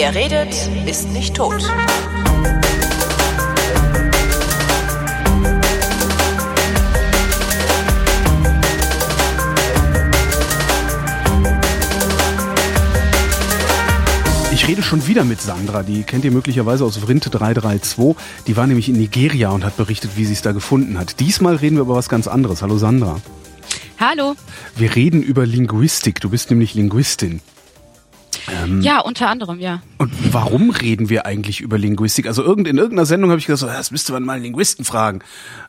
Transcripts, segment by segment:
Wer redet, ist nicht tot. Ich rede schon wieder mit Sandra, die kennt ihr möglicherweise aus Vrinte 332. Die war nämlich in Nigeria und hat berichtet, wie sie es da gefunden hat. Diesmal reden wir über was ganz anderes. Hallo Sandra. Hallo. Wir reden über Linguistik. Du bist nämlich Linguistin. Ähm, ja, unter anderem, ja. Und warum reden wir eigentlich über Linguistik? Also irgend, in irgendeiner Sendung habe ich gesagt, das müsste man mal einen Linguisten fragen.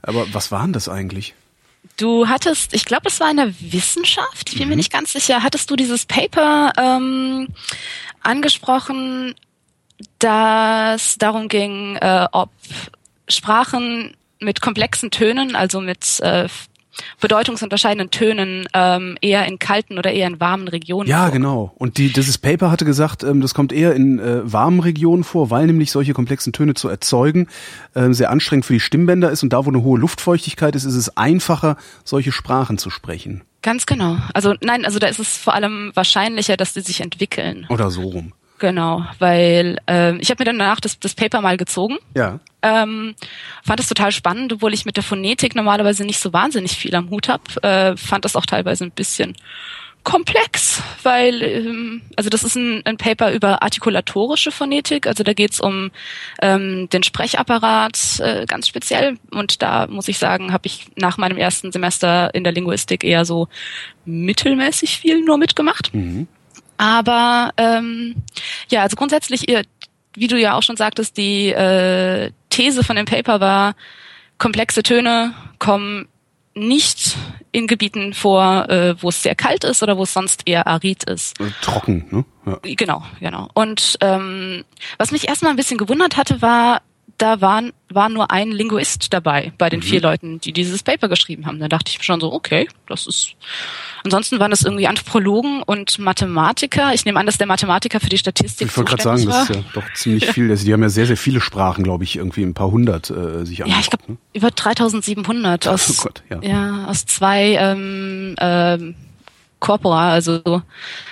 Aber was waren das eigentlich? Du hattest, ich glaube, es war in der Wissenschaft, ich bin mhm. mir nicht ganz sicher, hattest du dieses Paper ähm, angesprochen, dass darum ging, äh, ob Sprachen mit komplexen Tönen, also mit äh, bedeutungsunterscheidenden Tönen ähm, eher in kalten oder eher in warmen Regionen Ja, vor. genau. Und die, dieses Paper hatte gesagt, ähm, das kommt eher in äh, warmen Regionen vor, weil nämlich solche komplexen Töne zu erzeugen äh, sehr anstrengend für die Stimmbänder ist und da, wo eine hohe Luftfeuchtigkeit ist, ist es einfacher, solche Sprachen zu sprechen. Ganz genau. Also nein, also da ist es vor allem wahrscheinlicher, dass die sich entwickeln. Oder so rum. Genau, weil ähm, ich habe mir danach das, das Paper mal gezogen. Ja. Ähm, fand es total spannend, obwohl ich mit der Phonetik normalerweise nicht so wahnsinnig viel am Hut habe. Äh, fand das auch teilweise ein bisschen komplex, weil ähm, also das ist ein, ein Paper über artikulatorische Phonetik, also da geht's um ähm, den Sprechapparat äh, ganz speziell und da muss ich sagen, habe ich nach meinem ersten Semester in der Linguistik eher so mittelmäßig viel nur mitgemacht. Mhm. Aber ähm, ja, also grundsätzlich, ihr, wie du ja auch schon sagtest, die äh, These von dem Paper war, komplexe Töne kommen nicht in Gebieten vor, äh, wo es sehr kalt ist oder wo es sonst eher arid ist. Trocken, ne? Ja. Genau, genau. Und ähm, was mich erstmal ein bisschen gewundert hatte, war, da waren, war nur ein Linguist dabei bei den mhm. vier Leuten, die dieses Paper geschrieben haben. Da dachte ich schon so, okay, das ist. Ansonsten waren das irgendwie Anthropologen und Mathematiker. Ich nehme an, dass der Mathematiker für die Statistik Ich wollte gerade sagen, war. das ist ja doch ziemlich viel. Also die haben ja sehr, sehr viele Sprachen, glaube ich, irgendwie ein paar hundert äh, sich angeguckt. Ja, ich glaube ne? über 3700 aus, oh Gott, ja. ja. aus zwei ähm, ähm, Corpora. Also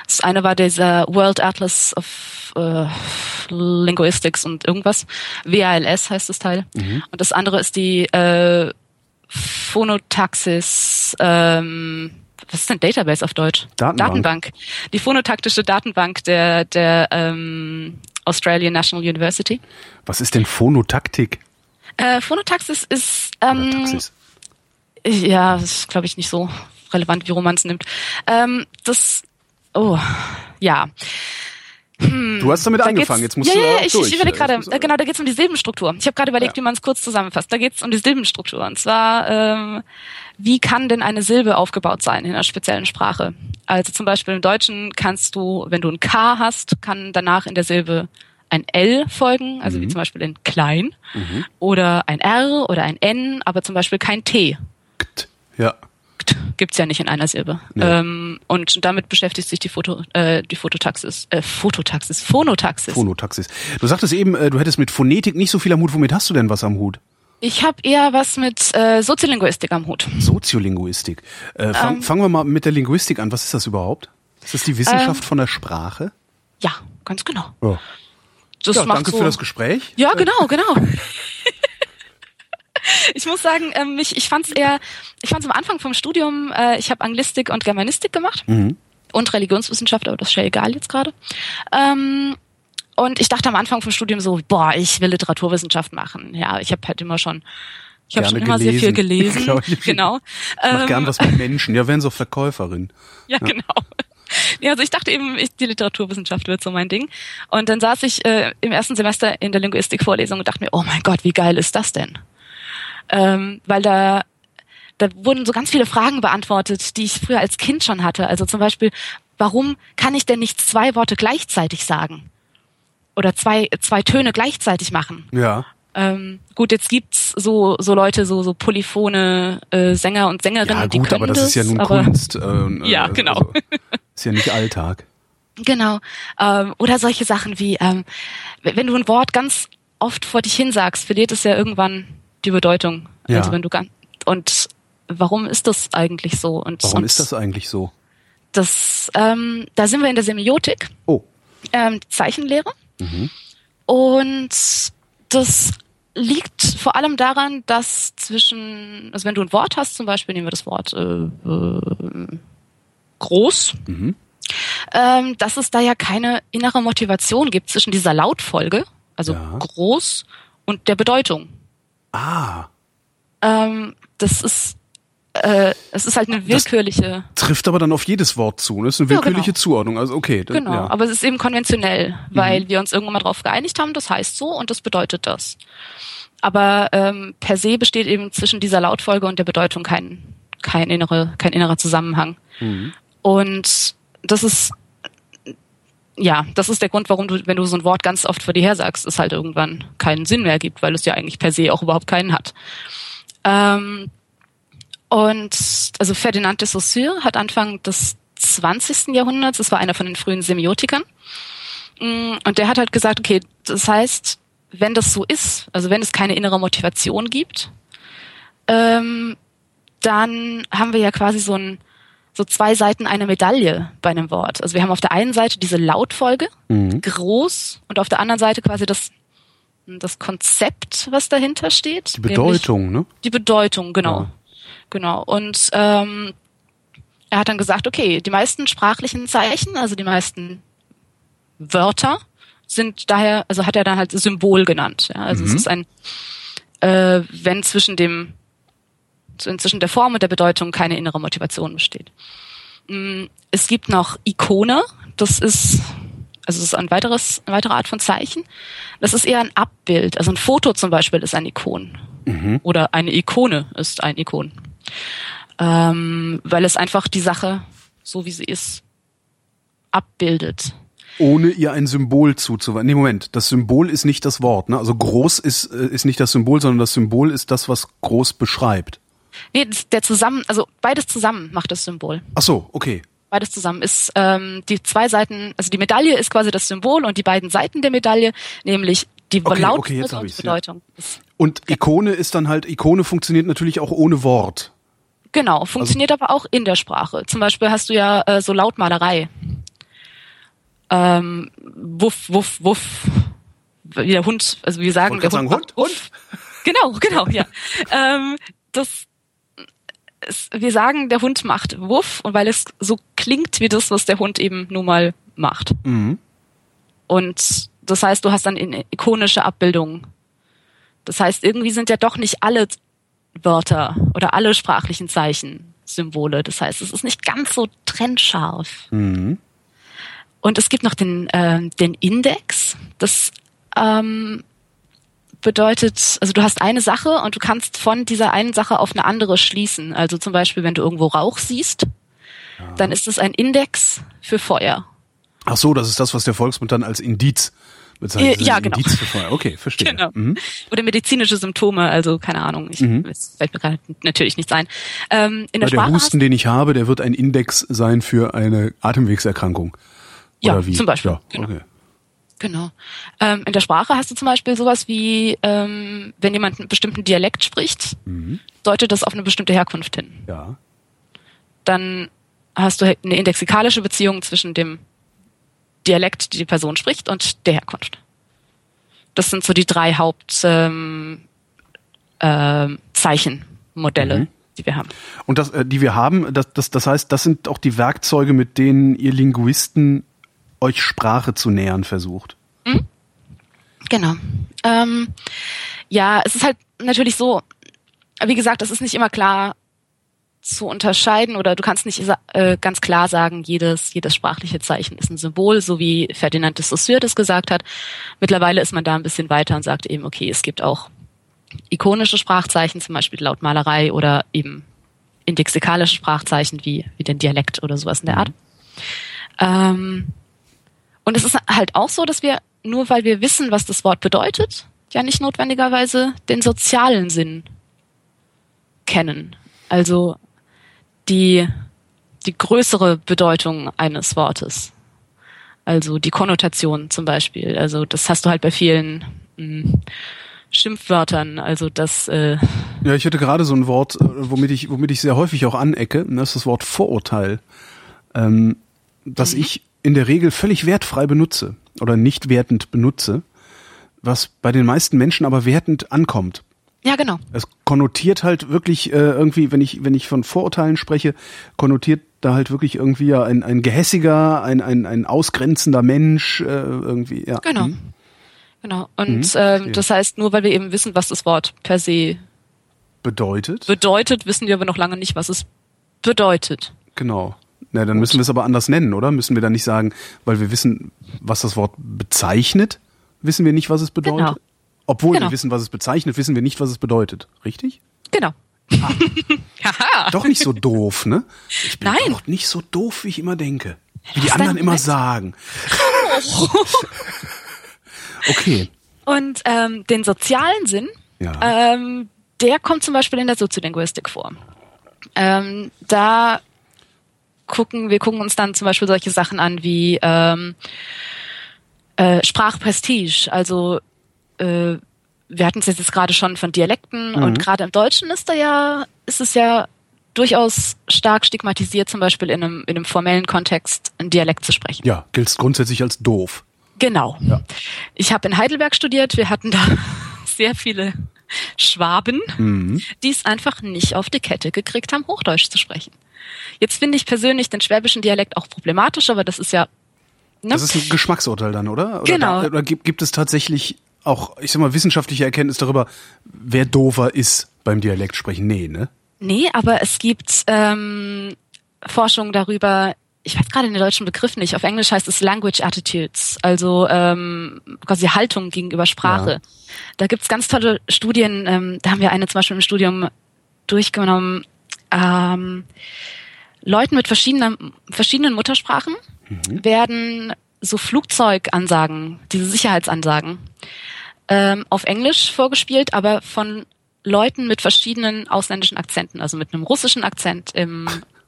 das eine war dieser World Atlas of äh, Linguistics und irgendwas. WALS heißt das Teil. Mhm. Und das andere ist die äh, Phonotaxis, ähm, was ist denn Database auf Deutsch? Datenbank. Datenbank. Die phonotaktische Datenbank der, der ähm, Australian National University. Was ist denn Phonotaktik? Äh, Phonotaxis ist ähm, ja, das ist glaube ich nicht so relevant, wie Roman es nimmt. Ähm, das, oh, ja. Hm, du hast damit da angefangen, jetzt musst ja, du ja, ich, ich überlege gerade, äh, genau, da geht es um die Silbenstruktur. Ich habe gerade überlegt, ja. wie man es kurz zusammenfasst. Da geht es um die Silbenstruktur. Und zwar, ähm, wie kann denn eine Silbe aufgebaut sein in einer speziellen Sprache? Also zum Beispiel im Deutschen kannst du, wenn du ein K hast, kann danach in der Silbe ein L folgen, also mhm. wie zum Beispiel in klein, mhm. oder ein R oder ein N, aber zum Beispiel kein T. Ja gibt's ja nicht in einer Silbe. Ja. Ähm, und damit beschäftigt sich die Foto, äh, die Fototaxis, äh, Fototaxis, Phonotaxis. Phonotaxis. Du sagtest eben, äh, du hättest mit Phonetik nicht so viel am Hut. Womit hast du denn was am Hut? Ich habe eher was mit äh, Soziolinguistik am Hut. Soziolinguistik. Äh, fang, ähm, fangen wir mal mit der Linguistik an. Was ist das überhaupt? Ist das die Wissenschaft ähm, von der Sprache? Ja, ganz genau. Ja. Das ja, danke so, für das Gespräch. Ja, genau, genau. ich muss sagen, ähm, ich, ich fand es eher, ich fand es am Anfang vom Studium, äh, ich habe Anglistik und Germanistik gemacht mhm. und Religionswissenschaft, aber das ist ja egal jetzt gerade. Ähm, und ich dachte am Anfang vom Studium so, boah, ich will Literaturwissenschaft machen. Ja, ich habe halt immer schon ich habe schon immer gelesen. sehr viel gelesen. ich genau. Ich mach ähm, gern was mit Menschen. Ja, werden so Verkäuferin. Ja, ja. genau. Ja, also ich dachte eben, ich, die Literaturwissenschaft wird so mein Ding. Und dann saß ich äh, im ersten Semester in der Linguistikvorlesung und dachte mir, oh mein Gott, wie geil ist das denn? Ähm, weil da da wurden so ganz viele Fragen beantwortet, die ich früher als Kind schon hatte. Also zum Beispiel, warum kann ich denn nicht zwei Worte gleichzeitig sagen? Oder zwei, zwei Töne gleichzeitig machen? Ja. Ähm, gut, jetzt gibt's so so Leute, so so polyphone äh, Sänger und Sängerinnen, ja, gut, die können aber das, das ist ja nun Kunst. Äh, ja, also, genau. Also, ist ja nicht Alltag. Genau. Ähm, oder solche Sachen wie, ähm, wenn du ein Wort ganz oft vor dich hin sagst, verliert es ja irgendwann die Bedeutung. Ja. Also wenn du ganz, und warum ist das eigentlich so? Und, warum und ist das eigentlich so? Das, ähm, da sind wir in der Semiotik. Oh. Ähm, Zeichenlehre. Und das liegt vor allem daran, dass zwischen, also wenn du ein Wort hast, zum Beispiel nehmen wir das Wort äh, äh, groß, ähm, dass es da ja keine innere Motivation gibt zwischen dieser Lautfolge, also Ja. groß, und der Bedeutung. Ah, Ähm, das ist, äh, es ist halt eine willkürliche, trifft aber dann auf jedes Wort zu. Ne? Das ist eine Ja, willkürliche genau. Zuordnung. Also okay. dann- genau, Ja. aber es ist eben konventionell, weil wir uns irgendwann mal drauf geeinigt haben, das heißt so und das bedeutet das. Aber ähm, per se besteht eben zwischen dieser Lautfolge und der Bedeutung kein, kein, innere, kein innerer Zusammenhang. Und das ist ja, das ist der Grund, warum du, wenn du so ein Wort ganz oft vor dir her sagst, es halt irgendwann keinen Sinn mehr gibt, weil es ja eigentlich per se auch überhaupt keinen hat. Ähm, und also Ferdinand de Saussure hat Anfang des 20. Jahrhunderts, das war einer von den frühen Semiotikern, mm, und der hat halt gesagt, okay, das heißt, wenn das so ist, also wenn es keine innere Motivation gibt, ähm, dann haben wir ja quasi so ein so zwei Seiten einer Medaille bei einem Wort. Also wir haben auf der einen Seite diese Lautfolge, groß, und auf der anderen Seite quasi das, das Konzept, was dahinter steht. Die Bedeutung, ne? Die Bedeutung, genau. Ja. Genau. Und ähm, er hat dann gesagt, okay, die meisten sprachlichen Zeichen, also die meisten Wörter, sind daher, also hat er dann halt Symbol genannt. Ja? Also es ist ein, äh, wenn zwischen dem zwischen der Form und der Bedeutung keine innere Motivation besteht. Mm, Es gibt noch Ikone, das ist also es ist ein weiteres, eine weitere Art von Zeichen. Das ist eher ein Abbild. Also ein Foto zum Beispiel ist ein Ikon. Oder eine Ikone ist ein Ikon. Ähm, weil es einfach die Sache, so wie sie ist, abbildet. Ohne ihr ein Symbol zuzuweisen. Nee, Moment, das Symbol ist nicht das Wort. Ne? Also groß ist, äh, ist nicht das Symbol, sondern das Symbol ist das, was groß beschreibt. Nee, der zusammen, also beides zusammen macht das Symbol. Ach so, okay. Beides zusammen ist ähm, die zwei Seiten, also die Medaille ist quasi das Symbol und die beiden Seiten der Medaille, nämlich die Okay, Lautfolge okay, jetzt und ja. Bedeutung. Ist, Und Ikone ist dann halt, Ikone funktioniert natürlich auch ohne Wort. genau, funktioniert aber auch in der Sprache. Zum Beispiel hast du ja äh, so Lautmalerei. Ähm, wuff, wuff, wuff. Wie der Hund, also wir sagen, der Hund, sagen, macht wuff. Genau, genau, ja. ähm, das es, wir sagen, der Hund macht Wuff und weil es so klingt wie das, was der Hund eben nun mal macht. Und das heißt, du hast dann eine ikonische Abbildung. Das heißt, irgendwie sind ja doch nicht alle Wörter oder alle sprachlichen Zeichen Symbole. Das heißt, es ist nicht ganz so trennscharf. Und es gibt noch den, ähm, den Index. Das ähm, bedeutet, also du hast eine Sache und du kannst von dieser einen Sache auf eine andere schließen. Also zum Beispiel, wenn du irgendwo Rauch siehst, dann ist es ein Index für Feuer. Ach so, das ist das, was der Volksmund dann als Indiz bezeichnet. Äh, ja, genau. Indiz für Feuer. Okay, verstehe. Genau. Mhm. Oder medizinische Symptome, also keine Ahnung, ich, es fällt mir gerade natürlich nicht ein. Ähm, in der der Husten, den ich habe, der wird ein Index sein für eine Atemwegserkrankung. Ja, Oder wie? zum Beispiel. Ja, Genau. okay. Genau. Ähm, in der Sprache hast du zum Beispiel sowas wie, ähm, wenn jemand einen bestimmten Dialekt spricht, Mhm. deutet das auf eine bestimmte Herkunft hin. Ja. Dann hast du eine indexikalische Beziehung zwischen dem Dialekt, die die Person spricht, und der Herkunft. Das sind so die drei Haupt ähm, Zeichenmodelle, Mhm. die wir haben. Und das, äh, die wir haben, das, das, das heißt, das sind auch die Werkzeuge, mit denen ihr Linguisten euch Sprache zu nähern versucht. Genau. Ähm, ja, es ist halt natürlich so, wie gesagt, es ist nicht immer klar zu unterscheiden oder du kannst nicht äh, ganz klar sagen, jedes, jedes sprachliche Zeichen ist ein Symbol, so wie Ferdinand de Saussure das gesagt hat. Mittlerweile ist man da ein bisschen weiter und sagt eben, okay, es gibt auch ikonische Sprachzeichen, zum Beispiel Lautmalerei oder eben indexikalische Sprachzeichen wie, wie den Dialekt oder sowas in der Art. Ähm, und es ist halt auch so, dass wir, nur weil wir wissen, was das Wort bedeutet, ja nicht notwendigerweise den sozialen Sinn kennen. Also die, die größere Bedeutung eines Wortes. Also die Konnotation zum Beispiel. Also das hast du halt bei vielen mh, Schimpfwörtern. Also das, äh, Ja, ich hatte gerade so ein Wort, äh, womit ich, womit ich sehr häufig auch anecke, und das ist das Wort Vorurteil, ähm, das Mhm. ich in der Regel völlig wertfrei benutze. oder nicht wertend benutze, was bei den meisten Menschen aber wertend ankommt. Ja, genau. Es konnotiert halt wirklich äh, irgendwie, wenn ich wenn ich von Vorurteilen spreche, konnotiert da halt wirklich irgendwie ja ein, ein gehässiger, ein, ein, ein ausgrenzender Mensch äh, irgendwie. Ja. Genau. Mhm. Genau. Und Mhm, verstehe. das heißt, nur weil wir eben wissen, was das Wort per se Bedeutet. bedeutet, wissen wir aber noch lange nicht, was es bedeutet. Genau. Na, dann müssen wir es aber anders nennen, oder? Müssen wir dann nicht sagen, weil wir wissen, was das Wort bezeichnet, wissen wir nicht, was es bedeutet? Genau. Obwohl Genau. wir wissen, was es bezeichnet, wissen wir nicht, was es bedeutet. Richtig? Genau. Haha. Doch nicht so doof, ne? Ich bin Nein. doch nicht so doof, wie ich immer denke. Wie die Was anderen denn? immer sagen. Okay. Und ähm, den sozialen Sinn, Ja. ähm, der kommt zum Beispiel in der Soziolinguistik vor. Ähm, da gucken, wir gucken uns dann zum Beispiel solche Sachen an wie ähm, äh, Sprachprestige. Also äh, wir hatten es jetzt gerade schon von Dialekten Mhm. und gerade im Deutschen ist da ja, ist es ja durchaus stark stigmatisiert, zum Beispiel in einem, in einem formellen Kontext einen Dialekt zu sprechen. Ja, gilt grundsätzlich als doof. Genau. Ich habe in Heidelberg studiert. Wir hatten da sehr viele Schwaben, Mhm. die es einfach nicht auf die Kette gekriegt haben, Hochdeutsch zu sprechen. Jetzt finde ich persönlich den schwäbischen Dialekt auch problematisch, aber das ist ja. Ne? Das ist ein Geschmacksurteil dann, oder? Oder, Genau. da, oder gibt, gibt es tatsächlich auch, ich sag mal, wissenschaftliche Erkenntnis darüber, wer doofer ist beim Dialektsprechen? Nee, ne? Nee, aber es gibt ähm, Forschung darüber, ich weiß gerade den deutschen Begriff nicht, auf Englisch heißt es Language Attitudes, also ähm, quasi Haltung gegenüber Sprache. Ja. Da gibt's ganz tolle Studien, ähm, da haben wir eine zum Beispiel im Studium durchgenommen, ähm, Leuten mit verschiedenen, verschiedenen Muttersprachen werden so Flugzeugansagen, diese Sicherheitsansagen, ähm, auf Englisch vorgespielt, aber von Leuten mit verschiedenen ausländischen Akzenten, also mit einem russischen Akzent im,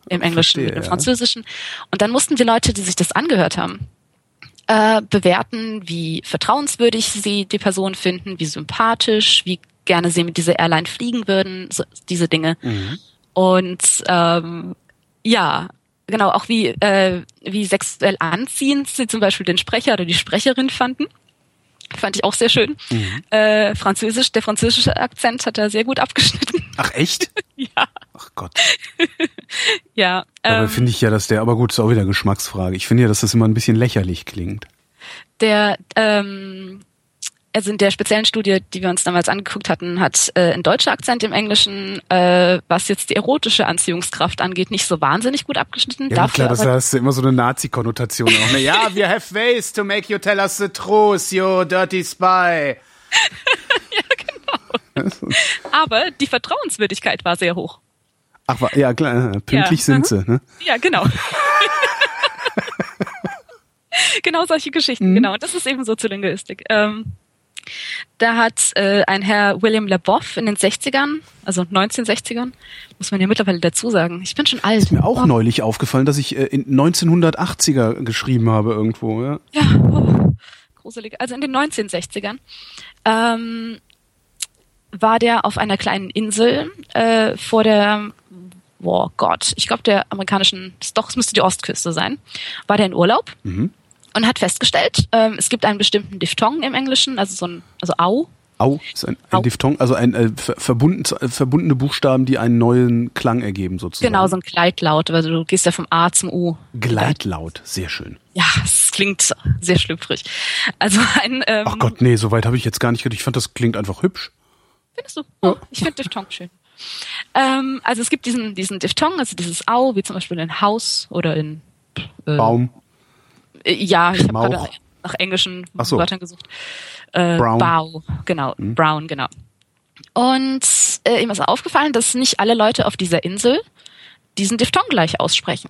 im Englischen, Verstehe, mit einem ja. französischen. Und dann mussten die Leute, die sich das angehört haben, äh, bewerten, wie vertrauenswürdig sie die Person finden, wie sympathisch, wie gerne sie mit dieser Airline fliegen würden, so, diese Dinge. Und ähm, ja, genau, auch wie, äh, wie sexuell anziehend sie zum Beispiel den Sprecher oder die Sprecherin fanden. Fand ich auch sehr schön. Äh, Französisch, der französische Akzent hat da sehr gut abgeschnitten. Ach echt? ja. Ach Gott. Ja. Dabei Ähm, finde ich ja, dass der, aber gut, ist auch wieder Geschmacksfrage. Ich finde ja, dass das immer ein bisschen lächerlich klingt. der, ähm, also in der speziellen Studie, die wir uns damals angeguckt hatten, hat äh, ein deutscher Akzent im Englischen, äh, was jetzt die erotische Anziehungskraft angeht, nicht so wahnsinnig gut abgeschnitten. Ja, Dafür klar, das ist immer so eine Nazi-Konnotation auch. Ne? Ja, we have ways to make you tell us the truth, you dirty spy. aber die Vertrauenswürdigkeit war sehr hoch. Ach, ja, klar, äh, pünktlich Ja, sind sie. Ne? Ja, genau. genau solche Geschichten, Mhm. genau. Das ist eben Soziolinguistik. Ähm, da hat äh, ein Herr William Leboff in den 60ern, also 1960ern, muss man ja mittlerweile dazu sagen. Ich bin schon alt. Ist mir auch oh, neulich aufgefallen, dass ich äh, in 1980er geschrieben habe irgendwo. Ja. Ja, oh, gruselig. Also in den 1960ern ähm, war der auf einer kleinen Insel äh, vor der, oh Gott, ich glaube der amerikanischen, doch, es müsste die Ostküste sein, war der in Urlaub und hat festgestellt, ähm, es gibt einen bestimmten Diphthong im Englischen, also so ein, also Au, Au ist ein, ein Au. Diphthong, also ein äh, ver verbunden, äh, verbundene Buchstaben, die einen neuen Klang ergeben sozusagen. genau so ein Gleitlaut, also du gehst ja vom A zum U. Gleitlaut, sehr schön. Ja, es klingt sehr schlüpfrig. Also ein, ähm, Ach Gott, nee, so weit habe ich jetzt gar nicht gedacht. Ich fand, das klingt einfach hübsch. Findest du? Oh, ich finde Diphthong schön. Ähm, also es gibt diesen, diesen Diphthong, also dieses Au, wie zum Beispiel in Haus oder in äh, Baum, ja, ich habe gerade nach englischen so. Wörtern gesucht. Äh, Brown. Bau, genau, Brown, genau. Und äh, ihm ist aufgefallen, dass nicht alle Leute auf dieser Insel diesen Diphthong gleich aussprechen.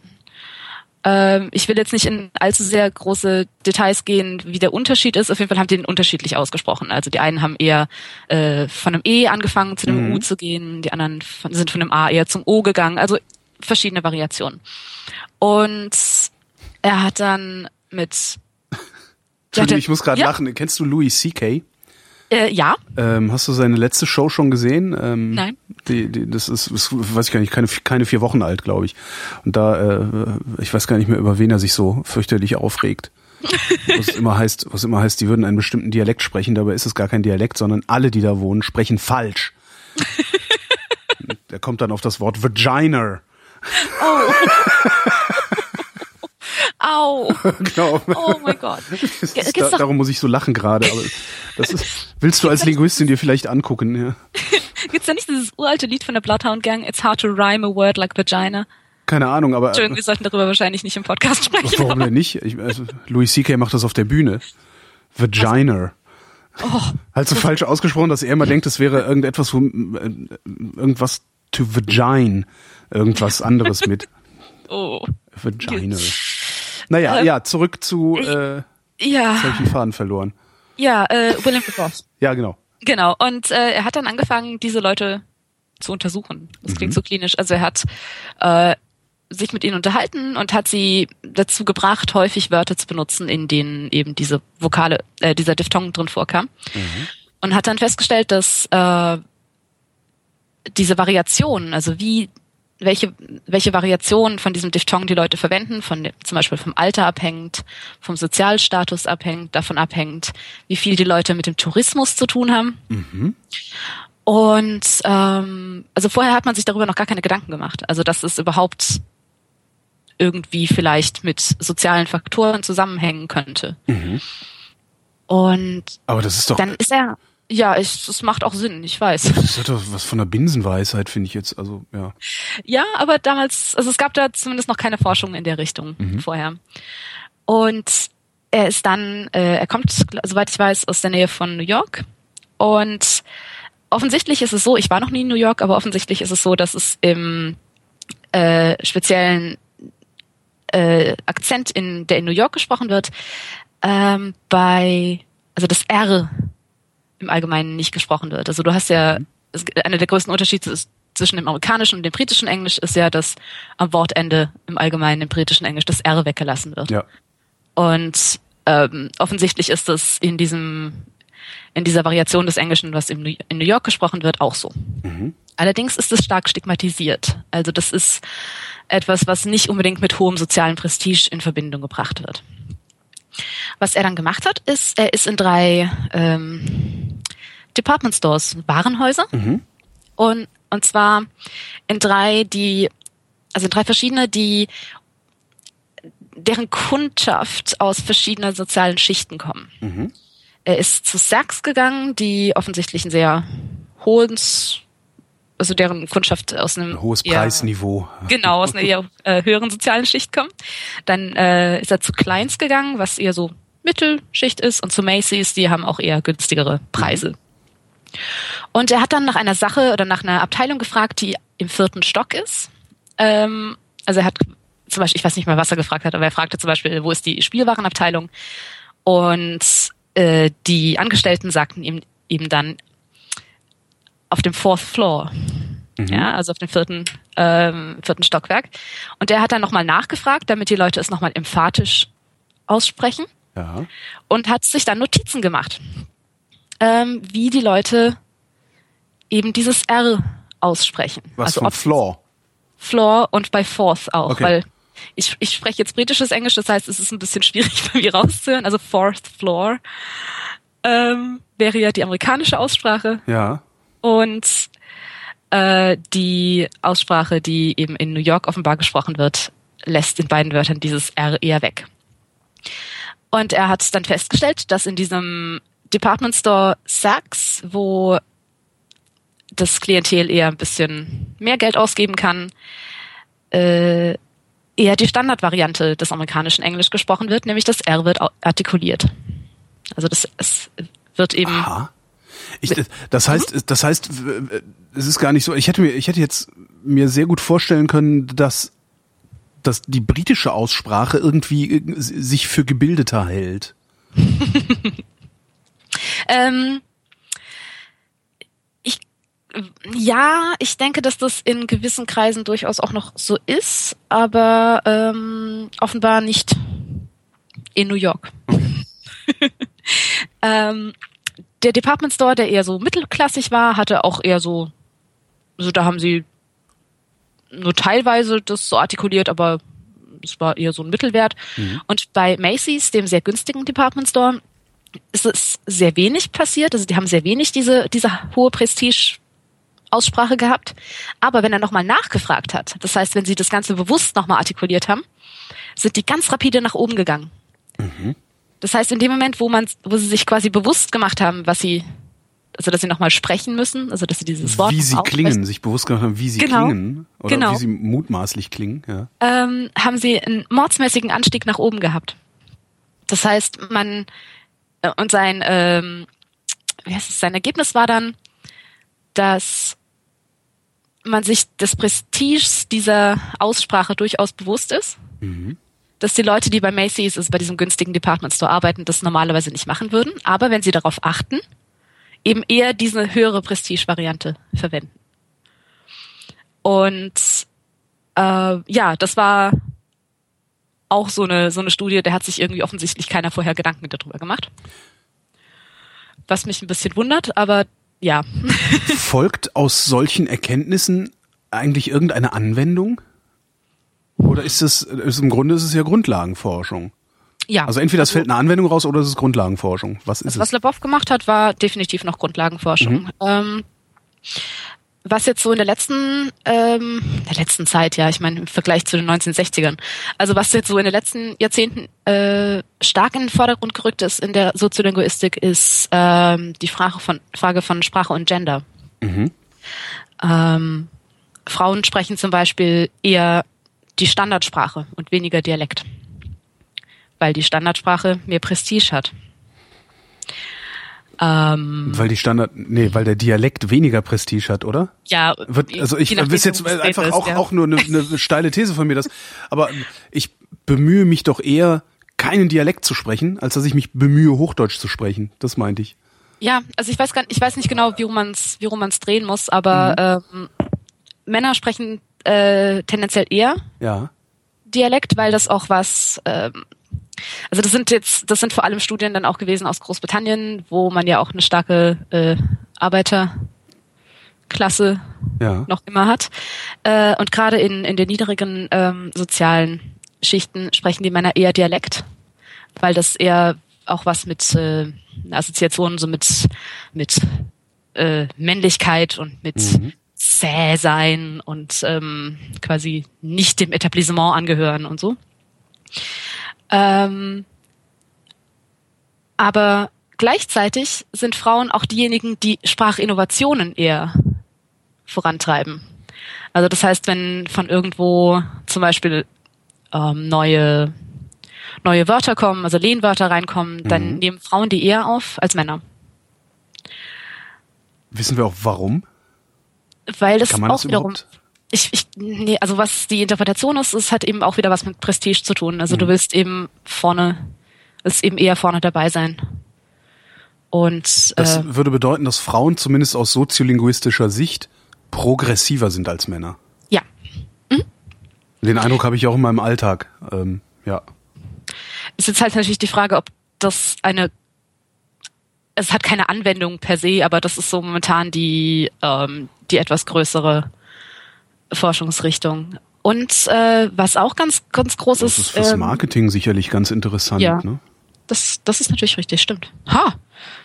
Ähm, ich will jetzt nicht in allzu sehr große Details gehen, wie der Unterschied ist. Auf jeden Fall haben die den unterschiedlich ausgesprochen. Also die einen haben eher äh, von einem E angefangen, zu einem Mhm. U zu gehen. Die anderen von, sind von einem A eher zum O gegangen. Also verschiedene Variationen. Und er hat dann mit Entschuldigung, ich muss gerade ja. lachen. Kennst du Louis C.K.? äh, ja, Ähm, hast du seine letzte Show schon gesehen? Ähm, Nein. Die, die, das ist, das weiß ich gar nicht, keine, keine vier Wochen alt, glaube ich. Und da, äh, ich weiß gar nicht mehr, über wen er sich so fürchterlich aufregt. wo es immer heißt, wo es immer heißt, die würden einen bestimmten Dialekt sprechen, dabei ist es gar kein Dialekt, sondern alle, die da wohnen, sprechen falsch. Der kommt dann auf das Wort Vagina. Oh. Au. genau. Oh mein Gott. Ist, da, darum muss ich so lachen gerade, aber das ist, willst du als Linguistin dir vielleicht angucken, ja? Gibt's da nicht dieses uralte Lied von der Bloodhound Gang? It's hard to rhyme a word like vagina. Keine Ahnung, aber Entschuldigung, wir sollten darüber wahrscheinlich nicht im Podcast sprechen. warum denn nicht? Ich, also, Louis C.K. macht das auf der Bühne. Vagina. Oh, Halt so falsch ausgesprochen, dass er immer denkt, es wäre irgendetwas, wo, äh, irgendwas to vagine, irgendwas anderes mit oh. Vagina. Naja, Äh, ja, zurück zu, äh, jetzt Ja, habe ich den Faden verloren. ja, äh, William Ross. Ja, genau. Genau. Und äh, er hat dann angefangen, diese Leute zu untersuchen. Das klingt so klinisch. Also er hat äh, sich mit ihnen unterhalten und hat sie dazu gebracht, häufig Wörter zu benutzen, in denen eben diese Vokale, äh, dieser Diphthong drin vorkam. Und hat dann festgestellt, dass äh, diese Variationen, also wie welche, welche Variationen von diesem Diphthong die Leute verwenden, von dem, zum Beispiel vom Alter abhängt, vom Sozialstatus abhängt, davon abhängt, wie viel die Leute mit dem Tourismus zu tun haben. Und ähm, also vorher hat man sich darüber noch gar keine Gedanken gemacht. Also dass es überhaupt irgendwie vielleicht mit sozialen Faktoren zusammenhängen könnte. Und Aber das ist doch, dann ist er, ja, ich, das macht auch Sinn, ich weiß. das hat doch was von der Binsenweisheit, finde ich jetzt. Also, ja. Ja, aber damals, also es gab da zumindest noch keine Forschung in der Richtung vorher. Und er ist dann, äh, er kommt, soweit ich weiß, aus der Nähe von New York. Und offensichtlich ist es so, ich war noch nie in New York, aber offensichtlich ist es so, dass es im äh, speziellen äh, Akzent, in, der in New York gesprochen wird, ähm, bei, also das R im Allgemeinen nicht gesprochen wird. Also du hast ja, es, einer der größten Unterschiede ist, zwischen dem amerikanischen und dem britischen Englisch ist ja, dass am Wortende im Allgemeinen im britischen Englisch das R weggelassen wird. Ja. Und ähm, offensichtlich ist das in diesem in dieser Variation des Englischen, was in New York gesprochen wird, auch so. Allerdings ist es stark stigmatisiert. Also das ist etwas, was nicht unbedingt mit hohem sozialen Prestige in Verbindung gebracht wird. Was er dann gemacht hat, ist, er ist in drei ähm, Department Stores, Warenhäuser, und, und zwar in drei, die, also in drei verschiedene, die deren Kundschaft aus verschiedenen sozialen Schichten kommen. Er ist zu Saks gegangen, die offensichtlich ein sehr hohes, also deren Kundschaft aus einem Ein hohes eher- Preisniveau. genau aus einer eher äh, höheren sozialen Schicht kommen. Dann äh, ist er zu Kleins gegangen, was eher so Mittelschicht ist, und zu Macy's, die haben auch eher günstigere Preise. Und er hat dann nach einer Sache oder nach einer Abteilung gefragt, die im vierten Stock ist. Ähm, also er hat zum Beispiel, ich weiß nicht mal, was er gefragt hat, aber er fragte zum Beispiel, wo ist die Spielwarenabteilung? Und äh, die Angestellten sagten ihm eben dann auf dem Fourth Floor. Ja, also auf dem vierten, ähm, vierten Stockwerk. Und der hat dann nochmal nachgefragt, damit die Leute es nochmal emphatisch aussprechen Ja. und hat sich dann Notizen gemacht, ähm, wie die Leute eben dieses R aussprechen. Was also ob Floor. Floor und bei Fourth auch, Okay. weil ich, ich spreche jetzt britisches Englisch, das heißt, es ist ein bisschen schwierig bei mir rauszuhören. Also Fourth Floor ähm, wäre ja die amerikanische Aussprache Ja. Und äh, die Aussprache, die eben in New York offenbar gesprochen wird, lässt in beiden Wörtern dieses R eher weg. Und er hat dann festgestellt, dass in diesem Department Store Saks, wo das Klientel eher ein bisschen mehr Geld ausgeben kann, äh, eher die Standardvariante des amerikanischen Englisch gesprochen wird, nämlich das R wird artikuliert. Also das es wird eben Aha. Ich, das heißt, das heißt, es ist gar nicht so. Ich hätte mir, ich hätte jetzt mir sehr gut vorstellen können, dass, dass die britische Aussprache irgendwie äh, sich für gebildeter hält. Ähm, ich, ja, ich denke, dass das in gewissen Kreisen durchaus auch noch so ist, aber ähm, offenbar nicht in New York. ähm, der Department Store, der eher so mittelklassig war, hatte auch eher so, also da haben sie nur teilweise das so artikuliert, aber es war eher so ein Mittelwert. Mhm. Und bei Macy's, dem sehr günstigen Department Store, ist es sehr wenig passiert. Also die haben sehr wenig diese, diese hohe Prestige Aussprache gehabt. Aber wenn er nochmal nachgefragt hat, das heißt, wenn sie das Ganze bewusst nochmal artikuliert haben, sind die ganz rapide nach oben gegangen. Mhm. Das heißt, in dem Moment, wo man, wo sie sich quasi bewusst gemacht haben, was sie, also dass sie nochmal sprechen müssen, also dass sie dieses Wort wie sie klingen, sich bewusst gemacht haben, wie sie genau. klingen oder genau. wie sie mutmaßlich klingen, ja. ähm, haben sie einen mordsmäßigen Anstieg nach oben gehabt. Das heißt, man äh, und sein, ähm, wie heißt es, sein Ergebnis war dann, dass man sich des Prestiges dieser Aussprache durchaus bewusst ist. Mhm. Dass die Leute, die bei Macy's, also bei diesem günstigen Department Store arbeiten, das normalerweise nicht machen würden. Aber wenn sie darauf achten, eben eher diese höhere Prestige-Variante verwenden. Und äh, ja, das war auch so eine, so eine Studie, der hat sich irgendwie offensichtlich keiner vorher Gedanken darüber gemacht. Was mich ein bisschen wundert, aber ja. Folgt aus solchen Erkenntnissen eigentlich irgendeine Anwendung? Oder ist es, ist im Grunde ist es ja Grundlagenforschung? Ja. Also entweder es also, fällt eine Anwendung raus oder es ist Grundlagenforschung. Was ist also, es? Was Lebov gemacht hat, war definitiv noch Grundlagenforschung. Mhm. Ähm, was jetzt so in der letzten, ähm, der letzten Zeit, ja, ich meine im Vergleich zu den 1960ern, also was jetzt so in den letzten Jahrzehnten äh, stark in den Vordergrund gerückt ist in der Soziolinguistik, ist ähm, die Frage von Frage von Sprache und Gender. Mhm. Ähm, Frauen sprechen zum Beispiel eher die Standardsprache und weniger Dialekt, weil die Standardsprache mehr Prestige hat. Ähm, weil die Standard, nee, weil der Dialekt weniger Prestige hat, oder? Ja. Wird, also ich weiß jetzt einfach ist, auch, ja. auch nur eine, eine steile These von mir, das, aber ich bemühe mich doch eher, keinen Dialekt zu sprechen, als dass ich mich bemühe, Hochdeutsch zu sprechen. Das meinte ich. Ja, also ich weiß gar nicht, ich weiß nicht genau, wie man es wie man es drehen muss, aber mhm. ähm, Männer sprechen äh, tendenziell eher ja. Dialekt, weil das auch was ähm, also das sind jetzt, das sind vor allem Studien dann auch gewesen aus Großbritannien, wo man ja auch eine starke äh, Arbeiterklasse ja. noch immer hat. Äh, und gerade in, in den niedrigen ähm, sozialen Schichten sprechen die Männer eher Dialekt, weil das eher auch was mit äh, Assoziationen so mit mit äh, Männlichkeit und mit mhm. Zäh sein und ähm, quasi nicht dem Etablissement angehören und so. Ähm, aber gleichzeitig sind Frauen auch diejenigen, die Sprachinnovationen eher vorantreiben. Also das heißt, wenn von irgendwo zum Beispiel ähm, neue neue Wörter kommen, also Lehnwörter reinkommen, mhm. dann nehmen Frauen die eher auf als Männer. Wissen wir auch warum? Weil das auch das wiederum ich, ich, nee, also was die Interpretation ist, es hat eben auch wieder was mit Prestige zu tun. Also mhm. du willst eben vorne, willst eben eher vorne dabei sein. Und das äh, würde bedeuten, dass Frauen zumindest aus soziolinguistischer Sicht progressiver sind als Männer. Ja. Mhm. Den Eindruck habe ich auch in meinem Alltag. Ähm, ja. Ist jetzt halt natürlich die Frage, ob das eine es hat keine Anwendung per se, aber das ist so momentan die ähm, die etwas größere Forschungsrichtung. Und äh, was auch ganz, ganz groß ist. Das ist fürs ähm, Marketing sicherlich ganz interessant. Ja, ne? das, das ist natürlich richtig, stimmt. Ha,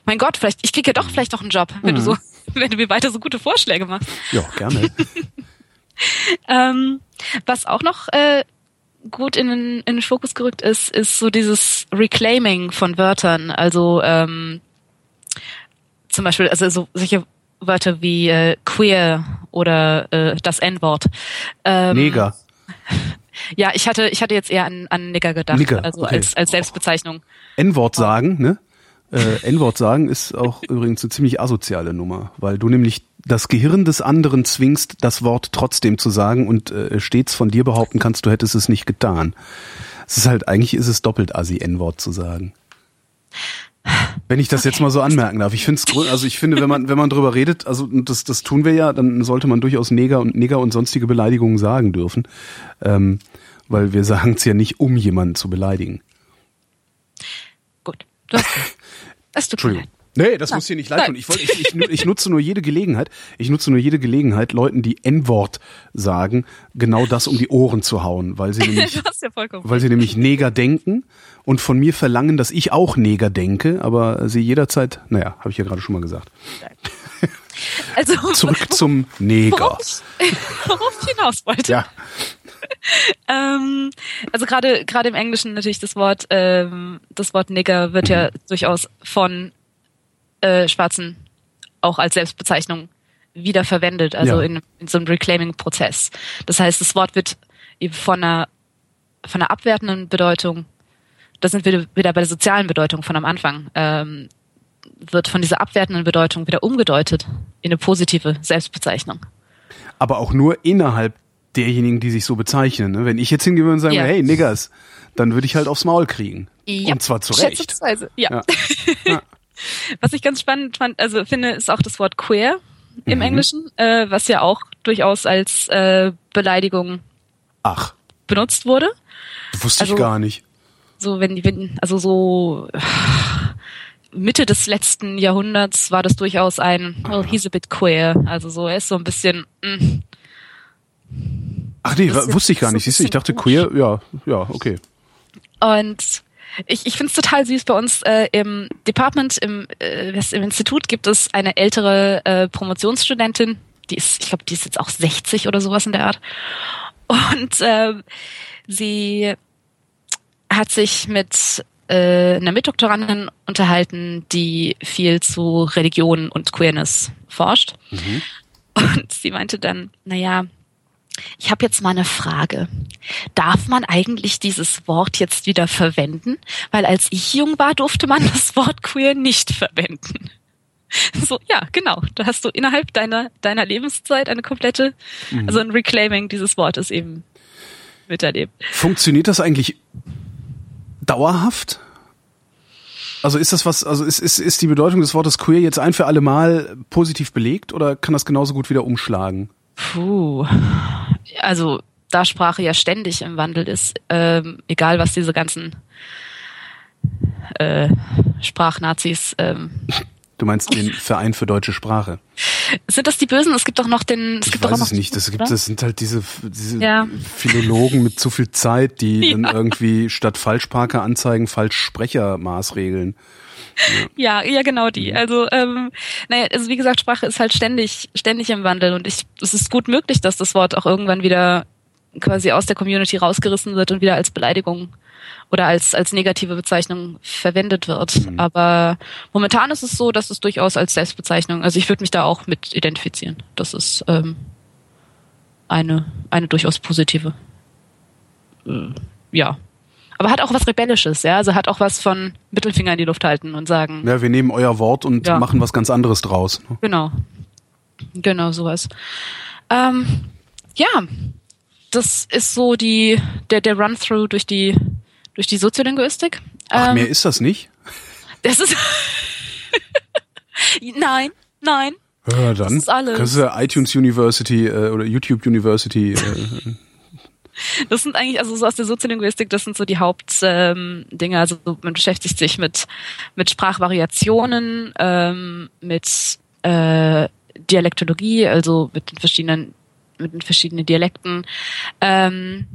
mein Gott, vielleicht ich kriege ja doch vielleicht noch einen Job, wenn mhm. du so, wenn du mir weiter so gute Vorschläge machst. Ja, gerne. ähm, was auch noch äh, gut in den, in den Fokus gerückt ist, ist so dieses Reclaiming von Wörtern. Also ähm, zum Beispiel, also so solche Wörter wie äh, queer oder äh, das N-Wort. Ähm, Neger. Ja, ich hatte, ich hatte jetzt eher an, an Nigger gedacht, Nigger, also okay. als, als Selbstbezeichnung. N-Wort sagen, ne? Äh, N-Wort sagen ist auch übrigens eine ziemlich asoziale Nummer, weil du nämlich das Gehirn des anderen zwingst, das Wort trotzdem zu sagen und äh, stets von dir behaupten kannst, du hättest es nicht getan. Es ist halt, eigentlich ist es doppelt assi, N-Wort zu sagen. Wenn ich das okay. jetzt mal so anmerken darf. Ich finde also ich finde, wenn man, wenn man drüber redet, also das, das tun wir ja, dann sollte man durchaus Neger und Neger und sonstige Beleidigungen sagen dürfen. Ähm, weil wir sagen es ja nicht, um jemanden zu beleidigen. Gut. Du hast, es tut Entschuldigung. Nee, das muss hier nicht leid tun. Ich, ich, ich, ich nutze nur jede Gelegenheit, ich nutze nur jede Gelegenheit, Leuten, die N-Wort sagen, genau das um die Ohren zu hauen, weil sie nämlich, ja weil sie nämlich Neger denken und von mir verlangen, dass ich auch Neger denke, aber sie jederzeit, naja, habe ich ja gerade schon mal gesagt. Also, Zurück zum Neger. worauf ich, worauf ich hinaus wollte. Ja, Ähm, also gerade gerade im Englischen natürlich das Wort ähm, das Wort Nigger wird ja durchaus von äh, Schwarzen auch als Selbstbezeichnung wieder verwendet, also Ja. in, in so einem Reclaiming-Prozess. Das heißt, das Wort wird eben von einer von einer abwertenden Bedeutung, da sind wir wieder bei der sozialen Bedeutung von am Anfang, ähm, wird von dieser abwertenden Bedeutung wieder umgedeutet in eine positive Selbstbezeichnung. aber auch nur innerhalb derjenigen, die sich so bezeichnen. ne? Wenn ich jetzt hingehen würde und sagen, Ja. hey, Niggers, dann würde ich halt aufs Maul kriegen. Ja, Und zwar zu Recht. Ja. Ja. Was ich ganz spannend fand, also finde, ist auch das Wort queer im Mhm. Englischen, äh, was ja auch durchaus als äh, Beleidigung Ach, benutzt wurde. wusste Also- ich gar nicht. So wenn die, wenn, also so äh, Mitte des letzten Jahrhunderts war das durchaus ein, well, he's a bit queer. Also so, er ist so ein bisschen, mm, Ach nee, ist wusste ich gar so nicht. Siehst du, ich bisschen dachte queer, ja, ja, okay. Und ich, ich finde es total süß. Bei uns äh, im Department, im, äh, im Institut gibt es eine ältere äh, Promotionsstudentin, die ist, ich glaube, die ist jetzt auch 60 oder sowas in der Art. Und ähm, sie hat sich mit äh, einer Mitdoktorandin unterhalten, die viel zu Religion und Queerness forscht. Und sie meinte dann, naja, ich habe jetzt mal eine Frage. Darf man eigentlich dieses Wort jetzt wieder verwenden? Weil als ich jung war, durfte man das Wort queer nicht verwenden. So, ja, genau. Da hast du innerhalb deiner, deiner Lebenszeit eine komplette, also ein Reclaiming dieses Wortes eben miterlebt. Funktioniert das eigentlich dauerhaft? Also ist das was, also ist, ist, ist die Bedeutung des Wortes queer jetzt ein für alle Mal positiv belegt oder kann das genauso gut wieder umschlagen? Puh. Also, da Sprache ja ständig im Wandel ist, ähm, egal was diese ganzen äh, Sprachnazis ähm, Du meinst den Verein für deutsche Sprache? Sind das die Bösen? Es gibt doch noch den. Es Ich gibt doch weiß auch noch es nicht. Das, gibt, oder? das sind halt diese, diese Ja. Philologen mit zu viel Zeit, die Ja. dann irgendwie statt Falschparker anzeigen, Falschsprechermaßregeln. Ja, ja, genau die. Also, ähm, naja, also wie gesagt, Sprache ist halt ständig, ständig im Wandel und ich, es ist gut möglich, dass das Wort auch irgendwann wieder quasi aus der Community rausgerissen wird und wieder als Beleidigung oder als, als negative Bezeichnung verwendet wird. Aber momentan ist es so, dass es durchaus als Selbstbezeichnung, also ich würde mich da auch mit identifizieren. Das ist ähm, eine, eine durchaus positive. Äh, ja. Aber hat auch was Rebellisches, ja. Also hat auch was von Mittelfinger in die Luft halten und sagen, Ja, wir nehmen euer Wort und Ja. machen was ganz anderes draus. ne? Genau. Genau, sowas. Ähm, ja, das ist so die, der, der Run-Through durch die, durch die Soziolinguistik. Ach, ähm, mehr ist das nicht? das ist, nein, nein. Ja, dann ist alles. du ja iTunes University äh, oder YouTube University. Äh, Das sind eigentlich, also so aus der Soziolinguistik, das sind so die Hauptdinge. Ähm, also man beschäftigt sich mit, mit Sprachvariationen, ähm, mit äh, Dialektologie, also mit den verschiedenen, mit den verschiedenen Dialekten. Ähm,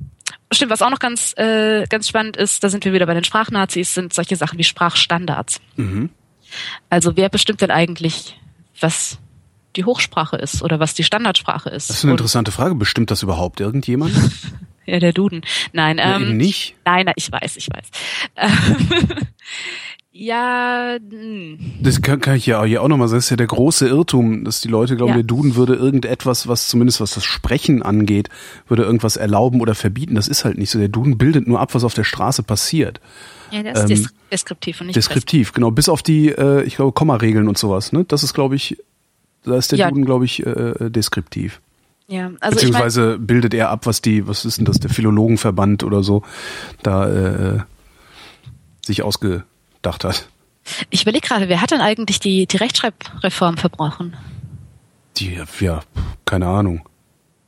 stimmt, was auch noch ganz, äh, ganz spannend ist, da sind wir wieder bei den Sprachnazis, sind solche Sachen wie Sprachstandards. mhm. Also wer bestimmt denn eigentlich, was die Hochsprache ist oder was die Standardsprache ist? Das ist eine interessante Frage. Bestimmt das überhaupt irgendjemand? ja, der Duden. Nein, Ja, ähm, eben nicht. Nein, nein, ich weiß, ich weiß. Ja, hm. Das kann, kann ich ja hier auch nochmal sagen. Das ist ja der große Irrtum, dass die Leute glauben, Ja. der Duden würde irgendetwas, was zumindest was das Sprechen angeht, würde irgendwas erlauben oder verbieten. Das ist halt nicht so. Der Duden bildet nur ab, was auf der Straße passiert. ja, ist Ähm, des deskriptiv und nicht Deskriptiv, genau. Bis auf die, äh, ich glaube, Kommaregeln und sowas. Ne? Das ist, glaube ich, da ist der Ja. Duden, glaube ich, äh, deskriptiv. presst. Ja, also ich mein, Beziehungsweise bildet er ab, was die, was ist denn das, der Philologenverband oder so, da äh, sich ausgedacht hat. ich überlege gerade, wer hat denn eigentlich die, die Rechtschreibreform verbrochen? Die, ja, keine Ahnung.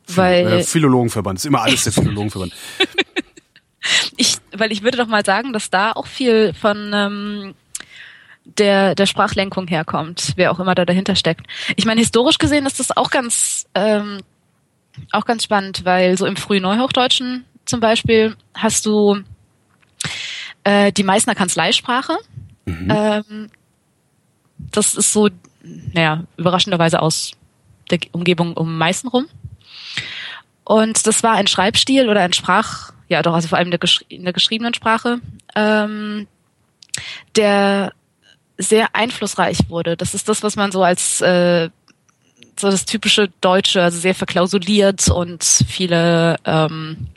Weil Äh, Philologenverband, ist immer alles der Philologenverband. ich, weil ich würde doch mal sagen, dass da auch viel von ähm, der, der Sprachlenkung herkommt, wer auch immer da dahinter steckt. Ich meine, historisch gesehen ist das auch ganz, ähm, auch ganz spannend, weil so im frühen Neuhochdeutschen zum Beispiel hast du äh, die Meißner Kanzleisprache. Mhm. Ähm, das ist so, naja, überraschenderweise aus der Umgebung um Meißen rum. Und das war ein Schreibstil oder ein Sprach, ja doch, also vor allem in der, geschri in der geschriebenen Sprache, ähm, der sehr einflussreich wurde. Das ist das, was man so als äh, so das typische Deutsche, also sehr verklausuliert und viele ähm,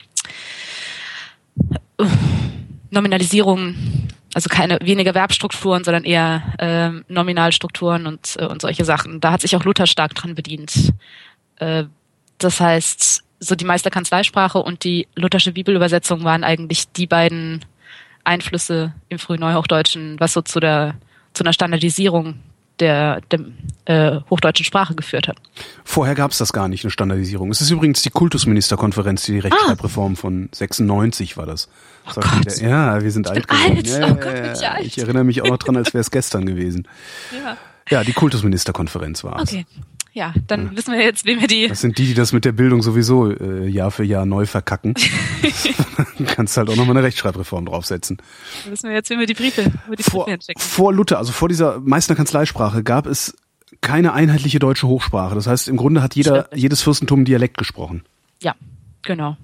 Nominalisierungen, also keine weniger Verbstrukturen, sondern eher äh, Nominalstrukturen und, äh, und solche Sachen. Da hat sich auch Luther stark dran bedient. Äh, das heißt, so die Meisterkanzleisprache und die luthersche Bibelübersetzung waren eigentlich die beiden Einflüsse im frühen Neuhochdeutschen, was so zu der zu einer Standardisierung der, der äh, hochdeutschen Sprache geführt hat. Vorher gab es das gar nicht, eine Standardisierung. Es ist übrigens die Kultusministerkonferenz, die Rechtschreibreform ah. von 96 war das. Oh Gott. Der, ja, wir sind ich alt geworden. Alt. Ja, oh Gott, bin ich, alt. ich erinnere mich auch noch dran, als wäre es gestern gewesen. Ja. Ja, die Kultusministerkonferenz war es. Okay. Ja, dann ja. wissen wir jetzt, wem wir die. Das sind die, die das mit der Bildung sowieso äh, Jahr für Jahr neu verkacken. kannst halt auch nochmal eine Rechtschreibreform draufsetzen. Dann wissen wir jetzt, wem wir die Briefe, wo die vor, Briefe vor Luther, also vor dieser Meißner Kanzleisprache, gab es keine einheitliche deutsche Hochsprache. Das heißt, im Grunde hat jeder, jedes Fürstentum Dialekt gesprochen. Ja, genau.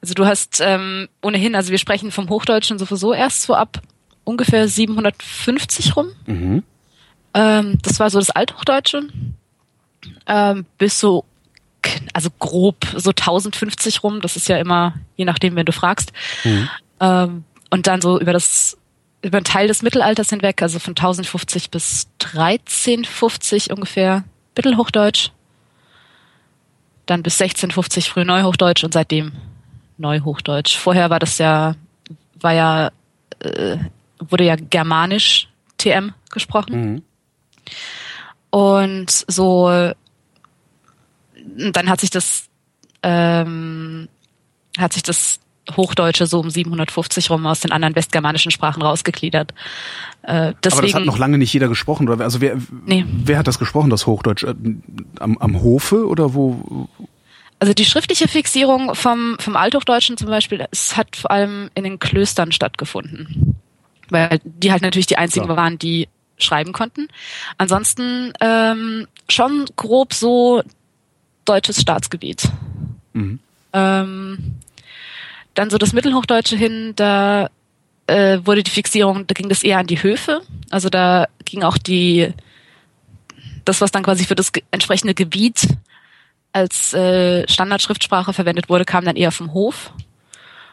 Also du hast ähm, ohnehin, also wir sprechen vom Hochdeutschen sowieso erst so ab ungefähr 750 rum. Mhm. Ähm, das war so das Althochdeutsche ähm, bis so, also grob so 1050 rum. Das ist ja immer, je nachdem, wenn du fragst. Mhm. Ähm, und dann so über das über einen Teil des Mittelalters hinweg, also von 1050 bis 1350 ungefähr Mittelhochdeutsch, dann bis 1650 früh Neuhochdeutsch und seitdem Neuhochdeutsch. Vorher war das ja, war ja, äh, wurde ja Germanisch TM gesprochen. Mhm. Und so, dann hat sich das, ähm, hat sich das Hochdeutsche so um 750 rum aus den anderen westgermanischen Sprachen rausgegliedert. Äh, deswegen, Aber das hat noch lange nicht jeder gesprochen, oder? Also wer, nee. wer hat das gesprochen, das Hochdeutsch? Äh, am, am Hofe oder wo? Also die schriftliche Fixierung vom, vom Althochdeutschen zum Beispiel, es hat vor allem in den Klöstern stattgefunden. Weil die halt natürlich die einzigen Klar. waren, die schreiben konnten. Ansonsten ähm, schon grob so deutsches Staatsgebiet. Mhm. Ähm, dann so das Mittelhochdeutsche hin, da äh, wurde die Fixierung, da ging das eher an die Höfe. Also da ging auch die, das, was dann quasi für das entsprechende Gebiet als äh, Standardschriftsprache verwendet wurde, kam dann eher vom Hof.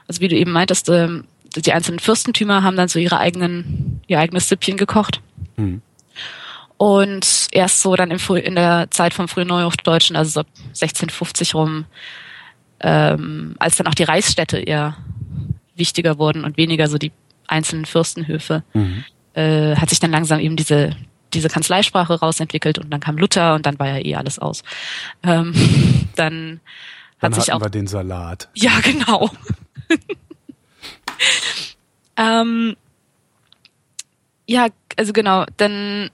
Also wie du eben meintest, äh, die einzelnen Fürstentümer haben dann so ihre eigenen, ihr eigenes Süppchen gekocht. Mhm. Und erst so dann im, in der Zeit vom frühen Neuhochdeutschen, also so 1650 rum, ähm, als dann auch die Reichsstädte eher wichtiger wurden und weniger so die einzelnen Fürstenhöfe, mhm. äh, hat sich dann langsam eben diese diese Kanzleisprache rausentwickelt und dann kam Luther und dann war ja eh alles aus. Ähm, dann hat dann sich auch wir den Salat. Ja, genau. ähm, ja, also genau, dann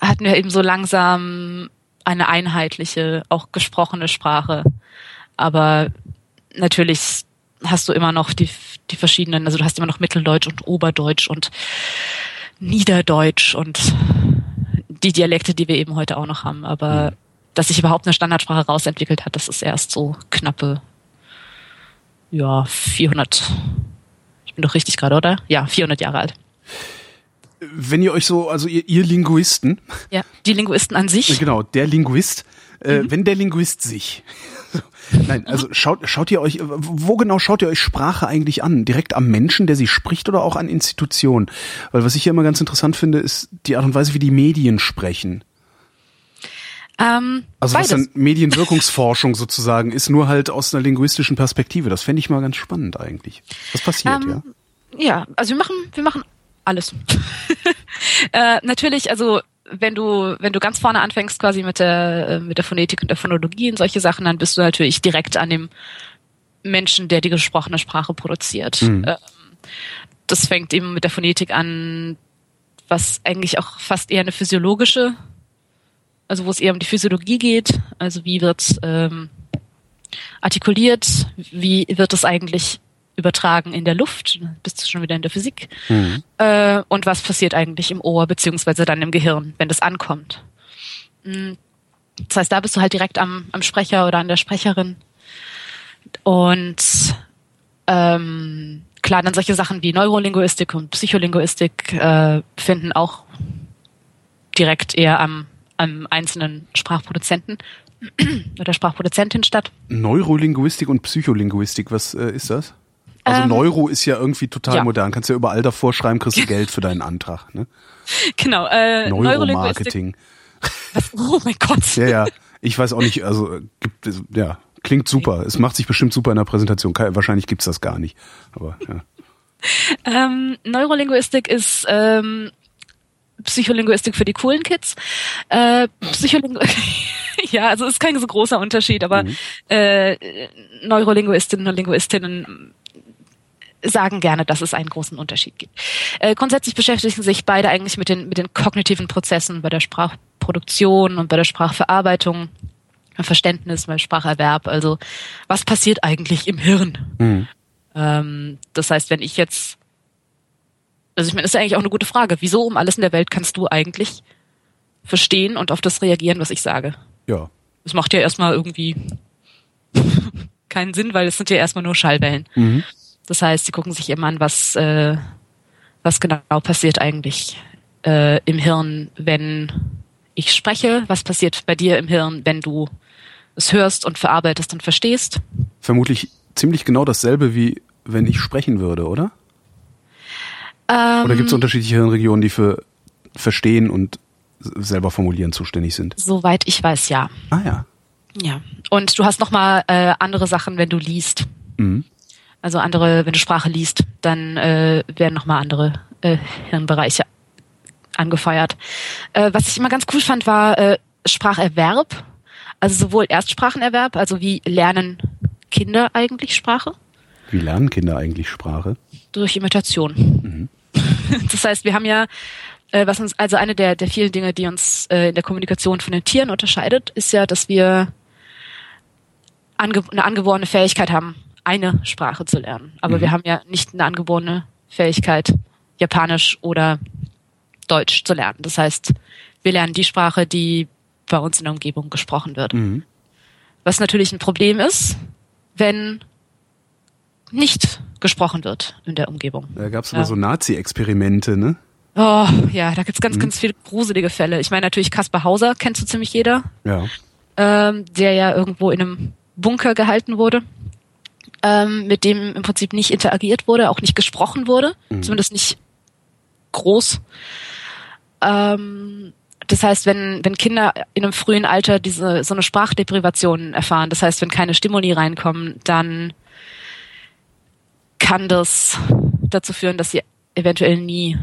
hatten wir eben so langsam eine einheitliche, auch gesprochene Sprache. Aber natürlich hast du immer noch die, die verschiedenen, also du hast immer noch Mitteldeutsch und Oberdeutsch und Niederdeutsch und die Dialekte, die wir eben heute auch noch haben. Aber mhm. dass sich überhaupt eine Standardsprache rausentwickelt hat, das ist erst so knappe, ja, 400, ich bin doch richtig gerade, oder? Ja, 400 Jahre alt wenn ihr euch so, also ihr, ihr Linguisten. Ja, die Linguisten an sich. Genau, der Linguist. Äh, mhm. Wenn der Linguist sich. Nein, also schaut, schaut ihr euch, wo genau schaut ihr euch Sprache eigentlich an? Direkt am Menschen, der sie spricht oder auch an Institutionen? Weil was ich hier immer ganz interessant finde, ist die Art und Weise, wie die Medien sprechen. Ähm, also beides. was dann Medienwirkungsforschung sozusagen ist, nur halt aus einer linguistischen Perspektive. Das fände ich mal ganz spannend eigentlich. Was passiert, ähm, ja? Ja, also wir machen, wir machen alles. äh, natürlich, also wenn du wenn du ganz vorne anfängst quasi mit der äh, mit der Phonetik und der Phonologie und solche Sachen, dann bist du natürlich direkt an dem Menschen, der die gesprochene Sprache produziert. Mhm. Ähm, das fängt eben mit der Phonetik an, was eigentlich auch fast eher eine physiologische, also wo es eher um die Physiologie geht, also wie wird ähm, artikuliert, wie wird es eigentlich übertragen in der Luft, bist du schon wieder in der Physik, mhm. äh, und was passiert eigentlich im Ohr beziehungsweise dann im Gehirn, wenn das ankommt. Mm, das heißt, da bist du halt direkt am, am Sprecher oder an der Sprecherin. Und ähm, klar, dann solche Sachen wie Neurolinguistik und Psycholinguistik äh, finden auch direkt eher am, am einzelnen Sprachproduzenten oder Sprachproduzentin statt. Neurolinguistik und Psycholinguistik, was äh, ist das? Also ähm, Neuro ist ja irgendwie total ja. modern. Kannst ja überall davor schreiben, kriegst du Geld für deinen Antrag. Ne? Genau. Äh, Neuromarketing. Oh mein Gott. Ja, ja. Ich weiß auch nicht, also gibt es, ja, klingt super. Es macht sich bestimmt super in der Präsentation. Wahrscheinlich gibt's das gar nicht. Aber ja. Ähm, Neurolinguistik ist ähm, Psycholinguistik für die coolen Kids. Äh, Psycholingu ja, also ist kein so großer Unterschied, aber mhm. äh, Neurolinguistinnen und Linguistinnen sagen gerne, dass es einen großen Unterschied gibt. Äh, grundsätzlich beschäftigen sich beide eigentlich mit den, mit den kognitiven Prozessen bei der Sprachproduktion und bei der Sprachverarbeitung, Verständnis, beim Spracherwerb. Also was passiert eigentlich im Hirn? Mhm. Ähm, das heißt, wenn ich jetzt, also ich meine, ist ja eigentlich auch eine gute Frage. Wieso um alles in der Welt kannst du eigentlich verstehen und auf das reagieren, was ich sage? Ja. Das macht ja erstmal irgendwie keinen Sinn, weil es sind ja erstmal nur Schallwellen. Mhm. Das heißt, sie gucken sich immer an, was, äh, was genau passiert eigentlich äh, im Hirn, wenn ich spreche. Was passiert bei dir im Hirn, wenn du es hörst und verarbeitest und verstehst? Vermutlich ziemlich genau dasselbe, wie wenn ich sprechen würde, oder? Ähm, oder gibt es unterschiedliche Hirnregionen, die für Verstehen und selber formulieren zuständig sind? Soweit ich weiß, ja. Ah ja. Ja. Und du hast nochmal äh, andere Sachen, wenn du liest. Mhm. Also andere, wenn du Sprache liest, dann äh, werden nochmal andere äh, Hirnbereiche angefeuert. Äh, was ich immer ganz cool fand, war äh, Spracherwerb. Also sowohl Erstsprachenerwerb, also wie lernen Kinder eigentlich Sprache? Wie lernen Kinder eigentlich Sprache? Durch Imitation. Mhm. Das heißt, wir haben ja, äh, was uns, also eine der, der vielen Dinge, die uns äh, in der Kommunikation von den Tieren unterscheidet, ist ja, dass wir ange eine angeborene Fähigkeit haben, eine Sprache zu lernen. Aber mhm. wir haben ja nicht eine angeborene Fähigkeit, Japanisch oder Deutsch zu lernen. Das heißt, wir lernen die Sprache, die bei uns in der Umgebung gesprochen wird. Mhm. Was natürlich ein Problem ist, wenn nicht gesprochen wird in der Umgebung. Da gab es immer ja. so Nazi-Experimente, ne? Oh, ja, da gibt's ganz, mhm. ganz viele gruselige Fälle. Ich meine natürlich Kaspar Hauser, kennst du ziemlich jeder. Ja. Ähm, der ja irgendwo in einem Bunker gehalten wurde ähm, mit dem im Prinzip nicht interagiert wurde, auch nicht gesprochen wurde, mhm. zumindest nicht groß. Ähm, das heißt, wenn, wenn Kinder in einem frühen Alter diese so eine Sprachdeprivation erfahren, das heißt, wenn keine Stimuli reinkommen, dann kann das dazu führen, dass sie eventuell nie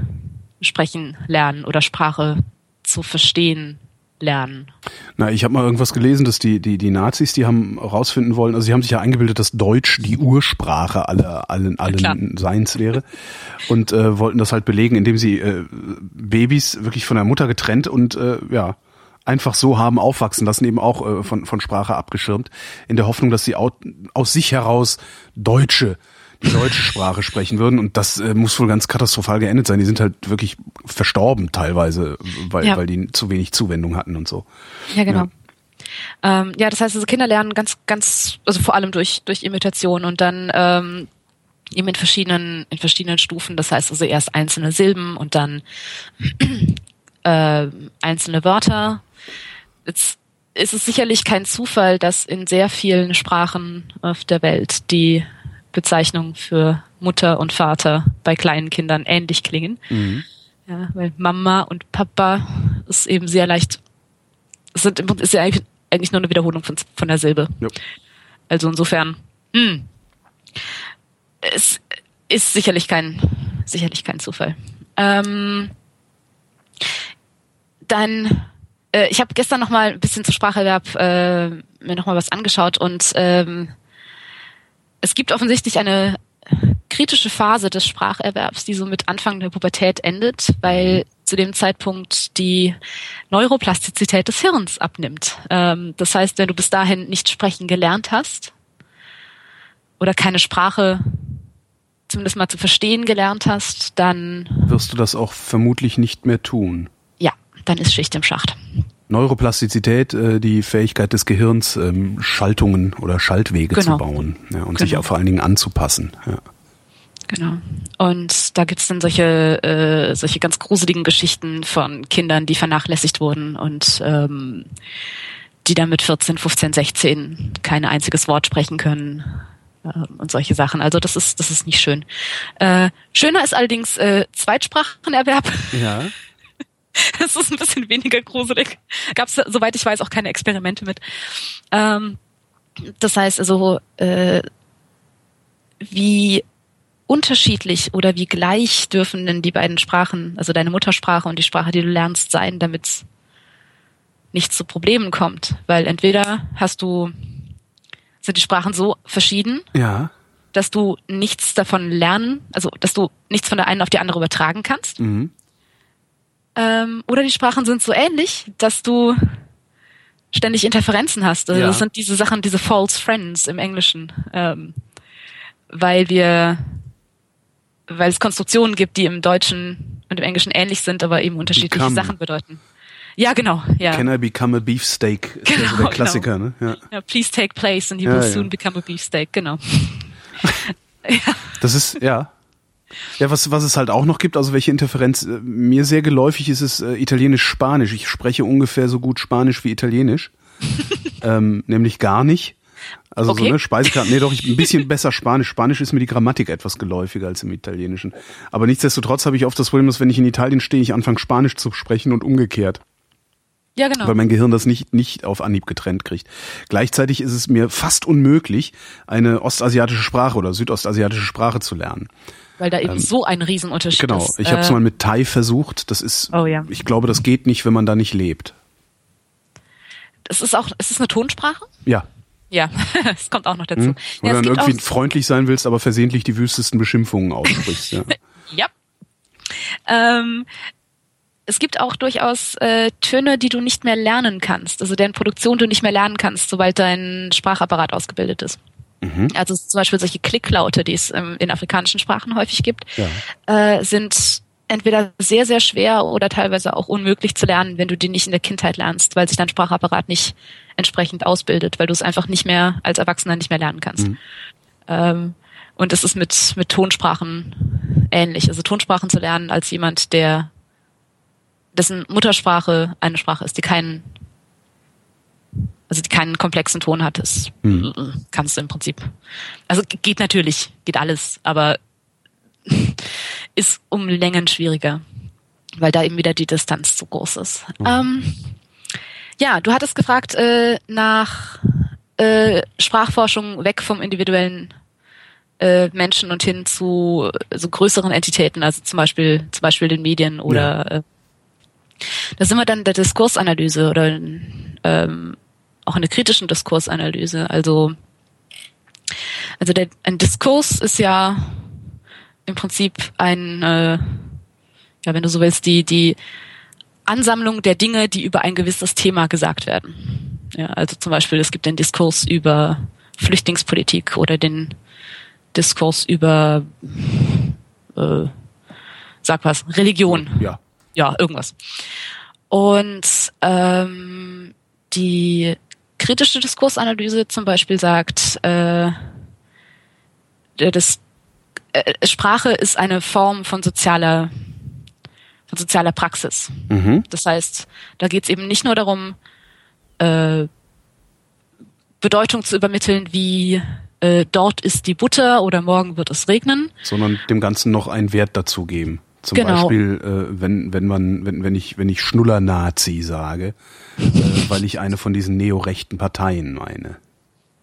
sprechen lernen oder Sprache zu verstehen lernen. Na, ich habe mal irgendwas gelesen, dass die, die, die Nazis, die haben rausfinden wollen, also sie haben sich ja eingebildet, dass Deutsch die Ursprache aller, allen, allen ja, Seins wäre und äh, wollten das halt belegen, indem sie äh, Babys wirklich von der Mutter getrennt und äh, ja, einfach so haben aufwachsen lassen, eben auch äh, von, von Sprache abgeschirmt, in der Hoffnung, dass sie aus sich heraus Deutsche die deutsche Sprache sprechen würden. Und das äh, muss wohl ganz katastrophal geendet sein. Die sind halt wirklich verstorben teilweise, weil, ja. weil die zu wenig Zuwendung hatten und so. Ja, genau. Ja. Ähm, ja, das heißt, also Kinder lernen ganz, ganz, also vor allem durch, durch Imitation und dann ähm, eben in verschiedenen, in verschiedenen Stufen. Das heißt also erst einzelne Silben und dann äh, einzelne Wörter. Jetzt ist es sicherlich kein Zufall, dass in sehr vielen Sprachen auf der Welt die Bezeichnungen für Mutter und Vater bei kleinen Kindern ähnlich klingen. Mhm. Ja, weil Mama und Papa ist eben sehr leicht, sind ist ja eigentlich, eigentlich nur eine Wiederholung von, von der Silbe. Ja. Also insofern, mh, hm, es ist sicherlich kein, sicherlich kein Zufall. Ähm, dann, äh, ich habe gestern noch mal ein bisschen zu Spracherwerb äh, mir noch mal was angeschaut und ähm, es gibt offensichtlich eine kritische Phase des Spracherwerbs, die so mit Anfang der Pubertät endet, weil zu dem Zeitpunkt die Neuroplastizität des Hirns abnimmt. Ähm, das heißt, wenn du bis dahin nicht sprechen gelernt hast oder keine Sprache zumindest mal zu verstehen gelernt hast, dann wirst du das auch vermutlich nicht mehr tun. Ja, dann ist Schicht im Schacht. Neuroplastizität, äh, die Fähigkeit des Gehirns, ähm, Schaltungen oder Schaltwege genau. zu bauen ja, und genau. sich auch vor allen Dingen anzupassen. Ja. Genau. Und da gibt's dann solche, äh, solche ganz gruseligen Geschichten von Kindern, die vernachlässigt wurden und ähm, die dann mit 14, 15, 16 kein einziges Wort sprechen können äh, und solche Sachen. Also das ist, das ist nicht schön. Äh, schöner ist allerdings äh, Zweitsprachenerwerb. Ja. Das ist ein bisschen weniger gruselig. Gab es, soweit ich weiß, auch keine Experimente mit. Ähm, das heißt also, äh, wie unterschiedlich oder wie gleich dürfen denn die beiden Sprachen, also deine Muttersprache und die Sprache, die du lernst, sein, damit es nicht zu Problemen kommt? Weil entweder hast du, sind die Sprachen so verschieden, Ja. dass du nichts davon lernen, also dass du nichts von der einen auf die andere übertragen kannst. Mhm. Ähm, oder die Sprachen sind so ähnlich, dass du ständig Interferenzen hast. Also Ja. Das sind diese Sachen, diese false friends im Englischen. Ähm, weil wir, weil es Konstruktionen gibt, die im Deutschen und im Englischen ähnlich sind, aber eben unterschiedliche Become. Sachen bedeuten. Ja, genau, ja. Can I become a beefsteak? Ist ja so Genau, der Klassiker, ne? Ja. ja. Please take place and you Ja, will soon become a beefsteak, genau. Das ist, ja. Ja, was, was es halt auch noch gibt, also welche Interferenz, äh, mir sehr geläufig ist es äh, Italienisch-Spanisch. Ich spreche ungefähr so gut Spanisch wie Italienisch. ähm, nämlich gar nicht. Also so, Okay. ne, Speisekarten, nee doch, ich ein bisschen besser Spanisch. Spanisch ist mir die Grammatik etwas geläufiger als im Italienischen. Aber nichtsdestotrotz habe ich oft das Problem, dass wenn ich in Italien stehe, ich anfange Spanisch zu sprechen und umgekehrt Ja, genau. weil mein Gehirn das nicht, nicht auf Anhieb getrennt kriegt. Gleichzeitig ist es mir fast unmöglich, eine ostasiatische Sprache oder südostasiatische Sprache zu lernen. Weil da eben so ein Riesenunterschied Genau, ist. ich habe es Äh, mal mit Thai versucht. Das ist, Oh ja. ich glaube, das geht nicht, wenn man da nicht lebt. Es ist auch, es ist eine Tonsprache? Ja. Ja, es kommt auch noch dazu. Hm? Wo Ja, du dann irgendwie freundlich sein willst, aber versehentlich die wüstesten Beschimpfungen aussprichst. Ja. ja. Ähm, es gibt auch durchaus äh, Töne, die du nicht mehr lernen kannst, also deren Produktion du nicht mehr lernen kannst, sobald dein Sprachapparat ausgebildet ist. Mhm. Also zum Beispiel solche Klicklaute, die es ähm, in afrikanischen Sprachen häufig gibt, Ja. äh, sind entweder sehr, sehr schwer oder teilweise auch unmöglich zu lernen, wenn du die nicht in der Kindheit lernst, weil sich dein Sprachapparat nicht entsprechend ausbildet, weil du es einfach nicht mehr als Erwachsener nicht mehr lernen kannst. Mhm. Ähm, und es ist mit, mit Tonsprachen ähnlich. Also Tonsprachen zu lernen als jemand, der dessen Muttersprache eine Sprache ist, die keinen also die keinen komplexen Ton hat, ist, Mhm. kannst du im Prinzip. Also ge- geht natürlich, geht alles, aber ist um Längen schwieriger, weil da eben wieder die Distanz zu groß ist. Ähm, ja, du hattest gefragt äh, nach äh, Sprachforschung weg vom individuellen äh, Menschen und hin zu so größeren Entitäten, also zum Beispiel zum Beispiel den Medien oder äh, da sind wir dann der Diskursanalyse oder ähm, auch in der kritischen Diskursanalyse. Also also der, ein Diskurs ist ja im Prinzip ein, äh, ja, wenn du so willst, die, die Ansammlung der Dinge, die über ein gewisses Thema gesagt werden. Ja, also zum Beispiel, es gibt den Diskurs über Flüchtlingspolitik oder den Diskurs über, äh, sag was, Religion Ja. ja, irgendwas. Und ähm, die kritische Diskursanalyse zum Beispiel sagt, äh, das, äh, Sprache ist eine Form von sozialer, von sozialer Praxis. Mhm. Das heißt, da geht es eben nicht nur darum, äh, Bedeutung zu übermitteln, wie äh, dort ist die Butter oder morgen wird es regnen, Sondern dem Ganzen noch einen Wert dazugeben. Zum Genau. Beispiel, äh, wenn, wenn man, wenn, wenn ich, wenn ich Schnuller-Nazi sage, äh, weil ich eine von diesen neorechten Parteien meine.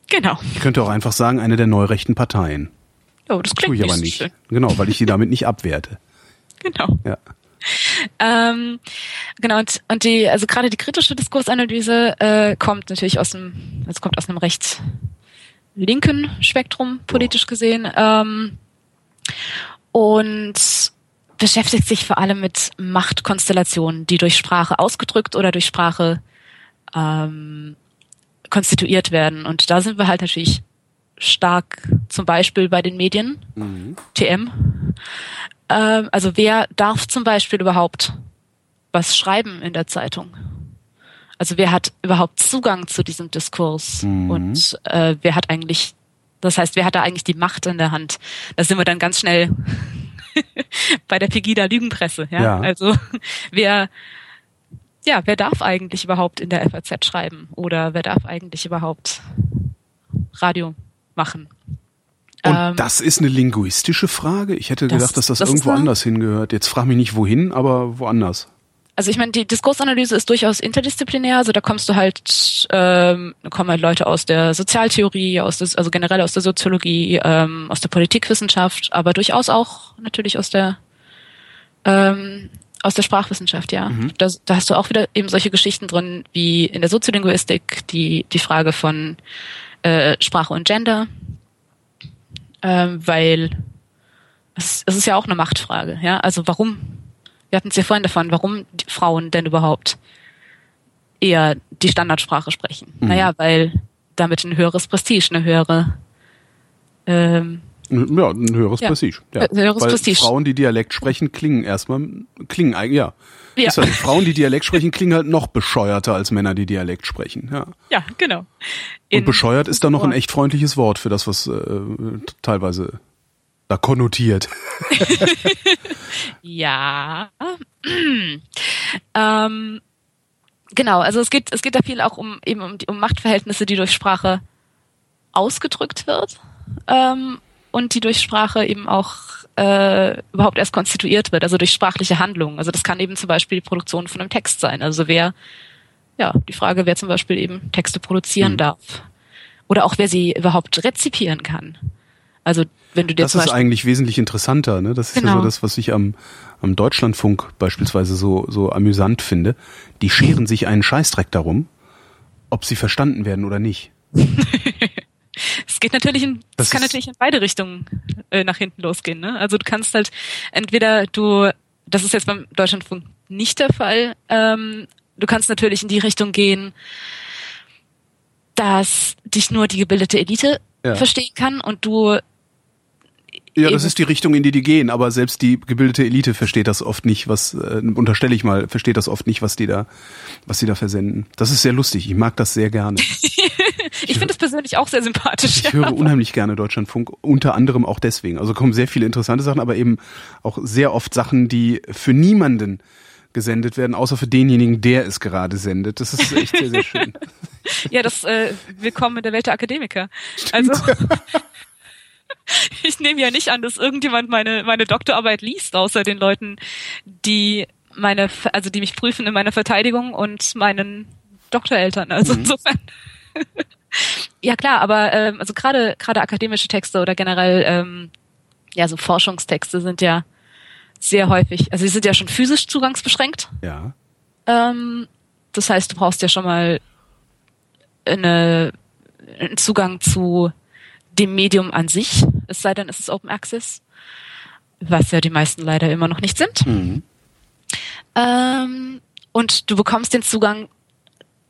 Genau. Ich könnte auch einfach sagen, eine der neurechten Parteien. Oh, das klingt Tue ich aber so nicht. schön. Genau, weil ich sie damit nicht abwerte. Genau. Ja. Ähm, genau, und, und die, also gerade die kritische Diskursanalyse äh, kommt natürlich aus dem, es kommt aus einem recht linken Spektrum, politisch gesehen. Ähm, und beschäftigt sich vor allem mit Machtkonstellationen, die durch Sprache ausgedrückt oder durch Sprache ähm, konstituiert werden. Und da sind wir halt natürlich stark zum Beispiel bei den Medien, mhm. TM. Ähm, also wer darf zum Beispiel überhaupt was schreiben in der Zeitung? Also wer hat überhaupt Zugang zu diesem Diskurs? Mhm. Und äh, wer hat eigentlich, das heißt, wer hat da eigentlich die Macht in der Hand? Da sind wir dann ganz schnell bei der Pegida Lügenpresse. Ja? ja. Also wer ja, wer darf eigentlich überhaupt in der FAZ schreiben oder wer darf eigentlich überhaupt Radio machen? Und ähm, das ist eine linguistische Frage. Ich hätte das, gedacht, dass das, das irgendwo anders hingehört. Jetzt frag mich nicht wohin, aber woanders. Also ich meine, die Diskursanalyse ist durchaus interdisziplinär. Also da kommst du halt, ähm, kommen halt Leute aus der Sozialtheorie, aus des, also generell aus der Soziologie, ähm, aus der Politikwissenschaft, aber durchaus auch natürlich aus der ähm, aus der Sprachwissenschaft, ja. Mhm. Da, da hast du auch wieder eben solche Geschichten drin, wie in der Soziolinguistik die, die Frage von äh, Sprache und Gender, ähm, weil es, es ist ja auch eine Machtfrage, ja. Also warum, wir hatten es ja vorhin davon, warum Frauen denn überhaupt eher die Standardsprache sprechen? Mhm. Naja, weil damit ein höheres Prestige, eine höhere ähm, ja, ein höheres ja. Prestige. Ja. Höheres Weil Prestige. Frauen, die Dialekt sprechen, klingen erstmal, klingen eigentlich, ja. ja. Halt, Frauen, die Dialekt sprechen, klingen halt noch bescheuerter als Männer, die Dialekt sprechen. Ja, ja genau. In Und bescheuert ist da noch ein echt freundliches Wort für das, was äh, teilweise da konnotiert. ja. ähm, genau, also es geht, es geht da viel auch um eben um, die, um Machtverhältnisse, die durch Sprache ausgedrückt wird. Ähm, und die durch Sprache eben auch äh, überhaupt erst konstituiert wird, also durch sprachliche Handlungen. Also das kann eben zum Beispiel die Produktion von einem Text sein. Also wer, ja, die Frage, wer zum Beispiel eben Texte produzieren mhm. darf. Oder auch wer sie überhaupt rezipieren kann. Also wenn du dir Das ist eigentlich wesentlich interessanter, ne? Das ist genau. ja so genau. das, was ich am, am Deutschlandfunk beispielsweise so, so amüsant finde. Die scheren sich einen Scheißdreck darum, ob sie verstanden werden oder nicht. Es geht natürlich in, das, das kann natürlich in beide Richtungen äh, nach hinten losgehen. Ne? Also du kannst halt entweder du, das ist jetzt beim Deutschlandfunk nicht der Fall, ähm, du kannst natürlich in die Richtung gehen, dass dich nur die gebildete Elite ja. verstehen kann und du ja, das ist die Richtung, in die die gehen, aber selbst die gebildete Elite versteht das oft nicht, was äh, unterstelle ich mal, versteht das oft nicht, was die da, was die da versenden. Das ist sehr lustig. Ich mag das sehr gerne. ich finde das persönlich auch sehr sympathisch. Ich höre unheimlich gerne Deutschlandfunk, unter anderem auch deswegen. Also kommen sehr viele interessante Sachen, aber eben auch sehr oft Sachen, die für niemanden gesendet werden, außer für denjenigen, der es gerade sendet. Das ist echt sehr, sehr schön. ja, das äh, Willkommen in der Welt der Akademiker. Stimmt. Also ich nehme ja nicht an, dass irgendjemand meine, meine Doktorarbeit liest, außer den Leuten, die meine, also die mich prüfen in meiner Verteidigung und meinen Doktoreltern. Also mhm. insofern. ja klar, aber ähm, also gerade gerade akademische Texte oder generell ähm, ja so Forschungstexte sind ja sehr häufig, also sie sind ja schon physisch zugangsbeschränkt. Ja. Ähm, das heißt, du brauchst ja schon mal eine, einen Zugang zu dem Medium an sich, es sei denn, es ist Open Access, was ja die meisten leider immer noch nicht sind. Mhm. Ähm, und du bekommst den Zugang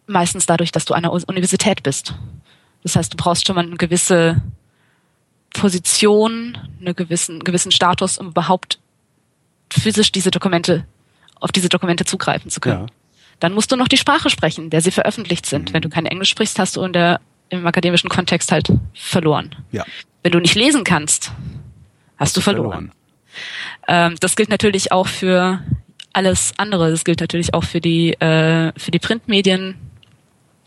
meistens dadurch, dass du an der Universität bist. Das heißt, du brauchst schon mal eine gewisse Position, einen gewissen, gewissen Status, um überhaupt physisch diese Dokumente, auf diese Dokumente zugreifen zu können. Ja. Dann musst du noch die Sprache sprechen, der sie veröffentlicht sind. Mhm. Wenn du kein Englisch sprichst, hast du in der im akademischen Kontext halt verloren. Ja. Wenn du nicht lesen kannst, hast du verloren. verloren. Ähm, das gilt natürlich auch für alles andere. Das gilt natürlich auch für die äh, für die Printmedien,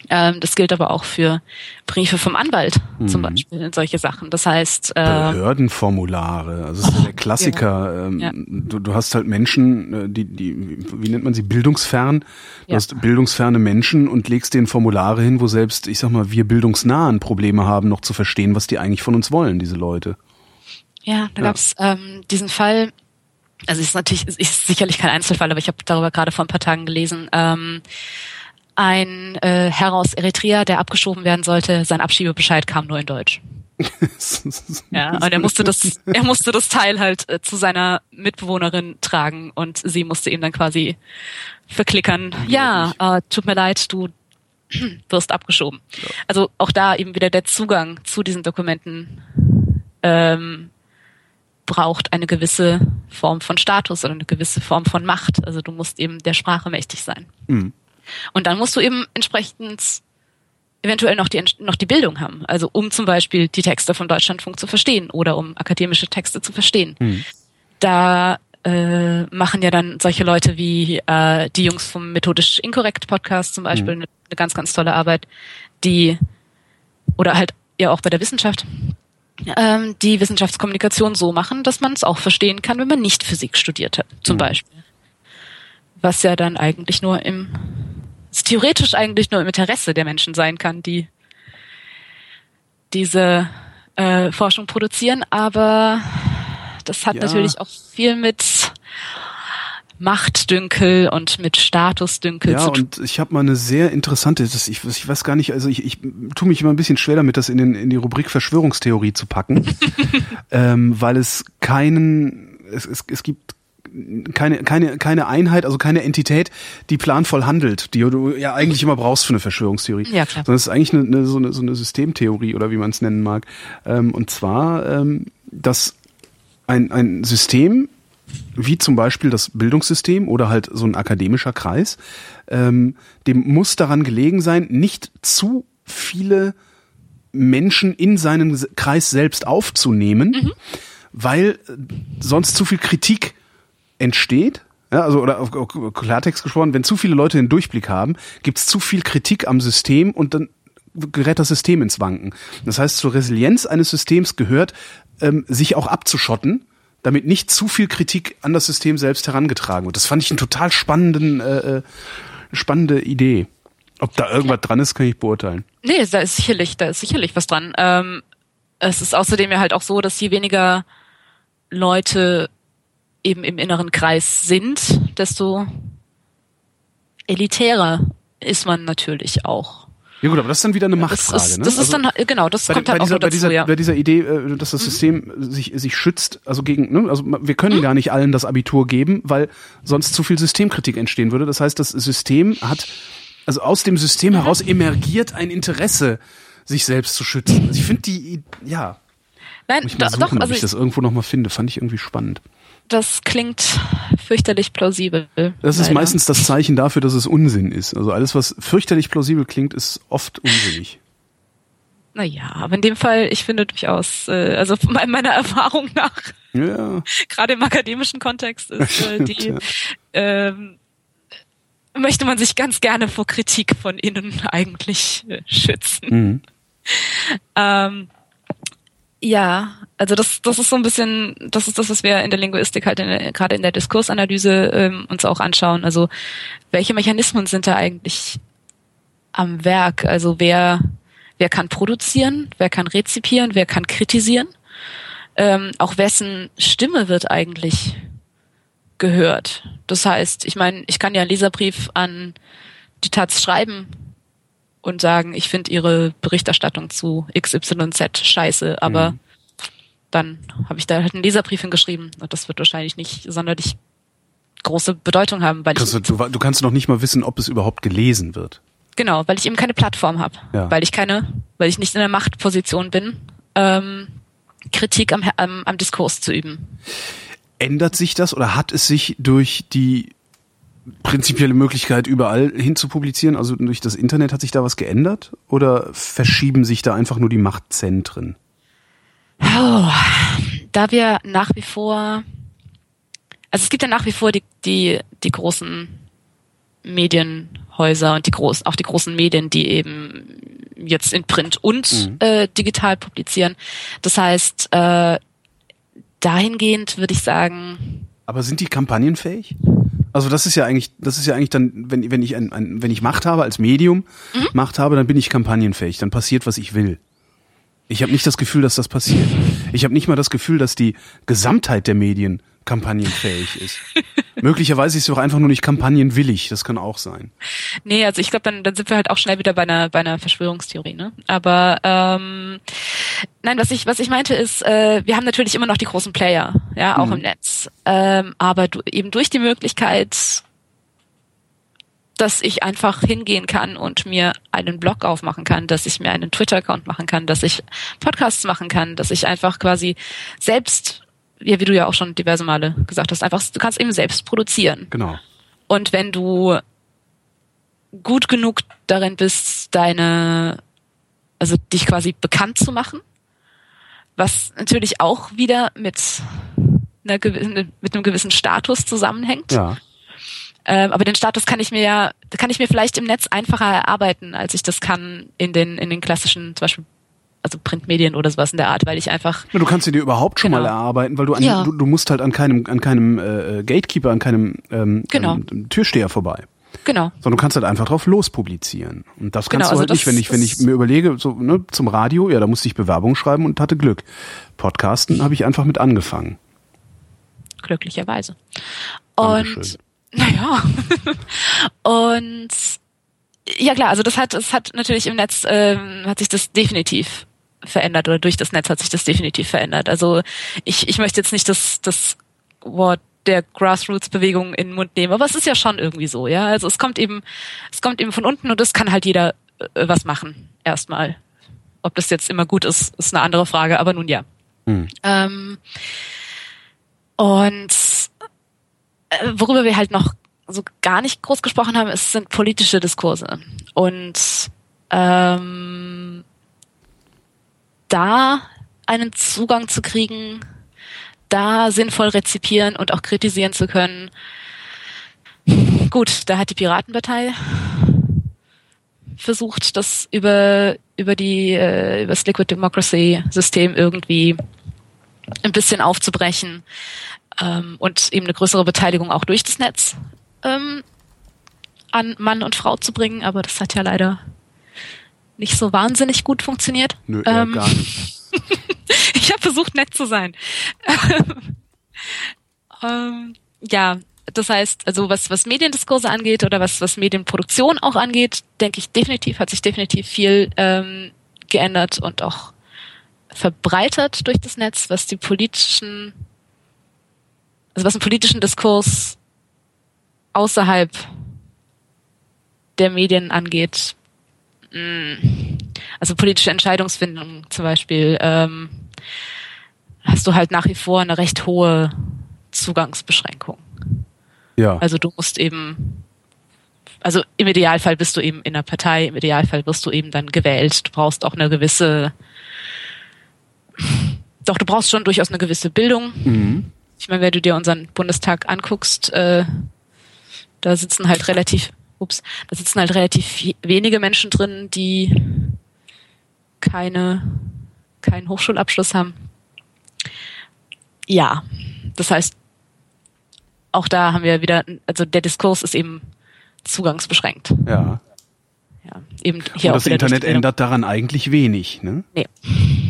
ähm, das gilt aber auch für Briefe vom Anwalt mhm. zum Beispiel in solche Sachen. Das heißt äh, Behördenformulare, also das ist oh, der Klassiker. Ja. Ähm, ja. Du, du, hast halt Menschen, äh, die, die, wie nennt man sie, bildungsfern. Du ja. hast bildungsferne Menschen und legst denen Formulare hin, wo selbst, ich sag mal, wir bildungsnahen Probleme haben, noch zu verstehen, was die eigentlich von uns wollen, diese Leute. Ja, da ja. gab's ähm, diesen Fall. Also ist natürlich ist sicherlich kein Einzelfall, aber ich habe darüber gerade vor ein paar Tagen gelesen. Ähm, ein äh, Herr aus Eritrea, der abgeschoben werden sollte, sein Abschiebebescheid kam nur in Deutsch. ja, und er musste das, er musste das Teil halt äh, zu seiner Mitbewohnerin tragen und sie musste ihm dann quasi verklickern. Ja, äh, tut mir leid, du wirst abgeschoben. Ja. Also auch da eben wieder der Zugang zu diesen Dokumenten ähm, braucht eine gewisse Form von Status oder eine gewisse Form von Macht. Also du musst eben der Sprache mächtig sein. Mhm. Und dann musst du eben entsprechend eventuell noch die, noch die Bildung haben. Also um zum Beispiel die Texte vom Deutschlandfunk zu verstehen oder um akademische Texte zu verstehen. Mhm. Da äh, machen ja dann solche Leute wie äh, die Jungs vom Methodisch Inkorrekt Podcast zum Beispiel mhm. eine, eine ganz, ganz tolle Arbeit, die oder halt ja auch bei der Wissenschaft, ähm, die Wissenschaftskommunikation so machen, dass man es auch verstehen kann, wenn man nicht Physik studiert hat, zum mhm. Beispiel. Was ja dann eigentlich nur im, theoretisch eigentlich nur im Interesse der Menschen sein kann, die diese äh, Forschung produzieren, aber das hat ja. natürlich auch viel mit Machtdünkel und mit Statusdünkel ja, zu tun. Ja, und ich habe mal eine sehr interessante, das, ich, ich weiß gar nicht, also ich, ich tue mich immer ein bisschen schwer damit, das in, den, in die Rubrik Verschwörungstheorie zu packen, ähm, weil es keinen, es, es, es gibt keine, keine, keine Einheit, also keine Entität, die planvoll handelt, die du ja eigentlich immer brauchst für eine Verschwörungstheorie. Ja, klar. Sondern es ist eigentlich eine, eine, so, eine, so eine Systemtheorie oder wie man es nennen mag. Ähm, und zwar, ähm, dass ein, ein System wie zum Beispiel das Bildungssystem oder halt so ein akademischer Kreis, ähm, dem muss daran gelegen sein, nicht zu viele Menschen in seinen Kreis selbst aufzunehmen, mhm. weil äh, sonst zu viel Kritik entsteht. Ja, also oder auf Klartext gesprochen, wenn zu viele Leute den Durchblick haben, gibt es zu viel Kritik am System und dann gerät das System ins Wanken. Das heißt, zur Resilienz eines Systems gehört, ähm, sich auch abzuschotten damit nicht zu viel Kritik an das System selbst herangetragen wird. Das fand ich einen total spannenden, äh, äh spannende Idee. Ob da irgendwas dran ist, kann ich beurteilen. Nee, da ist sicherlich, da ist sicherlich was dran. Ähm, es ist außerdem ja halt auch so, dass je weniger Leute eben im inneren Kreis sind, desto elitärer ist man natürlich auch. Ja gut, aber das ist dann wieder eine Machtfrage. Das ist, ne? das ist also dann genau, das kommt bei halt dieser, auch dazu, bei dieser, ja. bei dieser Idee, äh, dass das mhm. System mhm. sich sich schützt, also gegen, ne? also wir können mhm. gar nicht allen das Abitur geben, weil sonst zu viel Systemkritik entstehen würde. Das heißt, das System hat, also aus dem System mhm. heraus emergiert ein Interesse, sich selbst zu schützen. Also ich finde die, ja. Nein, Muss ich mal suchen, doch, also ob ich das irgendwo noch mal finde. Fand ich irgendwie spannend das klingt fürchterlich plausibel. Das ist leider. meistens das Zeichen dafür, dass es Unsinn ist. Also alles, was fürchterlich plausibel klingt, ist oft unsinnig. Naja, aber in dem Fall, ich finde durchaus, äh, also meiner Erfahrung nach, ja. gerade im akademischen Kontext ist äh, die, ähm, möchte man sich ganz gerne vor Kritik von innen eigentlich äh, schützen. Mhm. Ähm, ja, also das, das ist so ein bisschen, das ist das, was wir in der Linguistik halt in, gerade in der Diskursanalyse ähm, uns auch anschauen. Also welche Mechanismen sind da eigentlich am Werk? Also wer, wer kann produzieren, wer kann rezipieren, wer kann kritisieren? Ähm, auch wessen Stimme wird eigentlich gehört? Das heißt, ich meine, ich kann ja einen Leserbrief an die Taz schreiben und sagen, ich finde ihre Berichterstattung zu XYZ scheiße, aber mhm. dann habe ich da halt einen Leserbrief hingeschrieben und das wird wahrscheinlich nicht sonderlich große Bedeutung haben, weil kannst ich du, du kannst noch nicht mal wissen, ob es überhaupt gelesen wird. Genau, weil ich eben keine Plattform habe, ja. weil ich keine, weil ich nicht in der Machtposition bin, ähm, Kritik am, am, am Diskurs zu üben. Ändert sich das oder hat es sich durch die prinzipielle Möglichkeit, überall hin zu publizieren? Also durch das Internet hat sich da was geändert? Oder verschieben sich da einfach nur die Machtzentren? Oh, da wir nach wie vor, also es gibt ja nach wie vor die, die, die großen Medienhäuser und die großen, auch die großen Medien, die eben jetzt in Print und mhm. äh, digital publizieren. Das heißt, äh, dahingehend würde ich sagen. Aber sind die kampagnenfähig? Also das ist ja eigentlich, das ist ja eigentlich dann, wenn, wenn ich ein, ein wenn ich Macht habe als Medium, mhm. Macht habe, dann bin ich kampagnenfähig, dann passiert, was ich will. Ich habe nicht das Gefühl, dass das passiert. Ich habe nicht mal das Gefühl, dass die Gesamtheit der Medien kampagnenfähig ist. Möglicherweise ist sie auch einfach nur nicht kampagnenwillig, das kann auch sein. Nee, also ich glaube, dann, dann sind wir halt auch schnell wieder bei einer, bei einer Verschwörungstheorie, ne? Aber ähm, nein, was ich, was ich meinte ist, äh, wir haben natürlich immer noch die großen Player, ja, auch Mhm. im Netz. Ähm, aber du, eben durch die Möglichkeit, dass ich einfach hingehen kann und mir einen Blog aufmachen kann, dass ich mir einen Twitter-Account machen kann, dass ich Podcasts machen kann, dass ich einfach quasi selbst, ja, wie du ja auch schon diverse Male gesagt hast, einfach, du kannst eben selbst produzieren. Genau. Und wenn du gut genug darin bist, deine, also dich quasi bekannt zu machen, was natürlich auch wieder mit einer gewissen, mit einem gewissen Status zusammenhängt. Ja. Ähm, aber den Status kann ich mir ja, kann ich mir vielleicht im Netz einfacher erarbeiten, als ich das kann in den, in den klassischen, zum Beispiel, also Printmedien oder sowas in der Art, weil ich einfach, Ja, Du kannst sie dir überhaupt schon Genau. mal erarbeiten, weil du, an, Ja. du, du musst halt an keinem, an keinem äh, Gatekeeper, an keinem ähm, Genau. ähm, Türsteher vorbei. genau, Sondern du kannst halt einfach drauf lospublizieren. Und das kannst Genau, du also halt nicht, das- wenn ich, wenn ich mir überlege, so ne, zum Radio, ja, da musste ich Bewerbung schreiben und hatte Glück. Podcasten habe ich einfach mit angefangen. glücklicherweise. Und naja. und ja klar, also das hat, es hat natürlich im Netz ähm, hat sich das definitiv verändert oder durch das Netz hat sich das definitiv verändert. Also ich, ich möchte jetzt nicht das, das Wort der Grassroots-Bewegung in den Mund nehmen, aber es ist ja schon irgendwie so, ja. Also es kommt eben, es kommt eben von unten und es kann halt jeder äh, was machen, erstmal. Ob das jetzt immer gut ist, ist eine andere Frage, aber nun ja. Hm. Ähm, und äh, worüber wir halt noch so gar nicht groß gesprochen haben, es sind politische Diskurse. Und ähm, da einen Zugang zu kriegen, da sinnvoll rezipieren und auch kritisieren zu können. Gut, da hat die Piratenpartei versucht, das über über die äh, über das Liquid Democracy System irgendwie ein bisschen aufzubrechen ähm, und eben eine größere Beteiligung auch durch das Netz ähm, an Mann und Frau zu bringen, aber das hat ja leider nicht so wahnsinnig gut funktioniert. Nö, eher Ähm, gar nicht. ich habe versucht, nett zu sein. ähm, ja, das heißt, also was, was Mediendiskurse angeht oder was, was Medienproduktion auch angeht, denke ich definitiv, hat sich definitiv viel ähm, geändert und auch verbreitert durch das Netz, was die politischen, also was den politischen Diskurs außerhalb der Medien angeht. Mm, Also politische Entscheidungsfindung zum Beispiel, ähm, hast du halt nach wie vor eine recht hohe Zugangsbeschränkung. Ja. Also du musst eben, also im Idealfall bist du eben in einer Partei, im Idealfall wirst du eben dann gewählt. Du brauchst auch eine gewisse, doch du brauchst schon durchaus eine gewisse Bildung. Mhm. Ich meine, wenn du dir unseren Bundestag anguckst, äh, da sitzen halt relativ, ups, da sitzen halt relativ wenige Menschen drin, die keine, keinen Hochschulabschluss haben. Ja, das heißt, auch da haben wir wieder, also der Diskurs ist eben zugangsbeschränkt. Ja. Ja, eben hier Und das Internet ändert daran eigentlich wenig, ne? Nee.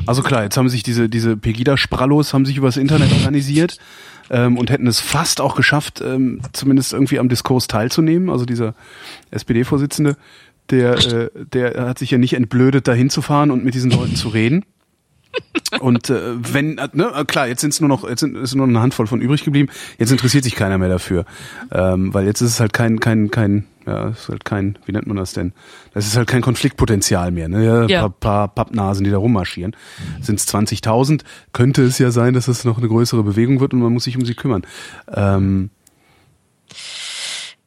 Also klar, jetzt haben sich diese, diese Pegida-Sprallos haben sich übers Internet organisiert ähm, und hätten es fast auch geschafft, ähm, zumindest irgendwie am Diskurs teilzunehmen. Also dieser SPD-Vorsitzende, der, äh, der hat sich ja nicht entblödet, da hinzufahren und mit diesen Leuten zu reden. Und äh, wenn, äh, ne, klar, jetzt sind es nur noch, jetzt sind, ist nur noch eine Handvoll von übrig geblieben. Jetzt interessiert sich keiner mehr dafür, ähm, weil jetzt ist es halt kein, kein, kein, ja, es ist halt kein, wie nennt man das denn? Das ist halt kein Konfliktpotenzial mehr. Ne? Ja, Ja. Paar, paar Pappnasen, die da rummarschieren. Sind es 20.000, könnte es ja sein, dass es noch eine größere Bewegung wird und man muss sich um sie kümmern. Ähm,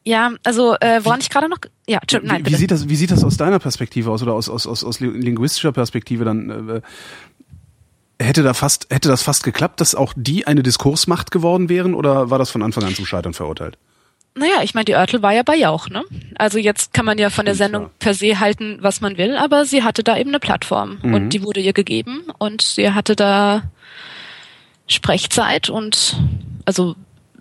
Ja, also äh, woran ich gerade noch, ja, Entschuldigung, nein, wie, wie bitte. sieht das, wie sieht das aus deiner Perspektive aus oder aus, aus, aus, aus linguistischer Perspektive dann? Äh, hätte da fast, hätte das fast geklappt, dass auch die eine Diskursmacht geworden wären oder war das von Anfang an zum Scheitern verurteilt? Naja, ich meine, die Örtel war ja bei Jauch, ne? Also jetzt kann man ja von der Sendung per se halten, was man will, aber sie hatte da eben eine Plattform Mhm. und die wurde ihr gegeben und sie hatte da Sprechzeit und also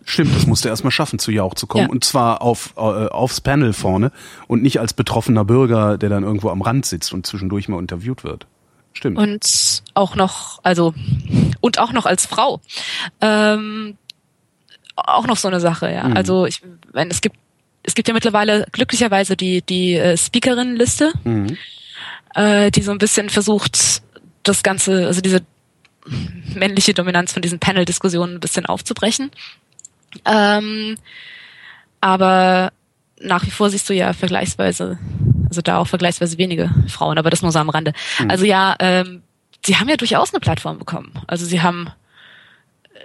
Stimmt, das musste er erstmal schaffen, zu Jauch zu kommen. Ja. Und zwar auf, äh, aufs Panel vorne und nicht als betroffener Bürger, der dann irgendwo am Rand sitzt und zwischendurch mal interviewt wird. Stimmt. und auch noch, also und auch noch als Frau. Ähm, auch noch so eine Sache, ja. Mhm. Also ich, wenn es gibt, es gibt ja mittlerweile glücklicherweise die die äh, Speakerin-Liste, mhm. äh, die so ein bisschen versucht, das ganze, also diese männliche Dominanz von diesen Panel-Diskussionen ein bisschen aufzubrechen. Ähm, aber nach wie vor siehst du ja vergleichsweise, also da auch vergleichsweise wenige Frauen, aber das nur so am Rande. Mhm. Also ja, ähm, sie haben ja durchaus eine Plattform bekommen. Also sie haben,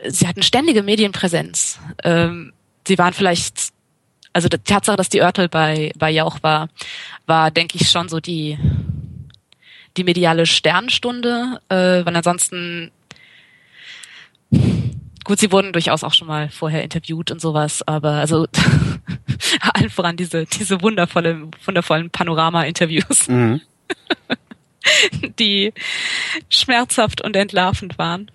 sie hatten ständige Medienpräsenz. Ähm, sie waren vielleicht, also die Tatsache, dass die Örtel bei, bei Jauch war, war, denke ich, schon so die, die mediale Sternstunde, äh, weil ansonsten gut, sie wurden durchaus auch schon mal vorher interviewt und sowas, aber also allen voran diese diese wundervolle wundervollen Panorama-Interviews, mhm. die schmerzhaft und entlarvend waren.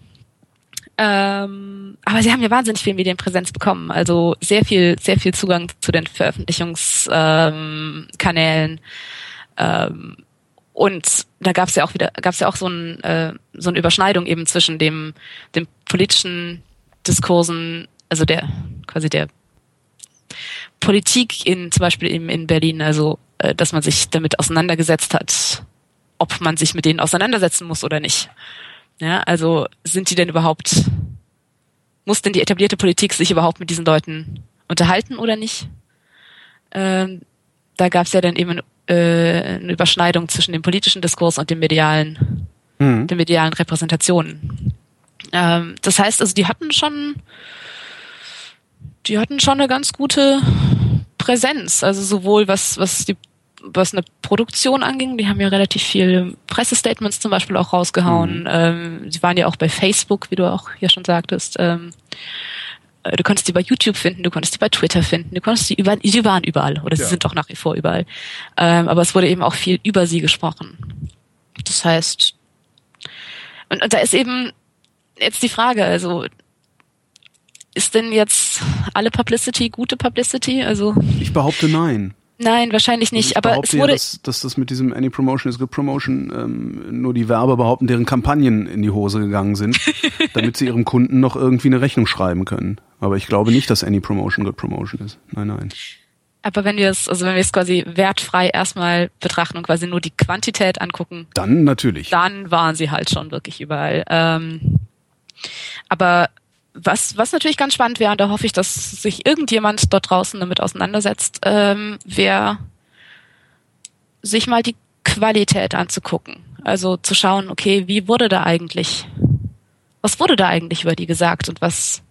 Ähm, aber sie haben ja wahnsinnig viel Medienpräsenz bekommen, also sehr viel sehr viel Zugang zu den Veröffentlichungskanälen. Ähm, und da gab es ja auch wieder, gab es ja auch so, ein, äh, so eine Überschneidung eben zwischen dem, dem politischen Diskursen, also der quasi der Politik in zum Beispiel in, in Berlin, also äh, dass man sich damit auseinandergesetzt hat, ob man sich mit denen auseinandersetzen muss oder nicht. Ja, also sind die denn überhaupt, muss denn die etablierte Politik sich überhaupt mit diesen Leuten unterhalten oder nicht? Ähm, da gab es ja dann eben äh, eine Überschneidung zwischen dem politischen Diskurs und dem medialen, mhm. den medialen Repräsentationen. Ähm, das heißt, also die hatten schon, die hatten schon eine ganz gute Präsenz, also sowohl was was die was eine Produktion anging, die haben ja relativ viel Pressestatements zum Beispiel auch rausgehauen. Mhm. Ähm, sie waren ja auch bei Facebook, wie du auch hier schon sagtest. Ähm, äh, du konntest die bei YouTube finden, du konntest die bei Twitter finden, du konntest die überall, die waren überall oder sie ja. sind auch nach wie vor überall. Ähm, aber es wurde eben auch viel über sie gesprochen. Das heißt, und, und da ist eben jetzt die Frage, also ist denn jetzt alle Publicity gute Publicity? Also ich behaupte nein. Nein, wahrscheinlich nicht. Also aber es wurde, ja, dass, dass das mit diesem Any Promotion is Good Promotion ähm, nur die Werber behaupten, deren Kampagnen in die Hose gegangen sind, damit sie ihrem Kunden noch irgendwie eine Rechnung schreiben können. Aber ich glaube nicht, dass Any Promotion Good Promotion ist. Nein, nein. Aber wenn wir es, also wenn wir es quasi wertfrei erstmal betrachten und quasi nur die Quantität angucken, dann natürlich. Dann waren sie halt schon wirklich überall. Ähm, aber was, was natürlich ganz spannend wäre, und da hoffe ich, dass sich irgendjemand dort draußen damit auseinandersetzt, ähm, wäre sich mal die Qualität anzugucken. Also zu schauen, okay, wie wurde da eigentlich, was wurde da eigentlich über die gesagt und was,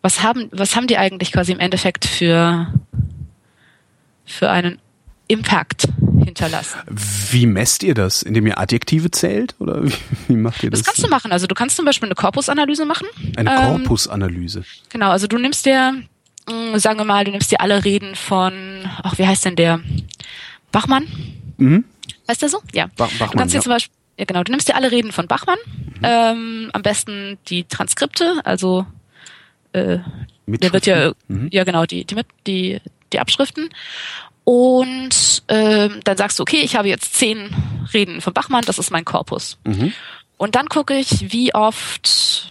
was haben, was haben die eigentlich quasi im Endeffekt für, für einen Impact hinterlassen. Wie messt ihr das? Indem ihr Adjektive zählt? Oder wie, wie macht ihr das? Das kannst du machen. Also du kannst zum Beispiel eine Korpusanalyse machen. Eine ähm, Korpusanalyse? Genau, also du nimmst dir, mh, sagen wir mal, du nimmst dir alle Reden von, ach, wie heißt denn der? Bachmann? Mhm. Heißt der so? Ja. Ba Bachmann, du kannst dir ja. zum Beispiel, ja genau, du nimmst dir alle Reden von Bachmann. Mhm. Ähm, am besten die Transkripte, also äh, der wird ja, mhm. ja genau, die, die, die, die Abschriften. Und ähm, dann sagst du, okay, ich habe jetzt zehn Reden von Bachmann, das ist mein Korpus. Mhm. Und dann gucke ich, wie oft,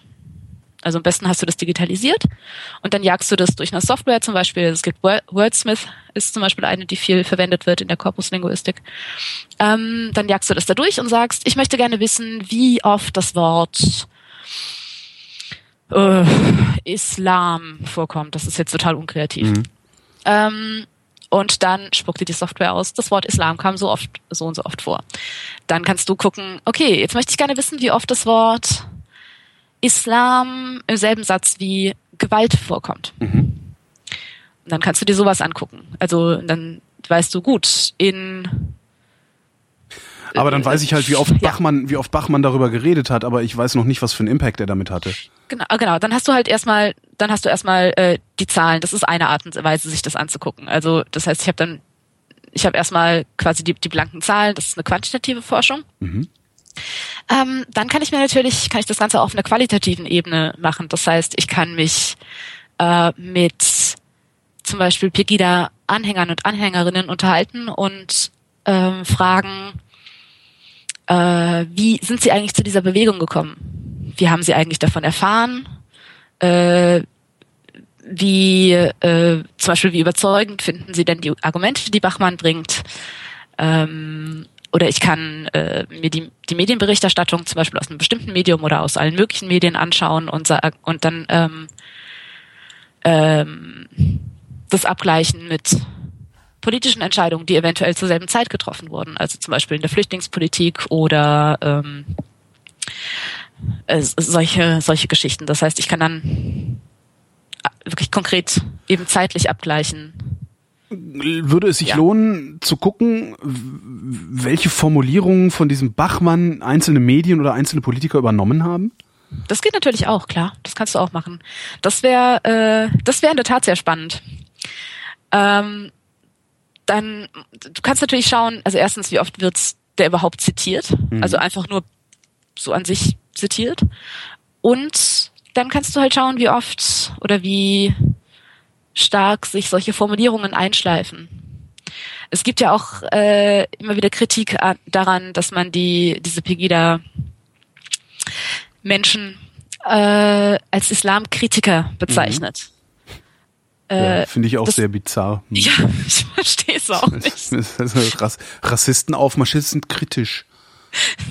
also am besten hast du das digitalisiert und dann jagst du das durch eine Software zum Beispiel. Es gibt Wordsmith, ist zum Beispiel eine, die viel verwendet wird in der Korpuslinguistik. Ähm, dann jagst du das da durch und sagst, ich möchte gerne wissen, wie oft das Wort äh, Islam vorkommt. Das ist jetzt total unkreativ. Mhm. Ähm, und dann spuckte die Software aus, das Wort Islam kam so oft, so und so oft vor. Dann kannst du gucken, okay, jetzt möchte ich gerne wissen, wie oft das Wort Islam im selben Satz wie Gewalt vorkommt. Mhm. Und dann kannst du dir sowas angucken. Also dann weißt du gut, in aber dann weiß ich halt, wie oft Bachmann, ja. wie oft Bachmann darüber geredet hat, aber ich weiß noch nicht, was für einen Impact er damit hatte. Genau, genau. Dann hast du halt erstmal, dann hast du erstmal äh, die Zahlen. Das ist eine Art und Weise, sich das anzugucken. Also das heißt, ich habe dann, ich habe erstmal quasi die, die blanken Zahlen. Das ist eine quantitative Forschung. Mhm. Ähm, dann kann ich mir natürlich, kann ich das Ganze auf einer qualitativen Ebene machen. Das heißt, ich kann mich äh, mit zum Beispiel Pegida-Anhängern und Anhängerinnen unterhalten und ähm, fragen, äh, wie sind Sie eigentlich zu dieser Bewegung gekommen? Wie haben Sie eigentlich davon erfahren? Äh, wie äh, zum Beispiel wie überzeugend finden Sie denn die Argumente, die Bachmann bringt? Ähm, oder ich kann äh, mir die, die Medienberichterstattung zum Beispiel aus einem bestimmten Medium oder aus allen möglichen Medien anschauen und, und dann ähm, ähm, das abgleichen mit politischen Entscheidungen, die eventuell zur selben Zeit getroffen wurden, also zum Beispiel in der Flüchtlingspolitik oder ähm, äh, solche solche Geschichten. Das heißt, ich kann dann wirklich konkret eben zeitlich abgleichen. Würde es sich ja. lohnen zu gucken, welche Formulierungen von diesem Bachmann einzelne Medien oder einzelne Politiker übernommen haben? Das geht natürlich auch, klar. Das kannst du auch machen. Das wäre, äh, das wäre in der Tat sehr spannend. Ähm, dann, du kannst natürlich schauen, also erstens, wie oft wird der überhaupt zitiert? Mhm. Also einfach nur so an sich zitiert. Und dann kannst du halt schauen, wie oft oder wie stark sich solche Formulierungen einschleifen. Es gibt ja auch äh, immer wieder Kritik daran, dass man die diese Pegida Menschen äh, als Islamkritiker bezeichnet. Mhm. Ja, äh, Finde ich auch das, sehr bizarr. Ja, ich verstehe es auch nicht. Rass, Rassisten aufmarschisten sind kritisch.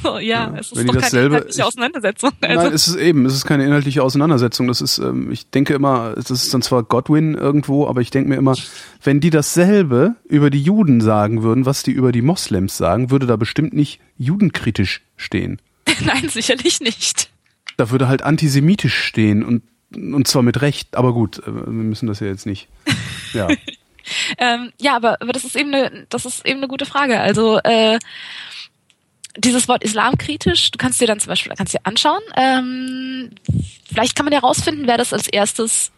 So, ja, es ist Wenn doch keine dasselbe, inhaltliche Auseinandersetzung. Also. Nein, es ist eben, es ist keine inhaltliche Auseinandersetzung. Das ist, ähm, ich denke immer, das ist dann zwar Godwin irgendwo, aber ich denke mir immer, wenn die dasselbe über die Juden sagen würden, was die über die Moslems sagen, würde da bestimmt nicht judenkritisch stehen. Nein, sicherlich nicht. Da würde halt antisemitisch stehen und, und zwar mit Recht, aber gut, äh, wir müssen das ja jetzt nicht. Ja. ähm, ja, aber, aber das ist eben eine, das ist eben eine gute Frage. Also, äh, dieses Wort islamkritisch, du kannst dir dann zum Beispiel kannst dir anschauen. Ähm, vielleicht kann man ja herausfinden, wer das als erstes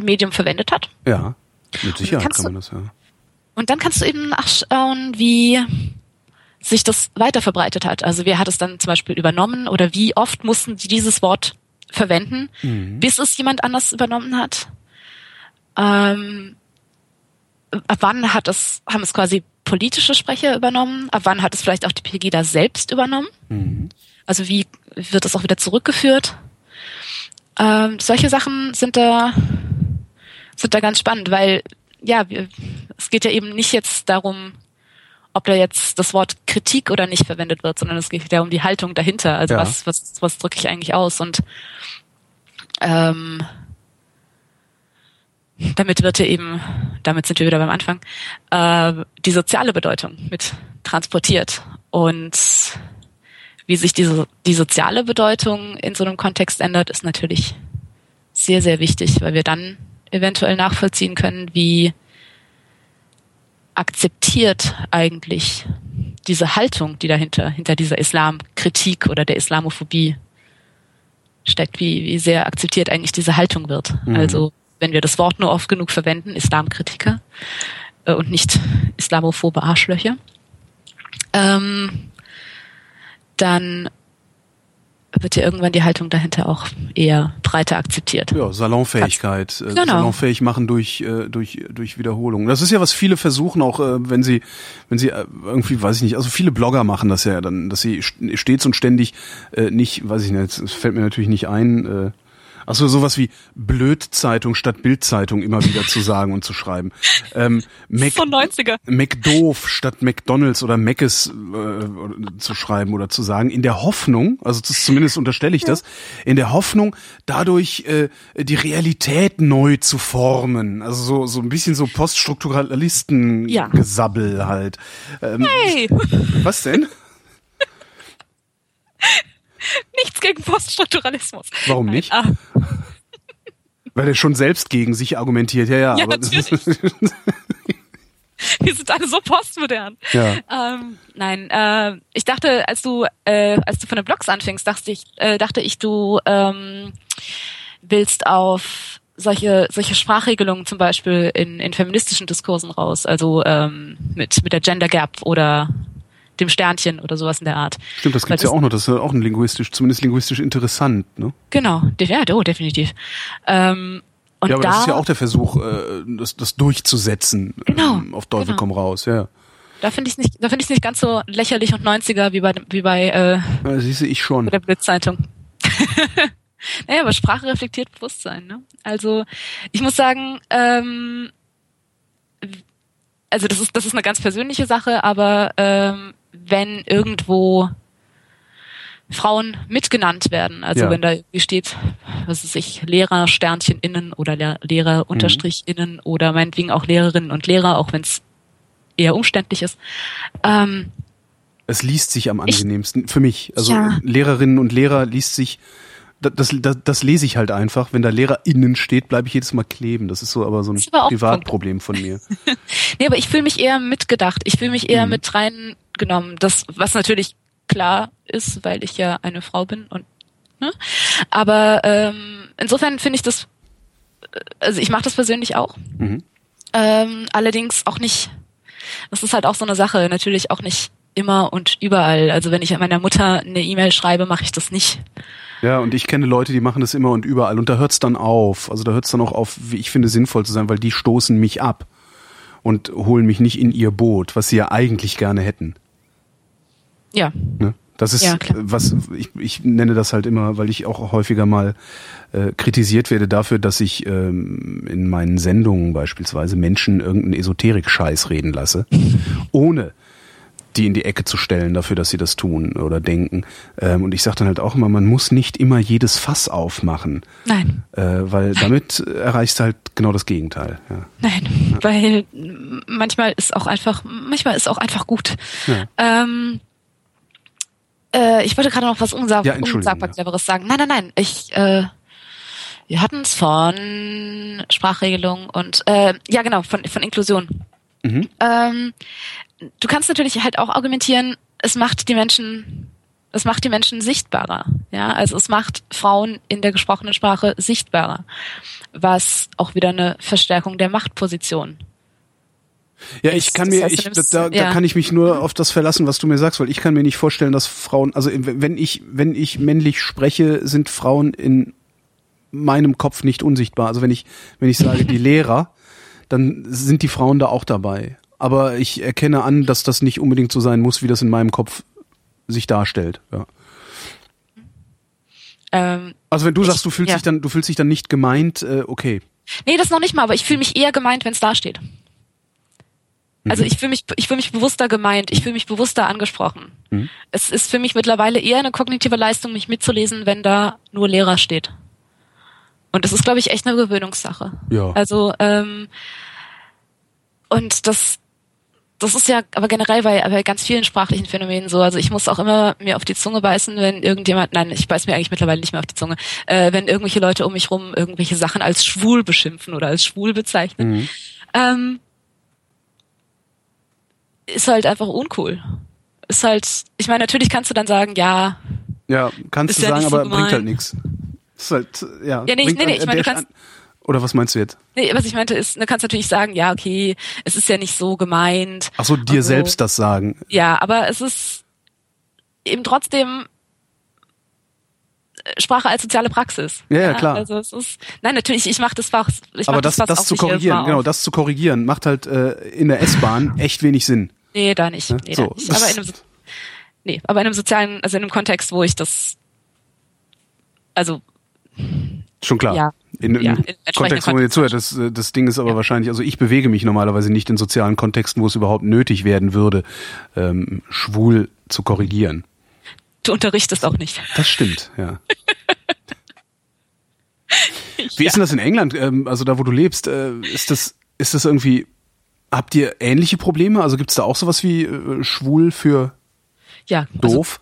Medium verwendet hat. Ja, mit Sicherheit kann man das ja. Und dann kannst du eben nachschauen, wie sich das weiter verbreitet hat. Also wer hat es dann zum Beispiel übernommen oder wie oft mussten sie dieses Wort verwenden, mhm. bis es jemand anders übernommen hat. Ähm, ab wann hat es, haben es quasi politische Sprecher übernommen? Ab wann hat es vielleicht auch die Pegida selbst übernommen? Mhm. Also wie wird es auch wieder zurückgeführt? Ähm, solche Sachen sind da sind da ganz spannend, weil ja, wir, es geht ja eben nicht jetzt darum, ob da jetzt das Wort Kritik oder nicht verwendet wird, sondern es geht ja um die Haltung dahinter. Also ja. was, was, was drücke ich eigentlich aus? Und ähm, damit wird ja eben, damit sind wir wieder beim Anfang, äh, die soziale Bedeutung mit transportiert. Und wie sich diese, die soziale Bedeutung in so einem Kontext ändert, ist natürlich sehr, sehr wichtig, weil wir dann eventuell nachvollziehen können, wie akzeptiert eigentlich diese Haltung, die dahinter, hinter dieser Islamkritik oder der Islamophobie steckt, wie, wie sehr akzeptiert eigentlich diese Haltung wird. Mhm. Also wenn wir das Wort nur oft genug verwenden, Islamkritiker äh, und nicht islamophobe Arschlöcher, ähm, dann wird ja irgendwann die Haltung dahinter auch eher breiter akzeptiert. Ja, Salonfähigkeit, äh, genau. salonfähig machen durch äh, durch durch Wiederholung. Das ist ja was viele versuchen auch, äh, wenn sie wenn sie irgendwie, weiß ich nicht, also viele Blogger machen das ja dann, dass sie stets und ständig nicht, weiß ich nicht, es fällt mir natürlich nicht ein. Achso, sowas wie Blödzeitung statt Bildzeitung immer wieder zu sagen und zu schreiben. Ähm, Mac, Von 90er. McDoof statt McDonalds oder Meckes äh, zu schreiben oder zu sagen, in der Hoffnung, also zumindest unterstelle ich das, in der Hoffnung, dadurch äh, die Realität neu zu formen. Also so, so ein bisschen so Poststrukturalisten-Gesabbel ja. halt. Ähm, hey! Was denn? Nichts gegen Poststrukturalismus. Warum nicht? Ah. Weil er schon selbst gegen sich argumentiert. Ja, ja. ja aber. Wir sind alle so postmodern. Ja. Ähm, nein, äh, ich dachte, als du, äh, als du von den Blogs anfingst, dachte ich, äh, dachte ich, du ähm, willst auf solche solche Sprachregelungen zum Beispiel in, in feministischen Diskursen raus, also ähm, mit mit der Gender Gap oder dem Sternchen oder sowas in der Art. Stimmt, das gibt's ja auch noch. Das ist ja auch ein linguistisch, zumindest linguistisch interessant, ne? Genau, ja, oh, definitiv. Ähm, und ja, aber da, das ist ja auch der Versuch, äh, das, das durchzusetzen. Genau. Ähm, auf Teufel genau. komm raus, ja. Da finde ich nicht, da finde ich nicht ganz so lächerlich und 90er wie bei wie bei äh, ja, siehst du, ich schon. Bei der Bildzeitung. Naja, aber Sprache reflektiert Bewusstsein. Ne? Also ich muss sagen, ähm, also das ist das ist eine ganz persönliche Sache, aber ähm, wenn irgendwo Frauen mitgenannt werden, also Ja. wenn da irgendwie steht, was weiß ich, Lehrer Sternchen innen oder Le Lehrer Unterstrich innen oder meinetwegen auch Lehrerinnen und Lehrer, auch wenn es eher umständlich ist. Ähm, Es liest sich am angenehmsten für mich. Also Ja. Lehrerinnen und Lehrer liest sich das, das, das, lese ich halt einfach. Wenn da LehrerInnen steht, bleibe ich jedes Mal kleben. Das ist so aber so ein ist aber Privatproblem von mir. Nee, aber ich fühle mich eher mitgedacht. Ich fühle mich Mhm. eher mit reingenommen. Das, was natürlich klar ist, weil ich ja eine Frau bin und ne? Aber ähm, insofern finde ich das, äh, also ich mache das persönlich auch. Mhm. Ähm, allerdings auch nicht. Das ist halt auch so eine Sache. Natürlich auch nicht immer und überall. Also wenn ich meiner Mutter eine E-Mail schreibe, mache ich das nicht. Ja, und ich kenne Leute, die machen das immer und überall. Und da hört's dann auf. Also da hört's dann auch auf, wie ich finde, sinnvoll zu sein, weil die stoßen mich ab und holen mich nicht in ihr Boot, was sie ja eigentlich gerne hätten. Ja. Ne? Das ist Ja, was ich, ich nenne das halt immer, weil ich auch häufiger mal äh, kritisiert werde dafür, dass ich ähm, in meinen Sendungen beispielsweise Menschen irgendeinen Esoterik-Scheiß reden lasse, ohne die in die Ecke zu stellen dafür, dass sie das tun oder denken. Ähm, und ich sage dann halt auch immer, man muss nicht immer jedes Fass aufmachen, Nein. äh, weil damit erreichst du halt genau das Gegenteil. Ja. Nein, weil manchmal ist auch einfach, manchmal ist auch einfach gut. Ja. Ähm, äh, ich wollte gerade noch was unsag Ja, unsagbar ja. cleveres sagen. Nein, nein, nein. Ich, äh, wir hatten es von Sprachregelung und äh, ja genau von von Inklusion. Mhm. Ähm, du kannst natürlich halt auch argumentieren, es macht die Menschen, es macht die Menschen sichtbarer. Ja, also es macht Frauen in der gesprochenen Sprache sichtbarer, was auch wieder eine Verstärkung der Machtposition. Ja, ich kann das mir, heißt, ich, da, da, da ja. kann ich mich nur auf das verlassen, was du mir sagst, weil ich kann mir nicht vorstellen, dass Frauen, also wenn ich, wenn ich männlich spreche, sind Frauen in meinem Kopf nicht unsichtbar. Also wenn ich, wenn ich sage die Lehrer, dann sind die Frauen da auch dabei. Aber ich erkenne an, dass das nicht unbedingt so sein muss, wie das in meinem Kopf sich darstellt. Ja. Ähm, Also wenn du Ich- sagst, du fühlst ja. dich dann, du fühlst dich dann nicht gemeint, äh, okay. nee, das noch nicht mal, aber ich fühle mich eher gemeint, wenn es da steht. Also Mhm. ich fühle mich, ich fühle mich bewusster gemeint, ich fühle mich bewusster angesprochen. Mhm. Es ist für mich mittlerweile eher eine kognitive Leistung, mich mitzulesen, wenn da nur Lehrer steht. Und das ist, glaube ich, echt eine Gewöhnungssache. Ja. Also ähm, und das das ist ja aber generell bei, bei ganz vielen sprachlichen Phänomenen so. Also ich muss auch immer mir auf die Zunge beißen, wenn irgendjemand, nein, ich beiß mir eigentlich mittlerweile nicht mehr auf die Zunge, äh, wenn irgendwelche Leute um mich rum irgendwelche Sachen als schwul beschimpfen oder als schwul bezeichnen. Mhm. Ähm, ist halt einfach uncool. Ist halt, ich meine, natürlich kannst du dann sagen, ja, Ja, kannst du ja sagen, so aber bringt halt gemein. nichts. Ist halt, ja. Ja, nee, nee, nee, an ich meine, du kannst- Oder was meinst du jetzt? nee, was ich meinte ist, du kannst natürlich sagen, ja, okay, es ist ja nicht so gemeint. Ach so, dir Also- selbst das sagen. Ja, aber es ist eben trotzdem Sprache als soziale Praxis. Ja, ja, klar. Also es ist, nein, natürlich, ich mache das Fach, ich Aber mach das, Fach das auch zu korrigieren, genau, das zu korrigieren, macht halt äh, in der S-Bahn echt wenig Sinn. Nee, da nicht. Ne? Nee, So, da nicht. Aber in einem, nee, aber in einem sozialen, also in einem Kontext, wo ich das, also Schon klar. Ja. In, Ja, in Kontext, wo man dir zuhört, das, äh, das Ding ist aber Ja. wahrscheinlich, also ich bewege mich normalerweise nicht in sozialen Kontexten, wo es überhaupt nötig werden würde, ähm, schwul zu korrigieren. du unterrichtest auch nicht. Das stimmt, ja. Wie ist denn das in England? Ähm, also da, wo du lebst, äh, ist das, ist das irgendwie, habt ihr ähnliche Probleme? Also gibt's da auch sowas wie äh, schwul für Ja, also, doof?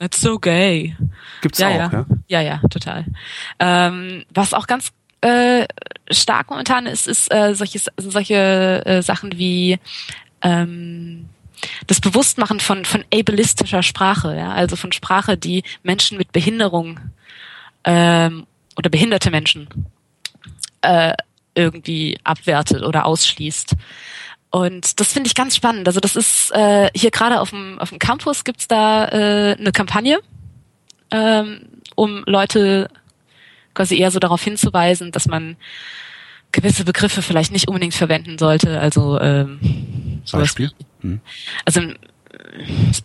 it's so gay. Gibt's ja, auch, ja. ja? ja, ja, total. Ähm, was auch ganz äh, stark momentan ist, ist äh, solche, solche äh, Sachen wie ähm, das Bewusstmachen von, von ableistischer Sprache, ja, also von Sprache, die Menschen mit Behinderung ähm, oder behinderte Menschen äh, irgendwie abwertet oder ausschließt. Und das finde ich ganz spannend. Also das ist äh, hier gerade auf dem auf dem Campus gibt's da äh, eine Kampagne, ähm, um Leute quasi eher so darauf hinzuweisen, dass man gewisse Begriffe vielleicht nicht unbedingt verwenden sollte. Also ähm, Beispiel? Wie, Hm. also äh,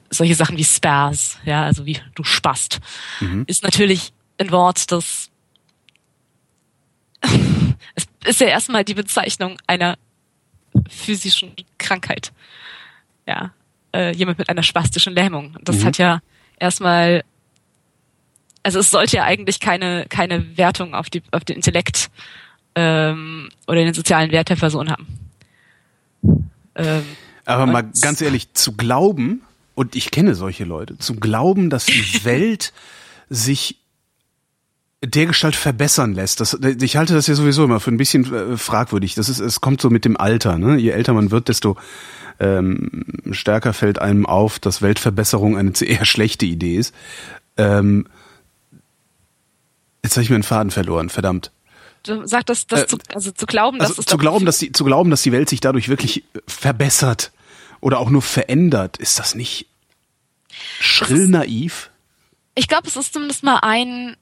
solche Sachen wie Spars, ja, also wie du spast, Mhm. ist natürlich ein Wort, das es ist ja erstmal die Bezeichnung einer physischen Krankheit. Ja, äh, jemand mit einer spastischen Lähmung. Das Mhm. hat ja erstmal, also es sollte ja eigentlich keine keine Wertung auf die auf den Intellekt ähm, oder den sozialen Wert der Person haben. Ähm, Aber mal ganz ehrlich, zu glauben, und ich kenne solche Leute, zu glauben, dass die Welt sich dergestalt verbessern lässt. Das, ich halte das ja sowieso immer für ein bisschen äh, fragwürdig. Das ist, es kommt so mit dem Alter. Ne? Je älter man wird, desto ähm, stärker fällt einem auf, dass Weltverbesserung eine eher schlechte Idee ist. Ähm, jetzt habe ich mir einen Faden verloren, verdammt. du sagst, dass, dass Äh, zu, also zu glauben, dass Also zu glauben, dass die, zu glauben, dass die Welt sich dadurch wirklich äh, verbessert oder auch nur verändert, ist das nicht schrill ist- naiv? ich glaube, es ist zumindest mal ein,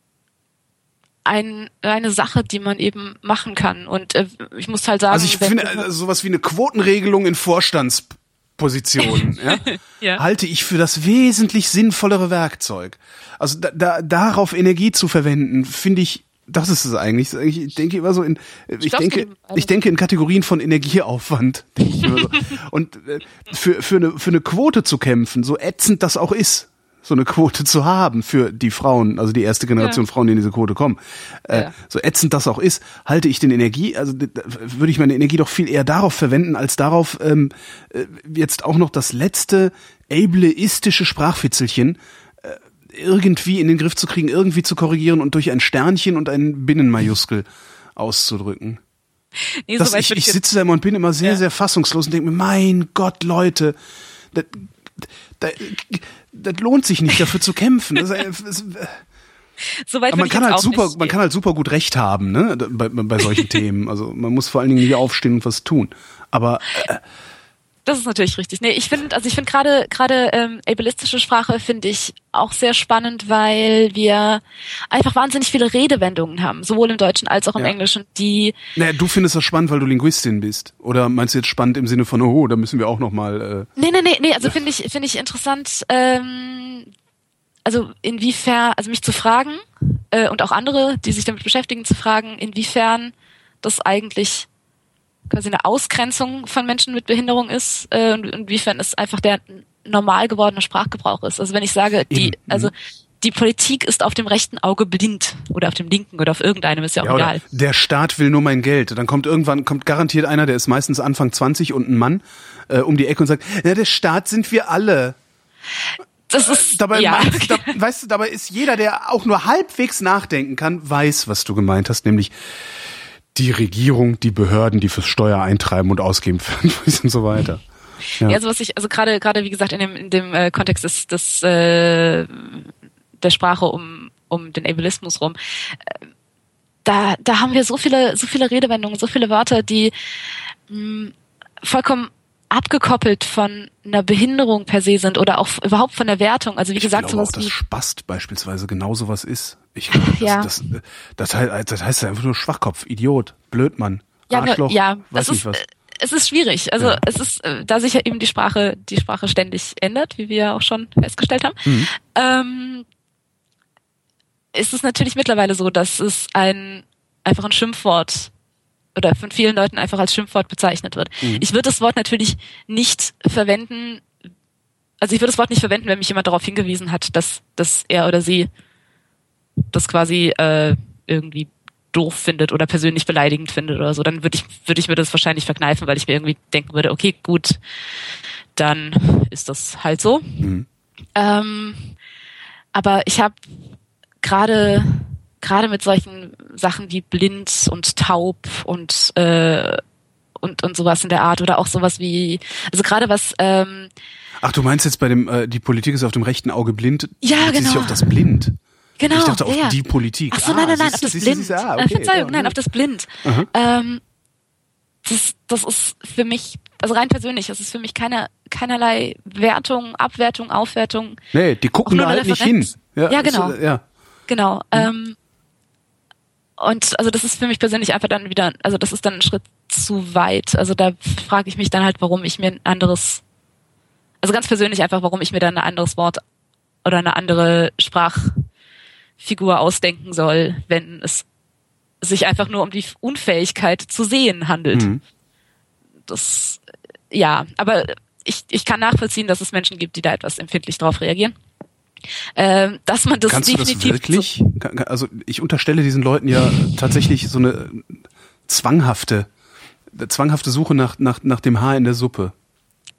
ein eine Sache, die man eben machen kann. Und äh, ich muss halt sagen, Also ich finde also sowas wie eine Quotenregelung in Vorstandspositionen ja, Ja. halte ich für das wesentlich sinnvollere Werkzeug. Also da, da, darauf Energie zu verwenden, finde ich, das ist es eigentlich. Ich denke immer so in, ich, glaub's denke, ich denke in Kategorien von Energieaufwand. denke ich immer so. Und äh, für, für, eine, für eine Quote zu kämpfen, so ätzend das auch ist, so eine Quote zu haben für die Frauen, also die erste Generation Ja. Frauen, die in diese Quote kommen. Äh, Ja. So ätzend das auch ist, halte ich den Energie, also würde ich meine Energie doch viel eher darauf verwenden, als darauf ähm, äh, jetzt auch noch das letzte ableistische Sprachfitzelchen äh, irgendwie in den Griff zu kriegen, irgendwie zu korrigieren und durch ein Sternchen und ein Binnenmajuskel auszudrücken. nee, Das, so weit ich, ich jetzt- sitze da immer und bin immer sehr, Ja. sehr fassungslos und denke mir, mein Gott, Leute, das, das, das lohnt sich nicht, dafür zu kämpfen. Das, das, so weit aber man kann halt super, nicht man kann halt super gut Recht haben, ne, bei, bei solchen Themen. Also man muss vor allen Dingen hier aufstehen und was tun. Aber äh, Das ist natürlich richtig. Nee, ich finde, also ich finde gerade gerade ähm, ableistische Sprache finde ich auch sehr spannend, weil wir einfach wahnsinnig viele Redewendungen haben, sowohl im Deutschen als auch im Ja. Englischen, die naja, du findest das spannend, weil du Linguistin bist. Oder meinst du jetzt spannend im Sinne von, oh, da müssen wir auch noch mal. Äh, Nee, nee, nee, nee, also finde ich, finde ich interessant, ähm, also inwiefern, also mich zu fragen, äh, und auch andere, die sich damit beschäftigen, zu fragen, inwiefern das eigentlich quasi eine Ausgrenzung von Menschen mit Behinderung ist, äh, und inwiefern es einfach der normal gewordene Sprachgebrauch ist. Also wenn ich sage, die, Eben, mhm. also die Politik ist auf dem rechten Auge blind oder auf dem linken oder auf irgendeinem, ist ja auch ja, egal. der Staat will nur mein Geld. Dann kommt irgendwann, kommt garantiert einer, der ist meistens Anfang 20 und ein Mann, äh, um die Ecke und sagt, ja, der Staat sind wir alle. Das ist, Dabei, ja, meinst, da, weißt du, dabei ist jeder, der auch nur halbwegs nachdenken kann, weiß, was du gemeint hast, nämlich die Regierung, die Behörden, die fürs Steuereintreiben und Ausgeben und so weiter. Ja. Ja, also was ich, also gerade gerade wie gesagt in dem in dem äh, Kontext des, des äh, der Sprache um um den Ableismus rum, äh, da da haben wir so viele so viele Redewendungen, so viele Wörter, die mh, vollkommen abgekoppelt von einer Behinderung per se sind oder auch überhaupt von der Wertung. Also wie Ich gesagt, glaube auch, sowas dass wie Spast beispielsweise genau sowas ist. Ich das, Ja. das, das, das, heißt, das heißt einfach nur Schwachkopf, Idiot, Blödmann, ja, Arschloch, ja, weiß es nicht ist, was. es ist schwierig. Also Ja. es ist, äh, da sich ja eben die Sprache, die Sprache ständig ändert, wie wir ja auch schon festgestellt haben, Mhm. ähm, ist es natürlich mittlerweile so, dass es ein einfach ein Schimpfwort oder von vielen Leuten einfach als Schimpfwort bezeichnet wird. Mhm. Ich würde das Wort natürlich nicht verwenden, also ich würde das Wort nicht verwenden, wenn mich jemand darauf hingewiesen hat, dass, dass er oder sie das quasi äh, irgendwie doof findet oder persönlich beleidigend findet oder so, dann würde ich, würde ich mir das wahrscheinlich verkneifen, weil ich mir irgendwie denken würde, okay, gut, dann ist das halt so. Mhm. Ähm, aber ich habe gerade gerade mit solchen Sachen wie blind und taub und äh, und und sowas in der Art oder auch sowas wie also gerade was ähm, Ach, du meinst jetzt bei dem, äh, die Politik ist auf dem rechten Auge blind? Ja, bezieht sich genau. auf das Blind. Genau ich dachte auf ja. die Politik. Ach so, ah, nein, nein, nein, siehst auf das siehst Blind. siehst du, ah, okay, Verzeihung, ja, nein, auf das Blind. Ähm, das, das ist für mich, also rein persönlich, das ist für mich keine, keinerlei Wertung, Abwertung, Aufwertung. Nee, die gucken da nur halt nicht hin. Ja, Ja, ist, genau. äh, ja. Genau. Mhm. Ähm, und also das ist für mich persönlich einfach dann wieder, also das ist dann ein Schritt zu weit. Also da frage ich mich dann halt, warum ich mir ein anderes, also ganz persönlich einfach, warum ich mir dann ein anderes Wort oder eine andere Sprach, Figur ausdenken soll, wenn es sich einfach nur um die Unfähigkeit zu sehen handelt. Mhm. Das, ja, aber ich, ich kann nachvollziehen, dass es Menschen gibt, die da etwas empfindlich drauf reagieren. Ähm, dass man das Kannst du das definitiv wirklich? Kann- Also ich unterstelle diesen Leuten ja tatsächlich so eine zwanghafte, zwanghafte Suche nach, nach, nach dem Haar in der Suppe.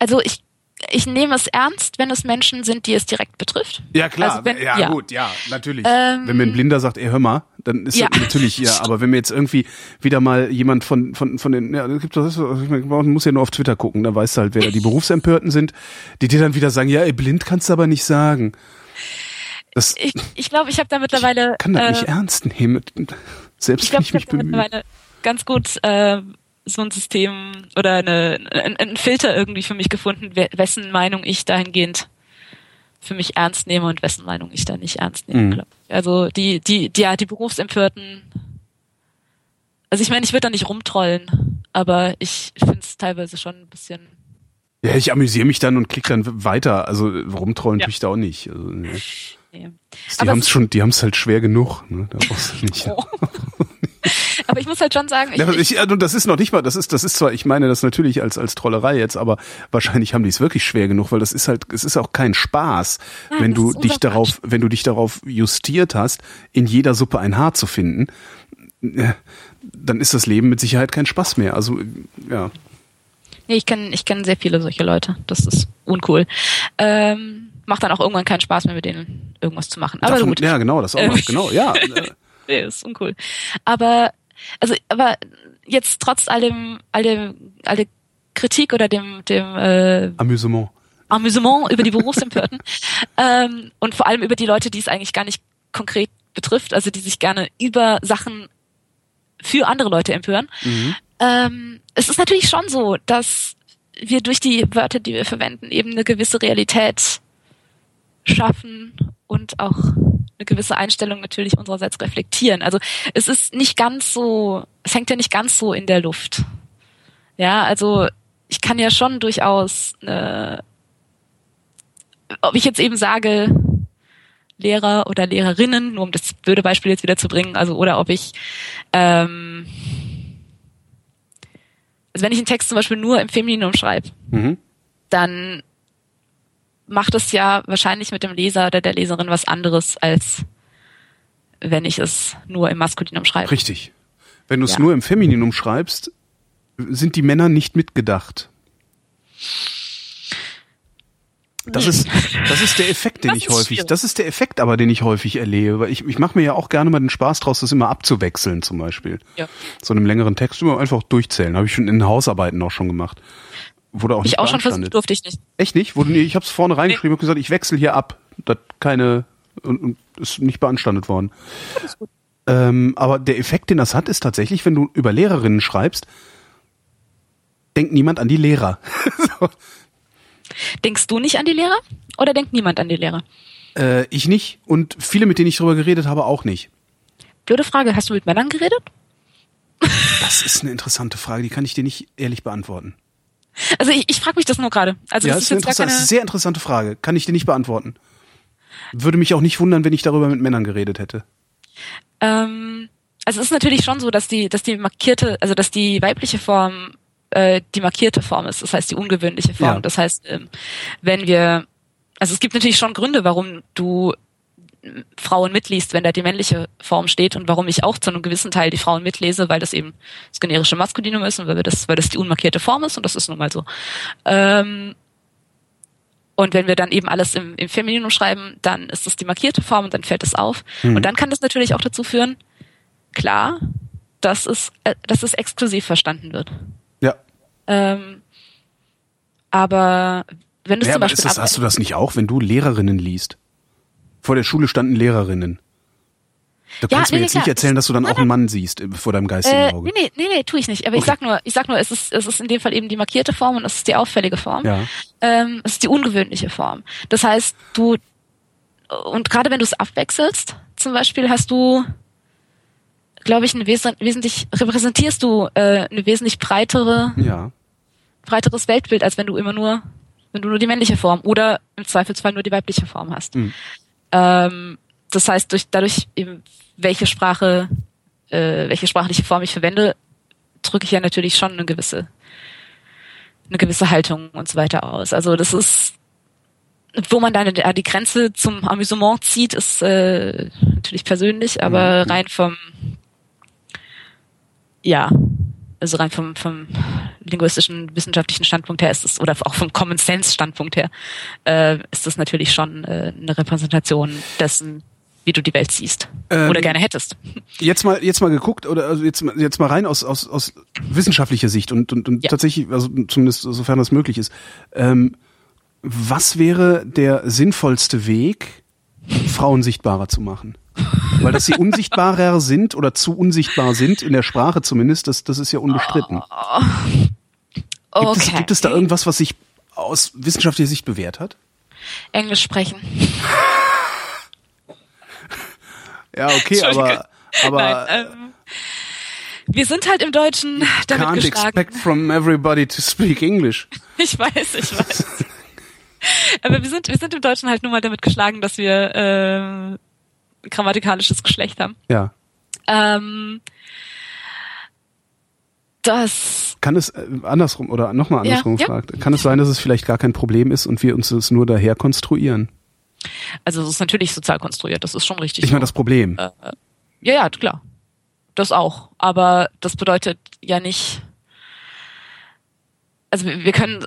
also ich, ich nehme es ernst, wenn es Menschen sind, die es direkt betrifft. Ja klar, Also wenn- ja, ja. gut, ja, natürlich. Ähm, wenn mir ein Blinder sagt, ey, hör mal, dann ist Ja. das natürlich, ja, aber wenn mir jetzt irgendwie wieder mal jemand von, von, von den, ja, gibt das, ich man muss ja nur auf Twitter gucken, da weißt du halt, wer da die Berufsempörten sind, die dir dann wieder sagen, ja, ey, blind kannst du aber nicht sagen. Das Ich, ich glaube, ich habe da mittlerweile kann das äh, nicht ernst nehmen. Selbst ich wenn glaube, ich ich mich bemühe. mittlerweile ganz gut äh, so ein System oder eine, ein, ein Filter irgendwie für mich gefunden, we- wessen Meinung ich dahingehend für mich ernst nehme und wessen Meinung ich da nicht ernst nehme. Mhm. Also die, die, die, ja, die Berufsempörten. Also ich meine, ich würde da nicht rumtrollen, aber ich finde es teilweise schon ein bisschen. Ja, ich amüsiere mich dann und klicke dann weiter. Also rumtrollen Ja. tue ich da auch nicht. Also, nee. Nee. Die haben es- es schon, die haben es halt schwer genug. Ne? Da brauchst du nicht. Oh. Aber ich muss halt schon sagen, ich, Ja, ich, also das ist noch nicht mal, das ist, das ist zwar, ich meine das natürlich als, als Trollerei jetzt, aber wahrscheinlich haben die es wirklich schwer genug, weil das ist halt, es ist auch kein Spaß, Nein, wenn du dich darauf, wenn du dich darauf justiert hast, in jeder Suppe ein Haar zu finden, äh, dann ist das Leben mit Sicherheit kein Spaß mehr. Also, ja. Nee, ich kenne ich kenn sehr viele solche Leute. Das ist uncool. Ähm, macht dann auch irgendwann keinen Spaß mehr, mit denen irgendwas zu machen. Aber Davon- gut. Ja, genau, das auch Ähm. noch, genau, ja. äh, Nee, ist uncool. Aber, also, aber jetzt trotz allem, allem, alle Kritik oder dem, dem äh, Amüsement. Amüsement über die Berufsempörten ähm, und vor allem über die Leute, die es eigentlich gar nicht konkret betrifft, also die sich gerne über Sachen für andere Leute empören. Ähm, es ist natürlich schon so, dass wir durch die Wörter, die wir verwenden, eben eine gewisse Realität schaffen und auch eine gewisse Einstellung natürlich unsererseits reflektieren. Also es ist nicht ganz so, es hängt ja nicht ganz so in der Luft. Ja, also ich kann ja schon durchaus eine, ob ich jetzt eben sage, Lehrer oder Lehrerinnen, nur um das blöde Beispiel jetzt wieder zu bringen, also oder ob ich ähm, also wenn ich einen Text zum Beispiel nur im Femininum schreibe, Mhm. dann macht es ja wahrscheinlich mit dem Leser oder der Leserin was anderes, als wenn ich es nur im Maskulinum schreibe. Richtig. Wenn du es Ja. nur im Femininum schreibst, sind die Männer nicht mitgedacht. Das ist, das ist der Effekt, den Das ich häufig, schwierig. das ist der Effekt aber, den ich häufig erlebe. Weil ich, ich mache mir ja auch gerne mal den Spaß draus, das immer abzuwechseln, zum Beispiel. Ja. So einem längeren Text immer einfach durchzählen. Habe ich schon in Hausarbeiten auch schon gemacht. Wurde auch ich nicht auch schon versucht, durfte ich nicht. Echt nicht? Wurde, nee, ich habe es vorne reingeschrieben und gesagt, ich wechsle hier ab. Das keine und, und ist nicht beanstandet worden. Ähm, aber der Effekt, den das hat, ist tatsächlich, wenn du über Lehrerinnen schreibst, denkt niemand an die Lehrer. so. Denkst du nicht an die Lehrer? Oder denkt niemand an die Lehrer? äh, ich nicht und viele, mit denen ich darüber geredet habe, auch nicht. Blöde Frage, hast du mit Männern geredet? Das ist eine interessante Frage, die kann ich dir nicht ehrlich beantworten. Also ich, ich frage mich das nur gerade. Also ja, das ist ist eine, jetzt keine. ist eine sehr interessante Frage, kann ich dir nicht beantworten. Würde mich auch nicht wundern, wenn ich darüber mit Männern geredet hätte. Ähm, also es ist natürlich schon so, dass die, dass die markierte, also dass die weibliche Form äh, die markierte Form ist, das heißt die ungewöhnliche Form. Ja. Das heißt, ähm, wenn wir, also es gibt natürlich schon Gründe, warum du Frauen mitliest, wenn da die männliche Form steht und warum ich auch zu einem gewissen Teil die Frauen mitlese, weil das eben das generische Maskulinum ist und weil wir das, weil das die unmarkierte Form ist und das ist nun mal so. Ähm, und wenn wir dann eben alles im, im Femininum schreiben, dann ist das die markierte Form und dann fällt es auf. Mhm. Und dann kann das natürlich auch dazu führen, klar, dass es, äh, dass es exklusiv verstanden wird. Ja. Ähm, aber wenn du Ja, zum aber Beispiel ist das, hast du das nicht auch, wenn du Lehrerinnen liest? Vor der Schule standen Lehrerinnen. Du Ja, kannst nee, mir nee, jetzt nicht klar. erzählen, dass du dann Nein, auch einen Mann siehst äh, vor deinem geistigen äh, Auge. nee, nee, nee, nee, tue ich nicht. Aber ich Okay. sag nur, ich sag nur, es ist, es ist in dem Fall eben die markierte Form und es ist die auffällige Form. Ja. Ähm, es ist die ungewöhnliche Form. Das heißt, du und gerade wenn du es abwechselst, zum Beispiel hast du, glaube ich, eine wes wesentlich repräsentierst du äh, eine wesentlich breitere Ja. breiteres Weltbild, als wenn du immer nur, wenn du nur die männliche Form oder im Zweifelsfall nur die weibliche Form hast. Mhm. Ähm, das heißt, durch dadurch eben, welche Sprache, äh, welche sprachliche Form ich verwende, drücke ich ja natürlich schon eine gewisse, eine gewisse Haltung und so weiter aus. Also das ist, wo man dann die Grenze zum Amüsement zieht, ist äh, natürlich persönlich, aber mhm. rein vom, ja, also rein vom, vom linguistischen, wissenschaftlichen Standpunkt her ist es, oder auch vom Common Sense Standpunkt her, äh, ist das natürlich schon äh, eine Repräsentation dessen, wie du die Welt siehst ähm, oder gerne hättest. Jetzt mal jetzt mal geguckt oder also jetzt jetzt mal rein aus aus aus wissenschaftlicher Sicht und und, und ja. tatsächlich also zumindest sofern das möglich ist. Ähm, was wäre der sinnvollste Weg, Frauen sichtbarer zu machen? Weil dass sie unsichtbarer sind oder zu unsichtbar sind, in der Sprache zumindest, das, das ist ja unbestritten. Okay. Gibt, es, gibt es da irgendwas, was sich aus wissenschaftlicher Sicht bewährt hat? Englisch sprechen. ja, okay, aber, aber Nein, ähm, wir sind halt im Deutschen damit can't geschlagen. expect from everybody to speak English. Ich weiß, ich weiß. aber wir sind, wir sind im Deutschen halt nur mal damit geschlagen, dass wir äh, grammatikalisches Geschlecht haben. Ja. Ähm, das kann es äh, andersrum oder nochmal andersrum ja, gefragt, ja. kann es sein, dass es vielleicht gar kein Problem ist und wir uns das nur daher konstruieren? Also es ist natürlich sozial konstruiert, das ist schon richtig. Ich meine das Problem. Äh, ja, ja, klar. Das auch. Aber das bedeutet ja nicht. Also wir können.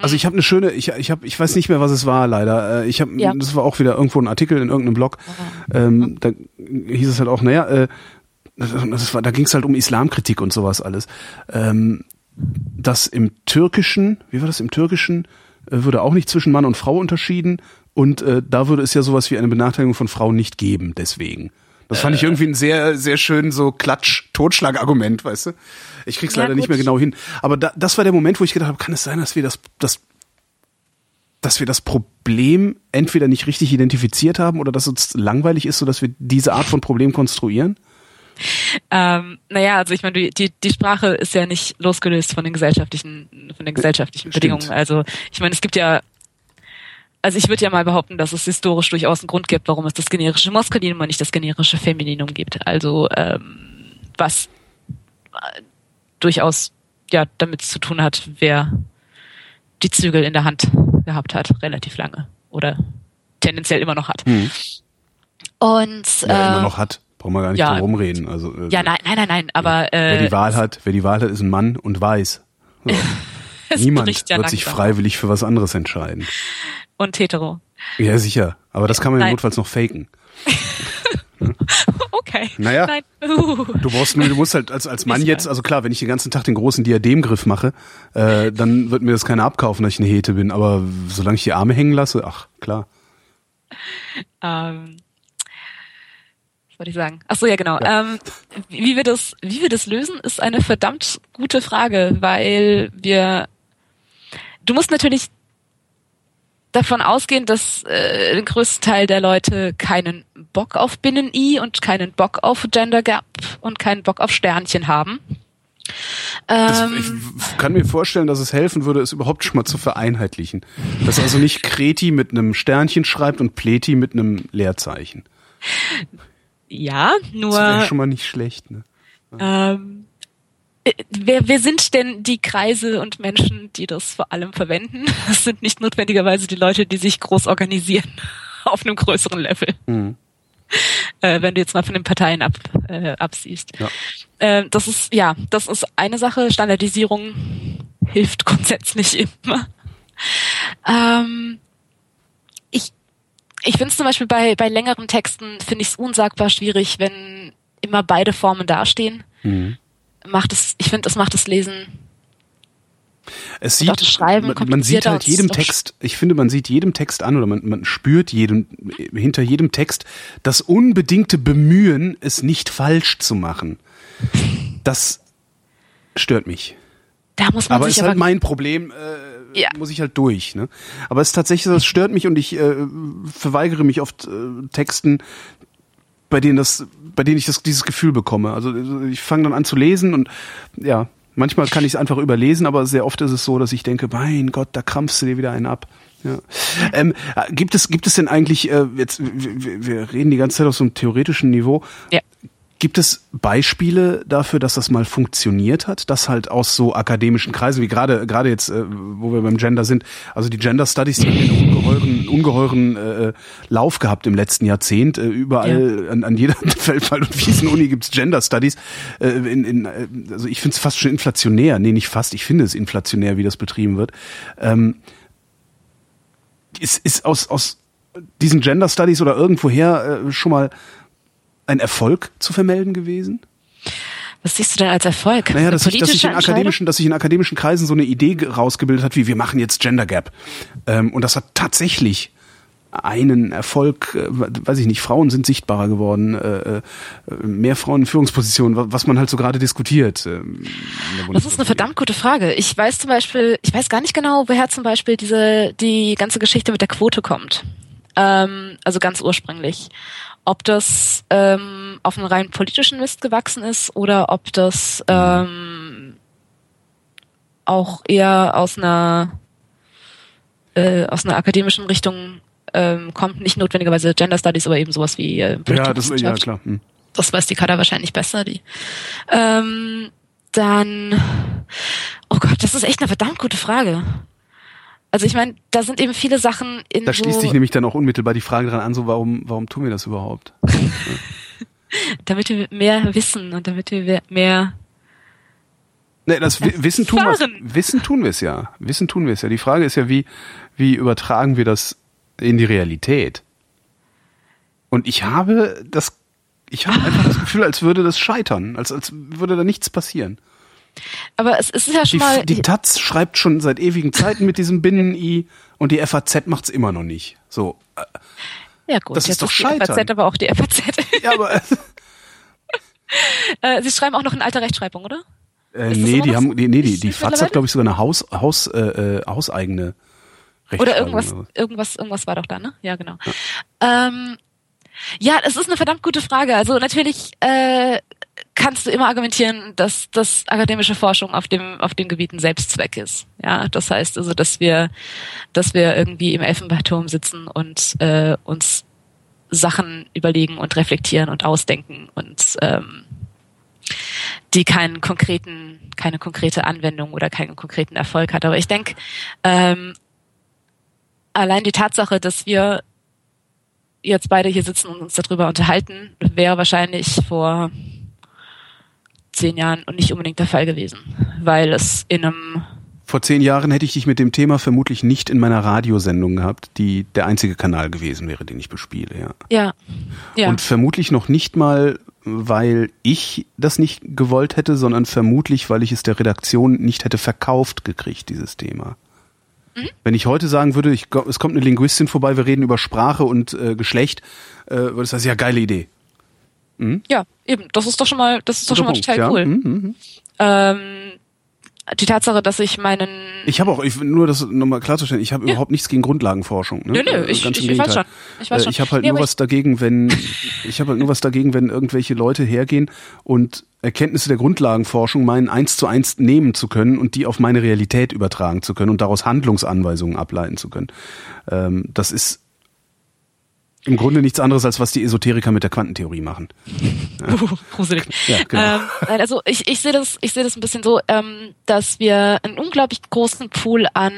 Also ich habe eine schöne, ich ich habe, ich weiß nicht mehr, was es war, leider. Äh, ich habe, ja. das war auch wieder irgendwo ein Artikel in irgendeinem Blog. Ähm, da hieß es halt auch, naja, äh, das war, da ging es halt um Islamkritik und sowas alles. Ähm, dass im Türkischen, wie war das im Türkischen, äh, würde auch nicht zwischen Mann und Frau unterschieden und äh, da würde es ja sowas wie eine Benachteiligung von Frauen nicht geben, deswegen. Das fand ich irgendwie ein sehr, sehr schön so Klatsch-Totschlag-Argument, weißt du? Ich krieg's ja, leider gut. nicht mehr genau hin. Aber da, das war der Moment, wo ich gedacht habe, kann es sein, dass wir das, das, dass wir das Problem entweder nicht richtig identifiziert haben oder dass uns langweilig ist, so dass wir diese Art von Problem konstruieren? Ähm, naja, also ich meine, die, die Sprache ist ja nicht losgelöst von den gesellschaftlichen, von den gesellschaftlichen Stimmt. Bedingungen. Also ich meine, es gibt ja also ich würde ja mal behaupten, dass es historisch durchaus einen Grund gibt, warum es das generische Maskulinum und nicht das generische Femininum gibt. Also ähm, was äh, durchaus ja damit zu tun hat, wer die Zügel in der Hand gehabt hat, relativ lange oder tendenziell immer noch hat. Hm. Und ja, äh, immer noch hat. Brauchen wir gar nicht ja, drum rumreden. Also, äh, ja, nein, nein, nein, nein, aber äh, wer die Wahl hat, wer die Wahl hat, ist ein Mann und weiß. So. Niemand ja wird sich freiwillig für was anderes entscheiden. Und hetero. Ja, sicher. Aber das kann man ja notfalls noch faken. okay. Naja, Nein. Uh. du brauchst nur, du musst halt als, als Mann jetzt, also klar, wenn ich den ganzen Tag den großen Diademgriff mache, äh, dann wird mir das keiner abkaufen, dass ich eine Hete bin. Aber solange ich die Arme hängen lasse, ach, klar. Ähm, was wollte ich sagen? Ach so, ja, genau. Ja. Ähm, wie wir das, wie wir das lösen, ist eine verdammt gute Frage, weil wir, du musst natürlich davon ausgehen, dass äh, der größte Teil der Leute keinen Bock auf Binnen-I und keinen Bock auf Gender Gap und keinen Bock auf Sternchen haben. Das, ähm, ich kann mir vorstellen, dass es helfen würde, es überhaupt schon mal zu vereinheitlichen. Dass also nicht Kreti mit einem Sternchen schreibt und Pleti mit einem Leerzeichen. Ja, nur. Das wäre schon mal nicht schlecht, ne? Ähm, äh, wer, wer sind denn die Kreise und Menschen, die das vor allem verwenden? Das sind nicht notwendigerweise die Leute, die sich groß organisieren auf einem größeren Level. Mhm. Äh, wenn du jetzt mal von den Parteien ab, äh, absiehst. Ja. Äh, das ist, ja, das ist eine Sache. Standardisierung hilft grundsätzlich immer. Ähm, ich ich finde es zum Beispiel bei, bei längeren Texten, finde ich es unsagbar schwierig, wenn immer beide Formen dastehen. Mhm macht es, ich finde, das macht das Lesen es sieht, man, man sieht halt jedem Text, ich finde, man sieht jedem Text an oder man, man spürt jedem, hinter jedem Text das unbedingte Bemühen, es nicht falsch zu machen. Das stört mich. Da muss man aber sich ist halt mein Problem, äh, ja. muss ich halt durch. Ne? Aber es ist tatsächlich, das stört mich und ich äh, verweigere mich oft äh, Texten, bei denen das, bei denen ich das, dieses Gefühl bekomme. Also ich fange dann an zu lesen und ja, Manchmal kann ich es einfach überlesen, aber sehr oft ist es so, dass ich denke, mein Gott, da krampfst du dir wieder einen ab. Ja. Ähm, gibt es gibt es denn eigentlich äh, jetzt wir, wir reden die ganze Zeit auf so einem theoretischen Niveau. Ja. Gibt es Beispiele dafür, dass das mal funktioniert hat, dass halt aus so akademischen Kreisen, wie gerade gerade jetzt, äh, wo wir beim Gender sind, also die Gender Studies, die haben einen ungeheuren, ungeheuren äh, Lauf gehabt im letzten Jahrzehnt. Äh, überall ja. an, an jeder Feldwald- und Wiesenuni gibt's Gender Studies. Äh, in, in, äh, also ich finde es fast schon inflationär. Nee, nicht fast, ich finde es inflationär, wie das betrieben wird. Ähm, ist, ist aus, aus diesen Gender Studies oder irgendwoher äh, schon mal ein Erfolg zu vermelden gewesen? Was siehst du denn als Erfolg? Naja, dass sich, dass sich in akademischen, dass sich in akademischen Kreisen so eine Idee rausgebildet hat, wie wir machen jetzt Gender Gap. Ähm, und das hat tatsächlich einen Erfolg, äh, weiß ich nicht, Frauen sind sichtbarer geworden, äh, äh mehr Frauen in Führungspositionen, was man halt so gerade diskutiert. Äh, das ist eine verdammt gute Frage. Ich weiß zum Beispiel, ich weiß gar nicht genau, woher zum Beispiel diese die ganze Geschichte mit der Quote kommt. Ähm, also ganz ursprünglich ob das ähm, auf einen rein politischen Mist gewachsen ist oder ob das ähm, auch eher aus einer äh, aus einer akademischen Richtung ähm, kommt, nicht notwendigerweise Gender Studies, aber eben sowas wie äh, Ja, das ja klar. Hm. Das weiß die Kader wahrscheinlich besser, die. Ähm, dann, oh Gott, das ist echt eine verdammt gute Frage. Also ich meine, da sind eben viele Sachen in Da schließt sich nämlich dann auch unmittelbar die Frage dran an, so warum, warum tun wir das überhaupt? damit wir mehr wissen und damit wir mehr Nee, das Wissen tun wir Wissen tun wir es ja. Wissen tun wir es ja. Die Frage ist ja, wie, wie übertragen wir das in die Realität? Und ich habe das, ich habe einfach das Gefühl, als würde das scheitern, als, als würde da nichts passieren. Aber es ist ja schon die, mal. Die Taz schreibt schon seit ewigen Zeiten mit diesem Binnen-I und die FAZ macht's immer noch nicht. So. Äh, ja gut, das ist doch ist die. FAZ aber auch die FAZ. Ja, aber äh, Sie schreiben auch noch in alter Rechtschreibung, oder? äh, nee, die haben die, nee, die, die FAZ hat glaube ich sogar eine Haus Haus äh, äh, hauseigene Oder Rechtschreibung irgendwas, oder so. irgendwas, irgendwas war doch da, ne? Ja, genau. Ja, ähm, ja es ist eine verdammt gute Frage. Also natürlich äh, kannst du immer argumentieren, dass dass akademische Forschung auf dem auf dem Gebiet ein Selbstzweck ist. Ja, das heißt also, dass wir dass wir irgendwie im Elfenbeinturm sitzen und äh, uns Sachen überlegen und reflektieren und ausdenken und ähm, die keinen konkreten, keine konkrete Anwendung oder keinen konkreten Erfolg hat. Aber ich denke, ähm, allein die Tatsache, dass wir jetzt beide hier sitzen und uns darüber unterhalten, wäre wahrscheinlich vor zehn Jahren und nicht unbedingt der Fall gewesen, weil es in einem Vor zehn Jahren hätte ich dich mit dem Thema vermutlich nicht in meiner Radiosendung gehabt, die der einzige Kanal gewesen wäre, den ich bespiele, ja. ja ja Und vermutlich noch nicht mal, weil ich das nicht gewollt hätte, sondern vermutlich, weil ich es der Redaktion nicht hätte verkauft gekriegt, dieses Thema. Mhm. Wenn ich heute sagen würde, ich, es kommt eine Linguistin vorbei, wir reden über Sprache und äh, Geschlecht, äh, würde ich sagen, ja, geile Idee. Ja eben das ist doch schon mal das ist doch schon mal Guter total Punkt, ja. cool. Mhm, mhm. Ähm, die Tatsache, dass ich meinen Ich habe auch, ich, nur das nochmal klarzustellen, ich habe Ja. überhaupt nichts gegen Grundlagenforschung. Ne? Nö, nö, Äh, ich- im ich weiß schon. Ich weiß Äh, schon. Ich habe halt Nee, nur was dagegen, wenn ich habe halt nur was dagegen, wenn irgendwelche Leute hergehen und Erkenntnisse der Grundlagenforschung meinen, eins zu eins nehmen zu können und die auf meine Realität übertragen zu können und daraus Handlungsanweisungen ableiten zu können. Ähm, das ist im Grunde nichts anderes, als was die Esoteriker mit der Quantentheorie machen. gruselig. Ja, genau. Ähm, also ich, ich sehe das, ich sehe das ein bisschen so, ähm, dass wir einen unglaublich großen Pool an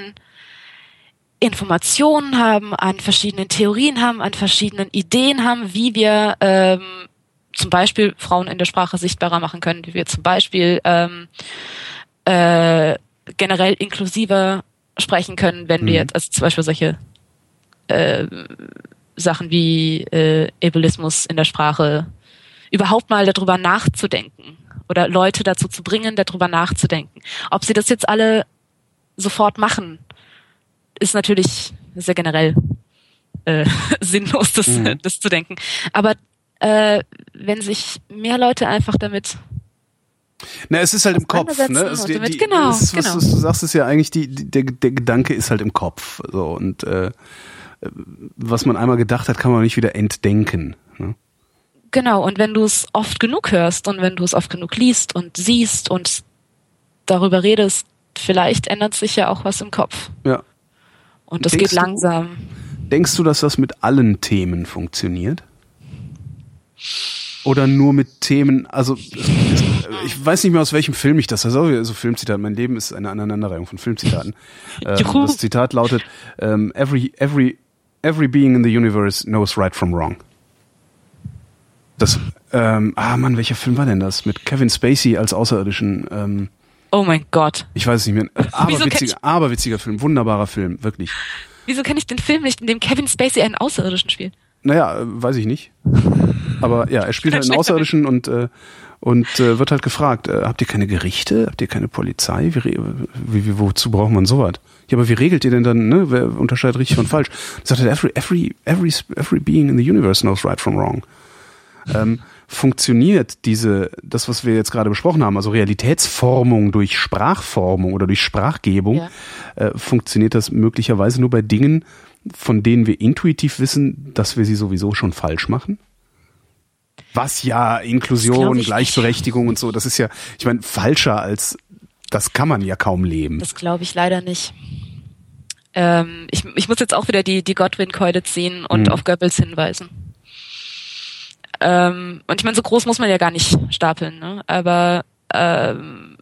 Informationen haben, an verschiedenen Theorien haben, an verschiedenen Ideen haben, wie wir ähm, zum Beispiel Frauen in der Sprache sichtbarer machen können, wie wir zum Beispiel ähm, äh, generell inklusiver sprechen können, wenn wir Mhm. jetzt, also zum Beispiel solche äh, Sachen wie äh, Ableismus in der Sprache überhaupt mal darüber nachzudenken oder Leute dazu zu bringen, darüber nachzudenken. Ob sie das jetzt alle sofort machen, ist natürlich sehr generell äh, sinnlos, das, Mhm. das zu denken. Aber äh, wenn sich mehr Leute einfach damit Na, es ist halt im Kopf, ne? Und die, die, genau, das was, genau. was du sagst, ist ja eigentlich die, die der, der Gedanke ist halt im Kopf. So und äh, was man einmal gedacht hat, kann man nicht wieder entdenken. Ne? Genau, und wenn du es oft genug hörst und wenn du es oft genug liest und siehst und darüber redest, vielleicht ändert sich ja auch was im Kopf. Ja. Und das Denkst geht du- langsam. Denkst du, dass das mit allen Themen funktioniert? Oder nur mit Themen, also ich weiß nicht mehr aus welchem Film ich das, also so Filmzitat, mein Leben ist eine Aneinanderreihung von Filmzitaten. Ähm, das Zitat lautet, ähm, every, every, every being in the universe knows right from wrong. Das, ähm, ah Mann, welcher Film war denn das? Mit Kevin Spacey als Außerirdischen, ähm, Oh mein Gott. ich weiß es nicht mehr, aber Wieso kenn witziger, aber witziger Film, wunderbarer Film, wirklich. Wieso kenne ich den Film nicht, in dem Kevin Spacey einen Außerirdischen spielt? Naja, äh, weiß ich nicht. Aber ja, er spielt halt einen Außerirdischen und, äh, und äh, wird halt gefragt, äh, habt ihr keine Gerichte? Habt ihr keine Polizei? Wie, wie, wozu braucht man sowas? Ja, aber wie regelt ihr denn dann, ne? Wer unterscheidet richtig von falsch? Sagt er, every, every, every, every being in the universe knows right from wrong. Ähm, funktioniert diese, das, was wir jetzt gerade besprochen haben, also Realitätsformung durch Sprachformung oder durch Sprachgebung, Ja. äh, funktioniert das möglicherweise nur bei Dingen, von denen wir intuitiv wissen, dass wir sie sowieso schon falsch machen? Was ja, Inklusion, ich Gleichberechtigung und so, das ist ja, ich meine, falscher als, das kann man ja kaum leben. Das glaube ich leider nicht. Ähm, ich, ich muss jetzt auch wieder die, die Godwin-Keule ziehen und Mhm. auf Goebbels hinweisen. Ähm, und ich meine, so groß muss man ja gar nicht stapeln, ne? Aber ähm,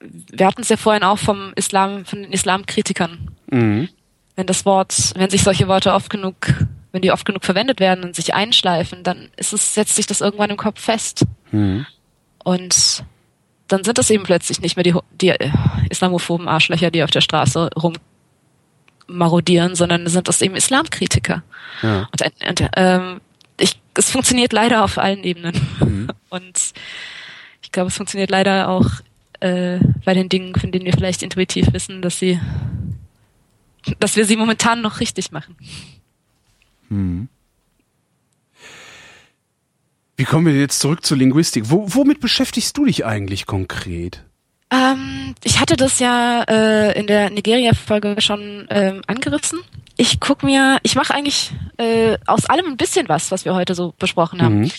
wir hatten es ja vorhin auch vom Islam, von den Islamkritikern. Mhm. Wenn das Wort, wenn sich solche Worte oft genug, wenn die oft genug verwendet werden und sich einschleifen, dann ist es, setzt sich das irgendwann im Kopf fest. Mhm. Und dann sind das eben plötzlich nicht mehr die, die äh, islamophoben Arschlöcher, die auf der Straße rummarodieren, sondern sind das eben Islamkritiker. Ja. Und, ein- und ähm, ich, es funktioniert leider auf allen Ebenen. Mhm. Und ich glaube, es funktioniert leider auch äh, bei den Dingen, von denen wir vielleicht intuitiv wissen, dass sie, dass wir sie momentan noch richtig machen. Wie kommen wir jetzt zurück zur Linguistik? Wo, womit beschäftigst du dich eigentlich konkret? Ähm, ich hatte das ja äh, in der Nigeria-Folge schon ähm, angerissen. Ich guck mir, ich mache eigentlich äh, aus allem ein bisschen was, was wir heute so besprochen haben. Mhm.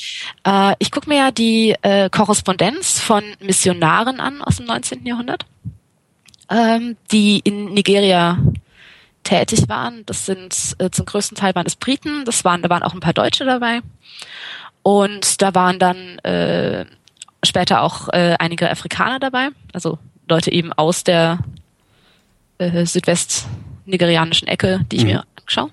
Äh, ich guck mir ja die äh, Korrespondenz von Missionaren an aus dem 19. Jahrhundert, ähm, die in Nigeria tätig waren. Das sind äh, zum größten Teil waren es Briten, das waren, da waren auch ein paar Deutsche dabei. Und da waren dann äh, später auch äh, einige Afrikaner dabei, also Leute eben aus der äh, südwestnigerianischen Ecke, die ich Mhm. mir anschaue.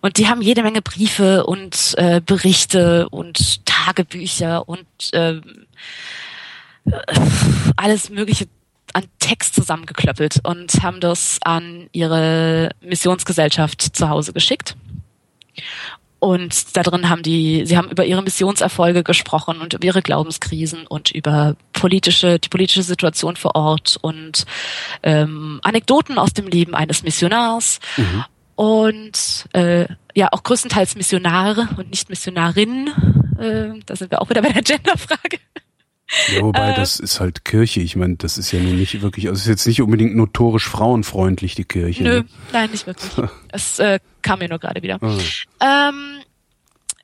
Und die haben jede Menge Briefe und äh, Berichte und Tagebücher und ähm, äh, alles Mögliche an Text zusammengeklöppelt und haben das an ihre Missionsgesellschaft zu Hause geschickt. Und da drin haben die, sie haben über ihre Missionserfolge gesprochen und über ihre Glaubenskrisen und über politische, die politische Situation vor Ort und ähm, Anekdoten aus dem Leben eines Missionars und äh, ja auch größtenteils Missionare und nicht Missionarinnen. Äh, da sind wir auch wieder bei der Genderfrage. Ja, wobei, das ist halt Kirche. Ich meine, das ist ja nun nicht wirklich, also es ist jetzt nicht unbedingt notorisch frauenfreundlich, die Kirche. Nö, Ne? nein, nicht wirklich. Es äh, kam mir nur gerade wieder. Ah. Ähm,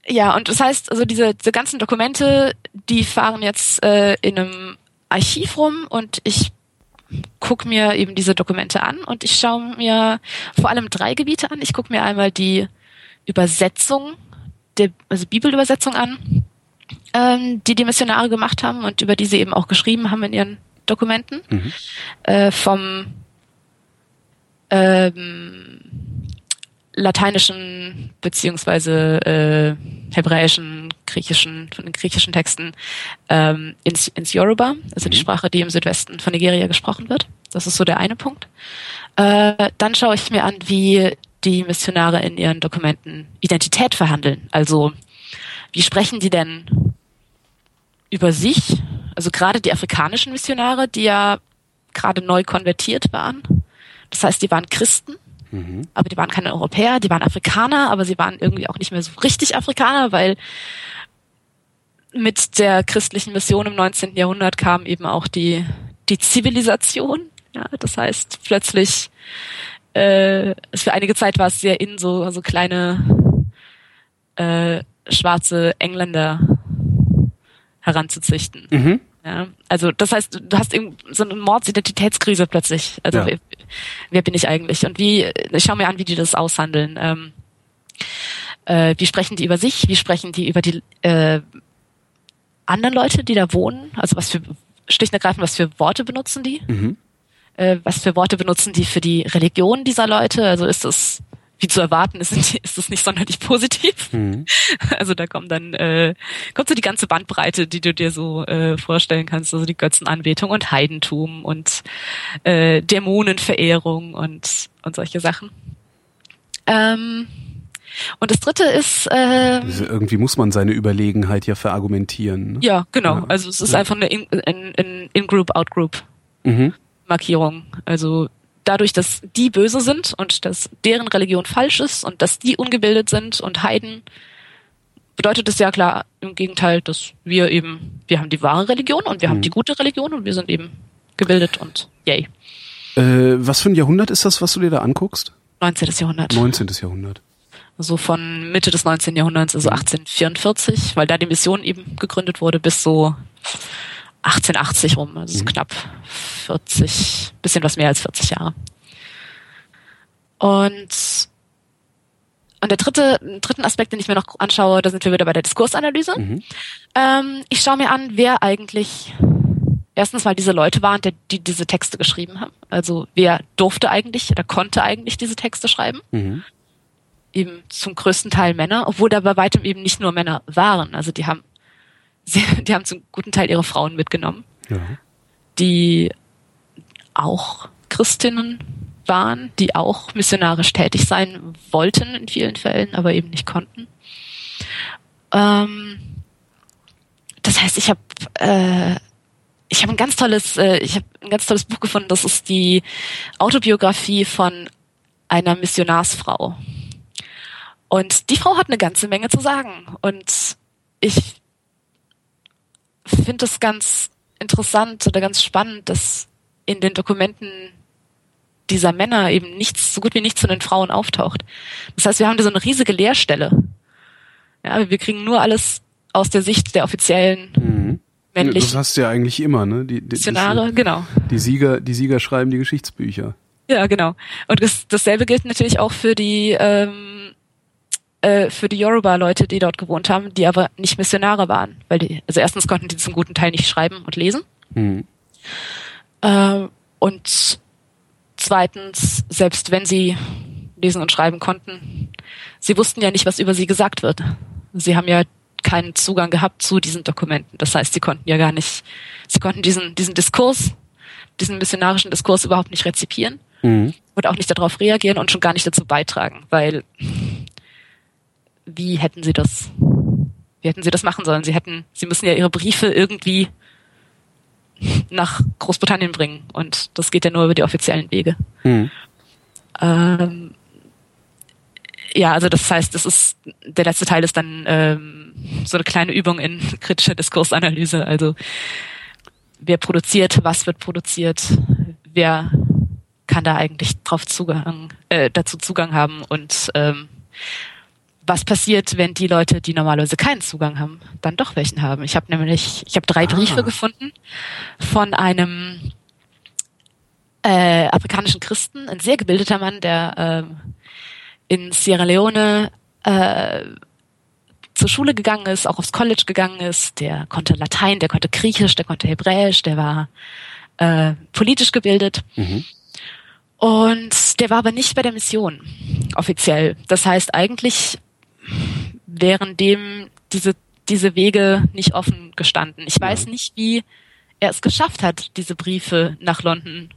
ja, und das heißt, also diese, diese ganzen Dokumente, die fahren jetzt äh, in einem Archiv rum und ich gucke mir eben diese Dokumente an und ich schaue mir vor allem drei Gebiete an. Ich gucke mir einmal die Übersetzung, der, also Bibelübersetzung an, ähm, die die Missionare gemacht haben und über die sie eben auch geschrieben haben in ihren Dokumenten. Mhm. Äh, vom ähm, lateinischen beziehungsweise äh, hebräischen, griechischen, von den griechischen Texten ähm, ins, ins Yoruba, also die Sprache, die im Südwesten von Nigeria gesprochen wird. Das ist so der eine Punkt. Äh, dann schaue ich mir an, wie die Missionare in ihren Dokumenten Identität verhandeln. Also wie sprechen die denn über sich? Also gerade die afrikanischen Missionare, die ja gerade neu konvertiert waren. Das heißt, die waren Christen aber die waren keine Europäer, die waren Afrikaner, aber sie waren irgendwie auch nicht mehr so richtig Afrikaner, weil mit der christlichen Mission im 19. Jahrhundert kam eben auch die, die Zivilisation. Ja, das heißt, plötzlich, äh, für einige Zeit war es sehr in, so, so kleine äh, schwarze Engländer heranzuzüchten. Mhm. Ja, also das heißt, du hast eben so eine Mordsidentitätskrise plötzlich. Also Ja. wer, wer bin ich eigentlich? Und wie, ich schau mir an, wie die das aushandeln. Ähm, äh, wie sprechen die über sich? Wie sprechen die über die äh, anderen Leute, die da wohnen? Also was für schlicht und ergreifend, was für Worte benutzen die? Mhm. Äh, was für Worte benutzen die für die Religion dieser Leute? Also ist das wie zu erwarten, ist, ist das nicht sonderlich positiv. Mhm. Also da kommt dann äh, kommt so die ganze Bandbreite, die du dir so äh, vorstellen kannst, also die Götzenanbetung und Heidentum und äh, Dämonenverehrung und und solche Sachen. Ähm, und das dritte ist äh, Also irgendwie muss man seine Überlegenheit ja verargumentieren. Ne? ja genau, Ja. also es ist Ja. einfach eine In- In- In- Out-Group Mhm. Markierung. Also dadurch, dass die böse sind und dass deren Religion falsch ist und dass die ungebildet sind und Heiden, bedeutet es ja klar im Gegenteil, dass wir eben, wir haben die wahre Religion und wir haben die gute Religion und wir sind eben gebildet und yay. Äh, was für ein Jahrhundert ist das, was du dir da anguckst? 19. Jahrhundert. 19. Jahrhundert. So von Mitte des 19. Jahrhunderts, also 1844, weil da die Mission eben gegründet wurde, bis so 1880 rum, also so knapp 40, bisschen was mehr als 40 Jahre. Und, und der dritte, dritten Aspekt, den ich mir noch anschaue, da sind wir wieder bei der Diskursanalyse. Mhm. Ähm, ich schaue mir an, wer eigentlich erstens mal diese Leute waren, die, die diese Texte geschrieben haben. Also wer durfte eigentlich oder konnte eigentlich diese Texte schreiben Mhm. eben zum größten Teil Männer, obwohl da bei weitem eben nicht nur Männer waren. Also die haben, die haben zum guten Teil ihre Frauen mitgenommen, Ja. die auch Christinnen waren, die auch missionarisch tätig sein wollten in vielen Fällen, aber eben nicht konnten. Ähm, das heißt, ich habe äh, ich habe ein ganz tolles äh, ich habe ein ganz tolles Buch gefunden. Das ist die Autobiografie von einer Missionarsfrau. Und die Frau hat eine ganze Menge zu sagen. Und ich finde es ganz interessant oder ganz spannend, dass in den Dokumenten dieser Männer eben nichts, so gut wie nichts zu den Frauen auftaucht. Das heißt, wir haben da so eine riesige Leerstelle. Ja, wir kriegen nur alles aus der Sicht der offiziellen Mhm. Das männlichen hast du ja eigentlich immer, ne? Die, die, Missionare. Genau. Die Sieger, die Sieger schreiben die Geschichtsbücher. Ja, genau. Und das, dasselbe gilt natürlich auch für die ähm, äh, für die Yoruba-Leute, die dort gewohnt haben, die aber nicht Missionare waren, weil die also erstens konnten die zum guten Teil nicht schreiben und lesen Mhm. äh, und zweitens selbst wenn sie lesen und schreiben konnten, sie wussten ja nicht, was über sie gesagt wird. Sie haben ja keinen Zugang gehabt zu diesen Dokumenten. Das heißt, sie konnten ja gar nicht, sie konnten diesen diesen Diskurs, diesen missionarischen Diskurs überhaupt nicht rezipieren Mhm. und auch nicht darauf reagieren und schon gar nicht dazu beitragen, weil wie hätten sie das, wie hätten sie das machen sollen? Sie hätten, sie müssen ja ihre Briefe irgendwie nach Großbritannien bringen und das geht ja nur über die offiziellen Wege. Mhm. Ähm, ja, also das heißt, das ist der letzte Teil ist dann ähm, so eine kleine Übung in kritischer Diskursanalyse. Also wer produziert, was wird produziert, wer kann da eigentlich drauf Zugang, äh, dazu Zugang haben und ähm, was passiert, wenn die Leute, die normalerweise keinen Zugang haben, dann doch welchen haben. Ich habe nämlich, ich habe drei Ah. Briefe gefunden von einem äh, afrikanischen Christen, ein sehr gebildeter Mann, der ähm, in Sierra Leone äh, zur Schule gegangen ist, auch aufs College gegangen ist, der konnte Latein, der konnte Griechisch, der konnte Hebräisch, der war äh, politisch gebildet. Mhm. Und der war aber nicht bei der Mission offiziell. Das heißt, eigentlich wären dem diese, diese Wege nicht offen gestanden. Ich weiß nicht, wie er es geschafft hat, diese Briefe nach London,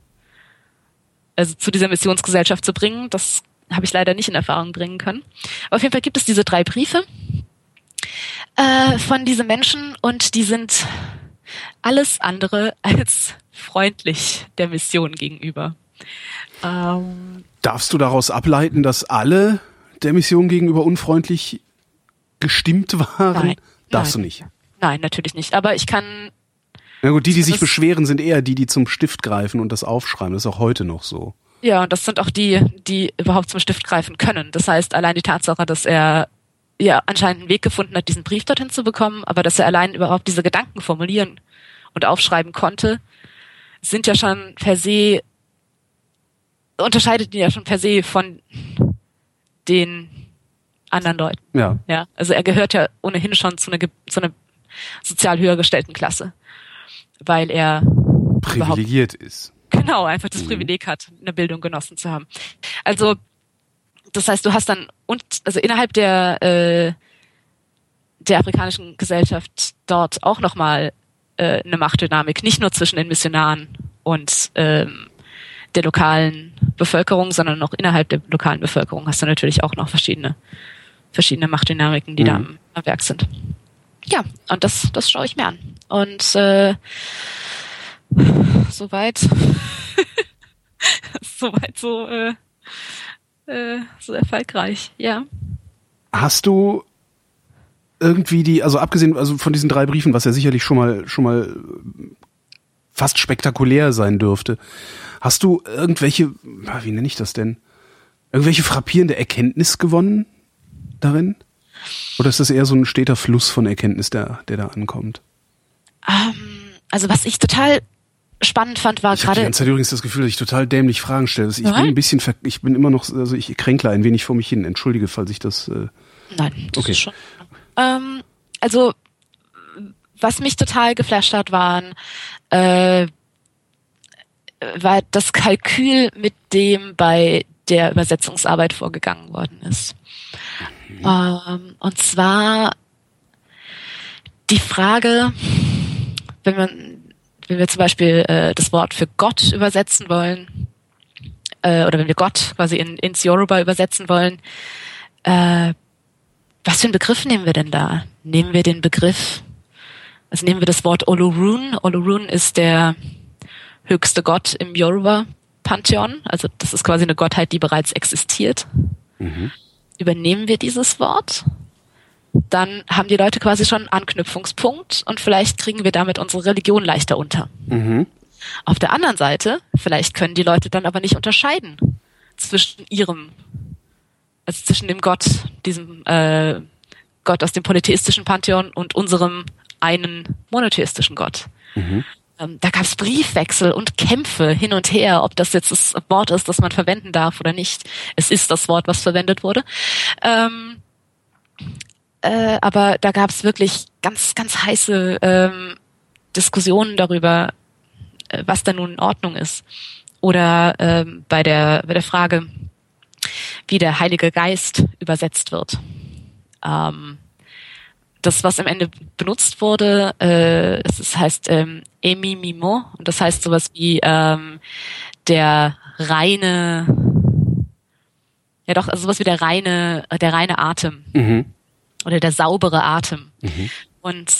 also zu dieser Missionsgesellschaft zu bringen. Das habe ich leider nicht in Erfahrung bringen können. Aber auf jeden Fall gibt es diese drei Briefe äh, von diesen Menschen und die sind alles andere als freundlich der Mission gegenüber. Ähm, Darfst du daraus ableiten, dass alle der Mission gegenüber unfreundlich gestimmt waren? Nein. Darfst Nein. du nicht. nein, natürlich nicht. Aber ich kann, Na gut, die, die sich beschweren, sind eher die, die zum Stift greifen und das aufschreiben. Das ist auch heute noch so. ja, und das sind auch die, die überhaupt zum Stift greifen können. Das heißt, allein die Tatsache, dass er ja anscheinend einen Weg gefunden hat, diesen Brief dorthin zu bekommen, aber dass er allein überhaupt diese Gedanken formulieren und aufschreiben konnte, sind ja schon per se, unterscheidet ihn ja schon per se von den anderen Leuten. Ja. Ja, also er gehört ja ohnehin schon zu einer, zu einer sozial höher gestellten Klasse, weil er Privilegiert ist. genau einfach das Mhm. Privileg hat, eine Bildung genossen zu haben. Also das heißt, du hast dann und also innerhalb der äh, der afrikanischen Gesellschaft dort auch nochmal äh, eine Machtdynamik, nicht nur zwischen den Missionaren und ähm, der lokalen Bevölkerung, sondern auch innerhalb der lokalen Bevölkerung hast du natürlich auch noch verschiedene verschiedene Machtdynamiken, die da am, Mhm. am Werk sind. Ja, und das das schaue ich mir an. Und äh, soweit soweit so äh, äh, so erfolgreich, ja. Hast du irgendwie die, also abgesehen also von diesen drei Briefen, was ja sicherlich schon mal schon mal äh, fast spektakulär sein dürfte, hast du irgendwelche, wie nenne ich das denn, irgendwelche frappierende Erkenntnis gewonnen darin? Oder ist das eher so ein steter Fluss von Erkenntnis, der der da ankommt? Also was ich total spannend fand, war Ich habe die gerade ganze Zeit übrigens das Gefühl, dass ich total dämlich Fragen stelle. Also Ich bin Nein. ein bisschen, ver ich bin immer noch, also ich kränkle ein wenig vor mich hin. Entschuldige, falls ich das. Äh, Nein, das Okay. ist schon. Ähm, also, was mich total geflasht hat, waren äh, war das Kalkül, mit dem bei der Übersetzungsarbeit vorgegangen worden ist. Ähm, und zwar die Frage, wenn man, wenn wir zum Beispiel äh, das Wort für Gott übersetzen wollen, äh, oder wenn wir Gott quasi in, ins Yoruba übersetzen wollen, äh, was für einen Begriff nehmen wir denn da? Nehmen wir den Begriff, also nehmen wir das Wort Olorun. Olorun ist der höchste Gott im Yoruba-Pantheon. Also das ist quasi eine Gottheit, die bereits existiert. Übernehmen wir dieses Wort? Dann haben die Leute quasi schon einen Anknüpfungspunkt und vielleicht kriegen wir damit unsere Religion leichter unter. Auf der anderen Seite, vielleicht können die Leute dann aber nicht unterscheiden zwischen ihrem also zwischen dem Gott, diesem äh, Gott aus dem polytheistischen Pantheon und unserem einen monotheistischen Gott. Ähm, da gab es Briefwechsel und Kämpfe hin und her, ob das jetzt das Wort ist, das man verwenden darf oder nicht. Es ist das Wort, was verwendet wurde. Ähm, äh, aber da gab es wirklich ganz, ganz heiße ähm, Diskussionen darüber, äh, was da nun in Ordnung ist. Oder ähm, bei der bei der Frage, wie der Heilige Geist übersetzt wird. Ähm, das, was am Ende benutzt wurde, äh, es ist, heißt ähm, Emi Mimo und das heißt sowas wie ähm, der reine, ja doch, also sowas wie der reine, der reine Atem Mhm. oder der saubere Atem. Und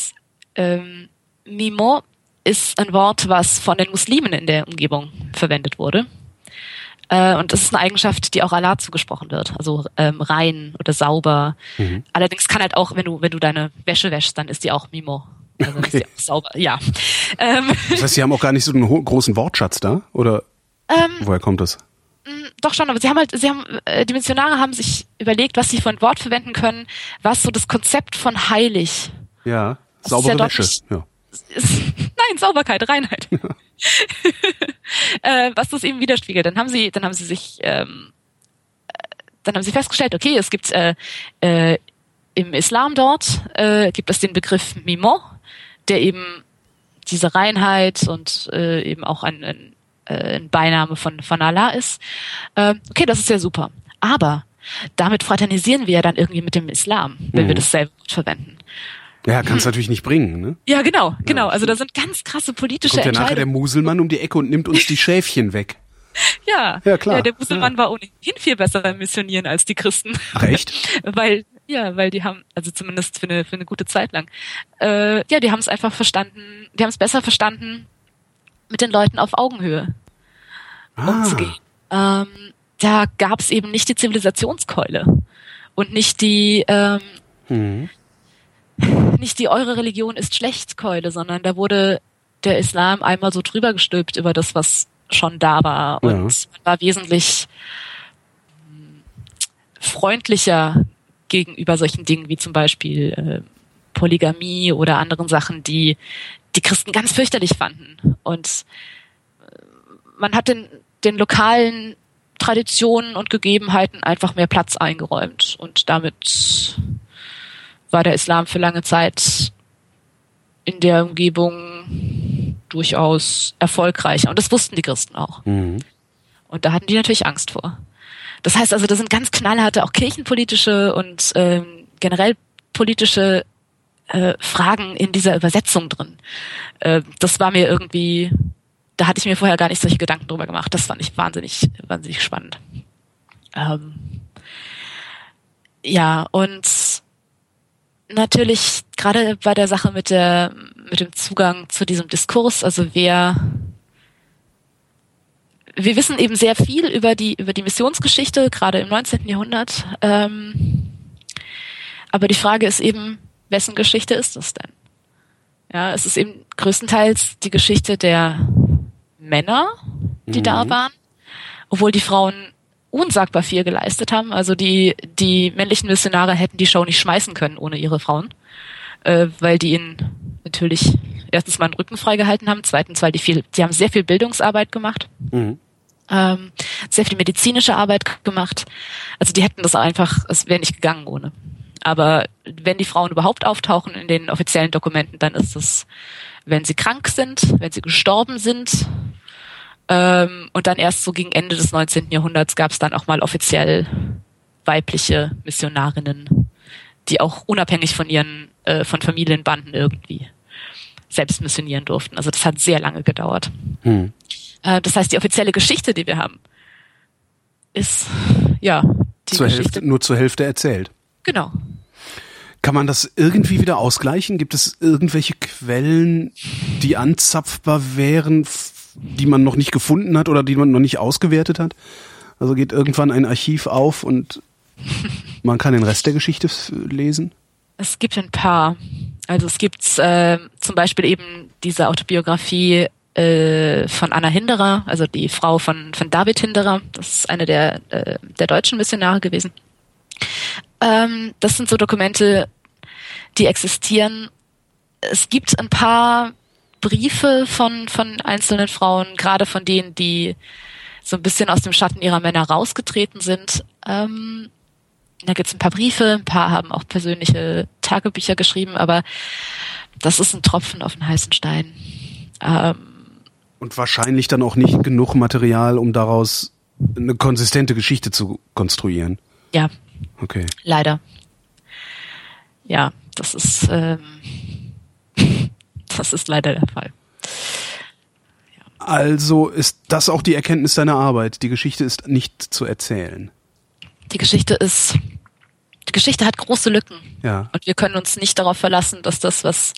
ähm, Mimo ist ein Wort, was von den Muslimen in der Umgebung verwendet wurde. Äh, und das ist eine Eigenschaft, die auch Allah zugesprochen wird. Also ähm, rein oder sauber. Allerdings kann halt auch, wenn du, wenn du deine Wäsche wäschst, dann ist die auch Mimo. Also dann ist Okay. die auch sauber. Ja. Ähm, Das heißt, Sie haben auch gar nicht so einen großen Wortschatz da? Oder Ähm, woher kommt das? doch schon, aber sie haben halt, sie haben, äh, die Missionare haben sich überlegt, was sie für ein Wort verwenden können, was so das Konzept von heilig Ja, saubere ja Wäsche. nicht- Ja. ist, nein, Sauberkeit, Reinheit. äh, was das eben widerspiegelt. Dann haben sie, dann haben sie sich, ähm, äh, dann haben sie festgestellt, okay, es gibt äh, äh, im Islam dort äh, gibt es den Begriff Mimo, der eben diese Reinheit und äh, eben auch ein, ein, äh, ein Beiname von von Allah ist. Äh, okay, das ist ja super. Aber damit fraternisieren wir ja dann irgendwie mit dem Islam, wenn wir dasselbe Wort verwenden. Ja, kannst natürlich nicht bringen, ne? Ja, genau, genau. Also da sind ganz krasse politische Kommt ja nachher der Entscheidungen. Muselmann um die Ecke und nimmt uns die Schäfchen weg. Ja, Ja, klar. Ja, der Muselmann war ohnehin viel besser beim Missionieren als die Christen. Ach echt? weil, ja, weil die haben, also zumindest für eine, für eine gute Zeit lang, äh, ja, die haben es einfach verstanden, die haben es besser verstanden, mit den Leuten auf Augenhöhe Ah, umzugehen. Ähm, da gab es eben nicht die Zivilisationskeule und nicht die, ähm, Mhm. Nicht die eure Religion ist schlecht Keule, sondern da wurde der Islam einmal so drüber gestülpt über das, was schon da war und Ja. man war wesentlich hm, freundlicher gegenüber solchen Dingen wie zum Beispiel äh, Polygamie oder anderen Sachen, die die Christen ganz fürchterlich fanden. Und äh, man hat den, den lokalen Traditionen und Gegebenheiten einfach mehr Platz eingeräumt. Und damit war der Islam für lange Zeit in der Umgebung durchaus erfolgreicher. Und das wussten die Christen auch. Mhm. Und da hatten die natürlich Angst vor. Das heißt also, da sind ganz knallharte, auch kirchenpolitische und ähm, generell politische äh, Fragen in dieser Übersetzung drin. Äh, das war mir irgendwie, da hatte ich mir vorher gar nicht solche Gedanken drüber gemacht. Das fand ich wahnsinnig, wahnsinnig spannend. Ähm, ja, und natürlich gerade bei der Sache mit der mit dem Zugang zu diesem Diskurs, also wer wir wissen eben sehr viel über die über die Missionsgeschichte, gerade im 19. Jahrhundert. Ähm, aber die Frage ist eben, wessen Geschichte ist es denn? Ja, es ist eben größtenteils die Geschichte der Männer, die mhm. da waren, obwohl die Frauen unsagbar viel geleistet haben. Also die, die männlichen Missionare hätten die Show nicht schmeißen können ohne ihre Frauen, äh, weil die ihnen natürlich erstens mal den Rücken freigehalten haben, zweitens, weil die viel, die haben sehr viel Bildungsarbeit gemacht. Mhm. Ähm, sehr viel medizinische Arbeit gemacht. Also die hätten das einfach, es wäre nicht gegangen ohne. Aber wenn die Frauen überhaupt auftauchen in den offiziellen Dokumenten, dann ist es, wenn sie krank sind, wenn sie gestorben sind, ähm, und dann erst so gegen Ende des 19. Jahrhunderts gab es dann auch mal offiziell weibliche Missionarinnen, die auch unabhängig von ihren, äh, von Familienbanden irgendwie selbst missionieren durften. Also das hat sehr lange gedauert. Hm. Äh, das heißt, die offizielle Geschichte, die wir haben, ist ja die zur Geschichte. Hälfte, nur zur Hälfte erzählt. Genau. Kann man das irgendwie wieder ausgleichen? Gibt es irgendwelche Quellen, die anzapfbar wären die man noch nicht gefunden hat oder die man noch nicht ausgewertet hat. Also geht irgendwann ein Archiv auf und man kann den Rest der Geschichte lesen. Es gibt ein paar. Also es gibt äh, zum Beispiel eben diese Autobiografie äh, von Anna Hinderer, also die Frau von, von David Hinderer. Das ist eine der, äh, der deutschen Missionare gewesen. Ähm, das sind so Dokumente, die existieren. Es gibt ein paar Briefe von, von einzelnen Frauen, gerade von denen, die so ein bisschen aus dem Schatten ihrer Männer rausgetreten sind. Ähm, da gibt's ein paar Briefe, ein paar haben auch persönliche Tagebücher geschrieben, aber das ist ein Tropfen auf den heißen Stein. Ähm, Und wahrscheinlich dann auch nicht genug Material, um daraus eine konsistente Geschichte zu konstruieren. Ja. Okay. Leider. Ja, das ist. Ähm, das ist leider der Fall. Also ist das auch die Erkenntnis deiner Arbeit. Die Geschichte ist nicht zu erzählen. Die Geschichte ist, die Geschichte hat große Lücken. Ja. Und wir können uns nicht darauf verlassen, dass das, was,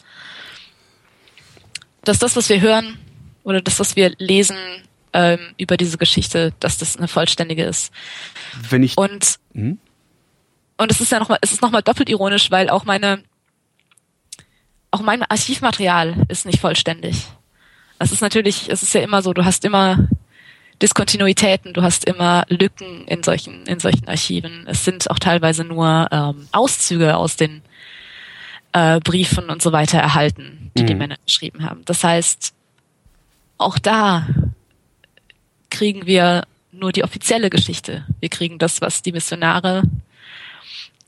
dass das, was wir hören oder das, was wir lesen ähm, über diese Geschichte, dass das eine vollständige ist. Wenn ich und hm? und es ist ja nochmal, es ist nochmal doppelt ironisch, weil auch meine auch mein Archivmaterial ist nicht vollständig. Es ist natürlich, es ist ja immer so, du hast immer Diskontinuitäten, du hast immer Lücken in solchen, in solchen Archiven. Es sind auch teilweise nur ähm, Auszüge aus den äh, Briefen und so weiter erhalten, die mhm. die Männer geschrieben haben. Das heißt, auch da kriegen wir nur die offizielle Geschichte. Wir kriegen das, was die Missionare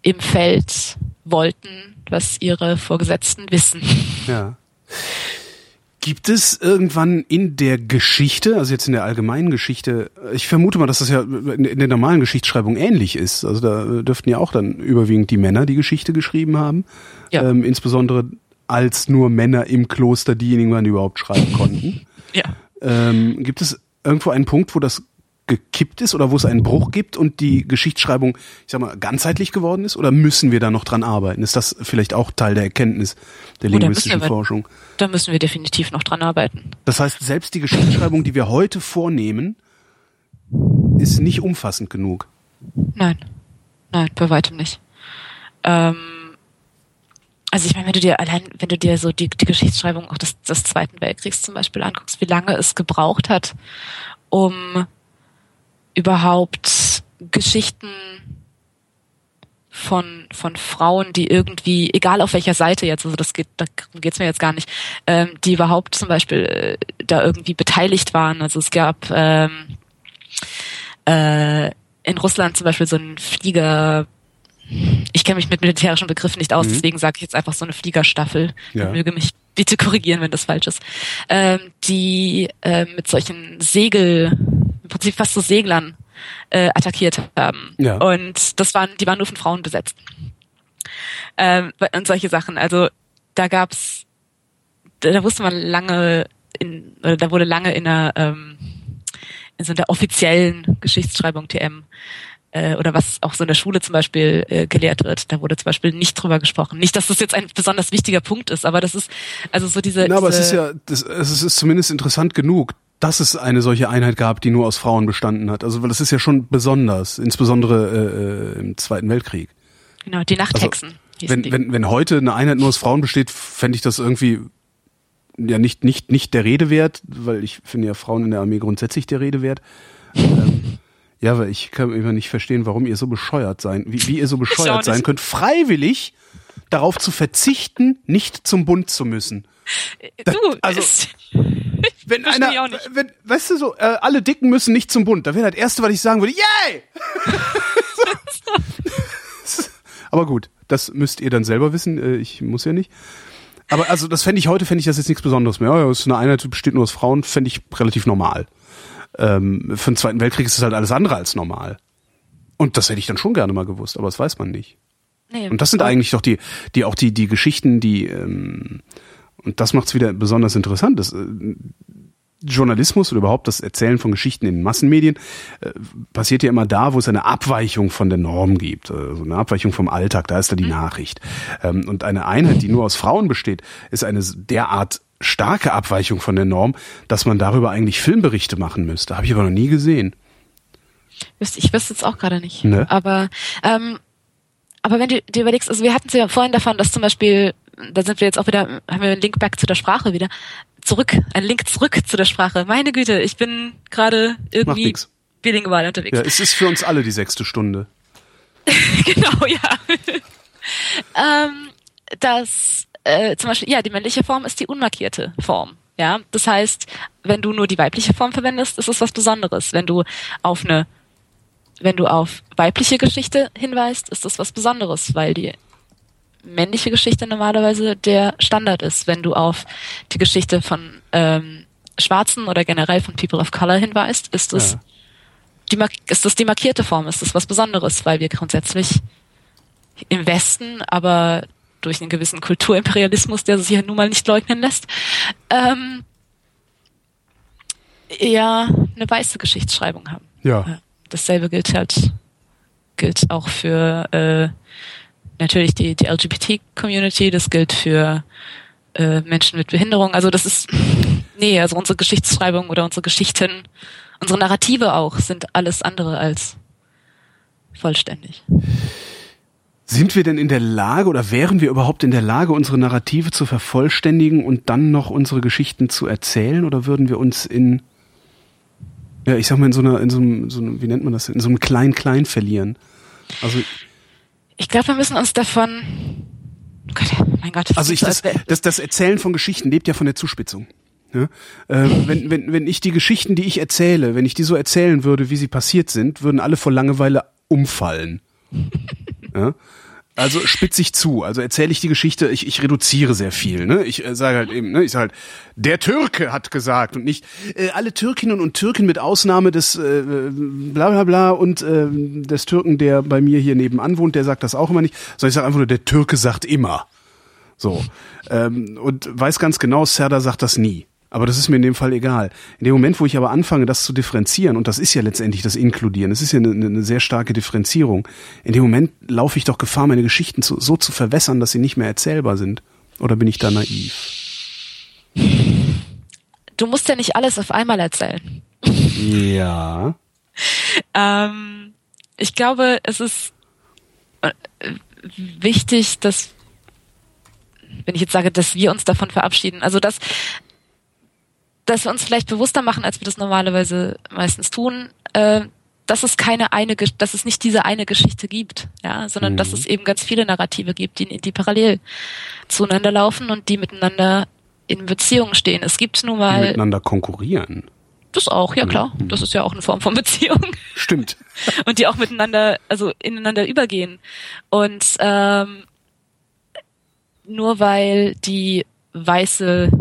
im Feld wollten, was ihre Vorgesetzten wissen. Ja. Gibt es irgendwann in der Geschichte, also jetzt in der allgemeinen Geschichte, ich vermute mal, dass das ja in der normalen Geschichtsschreibung ähnlich ist. Also da dürften ja auch dann überwiegend die Männer die Geschichte geschrieben haben. Ja. Ähm, insbesondere als nur Männer im Kloster diejenigen waren, die überhaupt schreiben konnten. Ja. Ähm, gibt es irgendwo einen Punkt, wo das gekippt ist oder wo es einen Bruch gibt und die Geschichtsschreibung, ich sag mal, ganzheitlich geworden ist? Oder müssen wir da noch dran arbeiten? Ist das vielleicht auch Teil der Erkenntnis der oh, linguistischen da Forschung? Da müssen wir definitiv noch dran arbeiten. Das heißt, selbst die Geschichtsschreibung, die wir heute vornehmen, ist nicht umfassend genug. Nein. Nein, bei weitem nicht. Ähm, also ich meine, wenn du dir allein, wenn du dir so die, die Geschichtsschreibung auch des, des Zweiten Weltkriegs zum Beispiel anguckst, wie lange es gebraucht hat, um überhaupt Geschichten von von Frauen, die irgendwie, egal auf welcher Seite jetzt, also das geht, da geht's mir jetzt gar nicht, ähm, die überhaupt zum Beispiel äh, da irgendwie beteiligt waren. Also es gab ähm, äh, in Russland zum Beispiel so einen Flieger, ich kenne mich mit militärischen Begriffen nicht aus, mhm. deswegen sage ich jetzt einfach so eine Fliegerstaffel. Ja. Möge mich bitte korrigieren, wenn das falsch ist. Ähm, die äh, mit solchen Segel, Prinzip fast so Seglern äh, attackiert haben. Ja. Und das waren, die waren nur von Frauen besetzt. Ähm, und solche Sachen. Also da gab's, da, da wusste man lange, in, oder da wurde lange in der ähm, in so der offiziellen Geschichtsschreibung TM äh, oder was auch so in der Schule zum Beispiel äh, gelehrt wird. Da wurde zum Beispiel nicht drüber gesprochen. Nicht, dass das jetzt ein besonders wichtiger Punkt ist, aber das ist also so diese. Na, aber diese es ist ja, das, es ist zumindest interessant genug, dass es eine solche Einheit gab, die nur aus Frauen bestanden hat. Also weil das ist ja schon besonders, insbesondere äh, äh im Zweiten Weltkrieg. Genau, die Nachthexen. Also, wenn, wenn, wenn heute eine Einheit nur aus Frauen besteht, fände ich das irgendwie ja nicht nicht nicht der Rede wert, weil ich finde ja Frauen in der Armee grundsätzlich der Rede wert. ähm, ja, weil ich kann immer nicht verstehen, warum ihr so bescheuert sein, wie, wie ihr so bescheuert sein könnt, freiwillig darauf zu verzichten, nicht zum Bund zu müssen. Das, du, also wenn einer, wenn, weißt du so, äh, alle Dicken müssen nicht zum Bund. Da wäre das erste, was ich sagen würde, yay! Aber gut, das müsst ihr dann selber wissen. Äh, ich muss ja nicht. Aber also das fände ich heute, fände ich das jetzt nichts Besonderes mehr. Ja, ist eine Einheit, besteht nur aus Frauen, fände ich relativ normal. Ähm, für den Zweiten Weltkrieg ist es halt alles andere als normal. Und das hätte ich dann schon gerne mal gewusst, aber das weiß man nicht. Nee, und das sind eigentlich doch die, die auch die, die Geschichten, die, ähm, und das macht es wieder besonders interessant. Das, äh, Journalismus oder überhaupt das Erzählen von Geschichten in Massenmedien äh, passiert ja immer da, wo es eine Abweichung von der Norm gibt, also eine Abweichung vom Alltag, da ist da die mhm. Nachricht. Ähm, und eine Einheit, die nur aus Frauen besteht, ist eine derart starke Abweichung von der Norm, dass man darüber eigentlich Filmberichte machen müsste. Habe ich aber noch nie gesehen. Ich wüsste jetzt auch gerade nicht. Ne? Aber ähm, aber wenn du dir überlegst, also wir hatten es ja vorhin davon, dass zum Beispiel, da sind wir jetzt auch wieder, haben wir einen Link back zu der Sprache wieder, zurück, ein Link zurück zu der Sprache. Meine Güte, ich bin gerade irgendwie bilingual unterwegs. Ja, es ist für uns alle die sechste Stunde. genau, ja. ähm, das äh, zum Beispiel, ja, die männliche Form ist die unmarkierte Form. Ja, das heißt, wenn du nur die weibliche Form verwendest, ist es was Besonderes. Wenn du auf eine, wenn du auf weibliche Geschichte hinweist, ist das was Besonderes, weil die männliche Geschichte normalerweise der Standard ist. Wenn du auf die Geschichte von ähm, Schwarzen oder generell von People of Color hinweist, ist es ja. die, ist das die markierte Form, ist das was Besonderes, weil wir grundsätzlich im Westen, aber durch einen gewissen Kulturimperialismus, der sich ja nun mal nicht leugnen lässt, ähm, eher eine weiße Geschichtsschreibung haben. Ja. Dasselbe gilt halt, gilt auch für äh, natürlich die, die LGBT-Community, das gilt für äh, Menschen mit Behinderung. Also das ist, nee, also unsere Geschichtsschreibung oder unsere Geschichten, unsere Narrative auch sind alles andere als vollständig. Sind wir denn in der Lage oder wären wir überhaupt in der Lage, unsere Narrative zu vervollständigen und dann noch unsere Geschichten zu erzählen? Oder würden wir uns in, ja, ich sag mal, in so einer, in so einem, so einem wie nennt man das, in so einem Klein-Klein verlieren? Also, ich glaube, wir müssen uns davon, oh Gott, mein Gott. Also ich, das, das, das Erzählen von Geschichten lebt ja von der Zuspitzung. Ja? Äh, wenn, wenn, wenn ich die Geschichten, die ich erzähle, wenn ich die so erzählen würde, wie sie passiert sind, würden alle vor Langeweile umfallen. ja? Also spitze ich zu, also erzähle ich die Geschichte, ich, ich reduziere sehr viel. Ne? Ich äh, sage halt eben, ne, ich sage halt, der Türke hat gesagt und nicht äh, alle Türkinnen und Türken mit Ausnahme des äh, bla bla bla und äh, des Türken, der bei mir hier nebenan wohnt, der sagt das auch immer nicht, sondern ich sage einfach nur, der Türke sagt immer. So. Ähm, und weiß ganz genau, Serdar sagt das nie. Aber das ist mir in dem Fall egal. In dem Moment, wo ich aber anfange, das zu differenzieren, und das ist ja letztendlich das Inkludieren, das ist ja eine, eine sehr starke Differenzierung, in dem Moment laufe ich doch Gefahr, meine Geschichten zu, so zu verwässern, dass sie nicht mehr erzählbar sind. Oder bin ich da naiv? Du musst ja nicht alles auf einmal erzählen. Ja. ähm, ich glaube, es ist äh, wichtig, dass wenn ich jetzt sage, dass wir uns davon verabschieden, also dass dass wir uns vielleicht bewusster machen, als wir das normalerweise meistens tun, äh, dass es keine eine, dass es nicht diese eine Geschichte gibt, ja, sondern mhm. dass es eben ganz viele Narrative gibt, die, die parallel zueinander laufen und die miteinander in Beziehungen stehen. Es gibt nun mal. Die miteinander konkurrieren. Das auch, ja klar. Mhm. Das ist ja auch eine Form von Beziehung. Stimmt. Und die auch miteinander, also ineinander übergehen. Und ähm, nur weil die weiße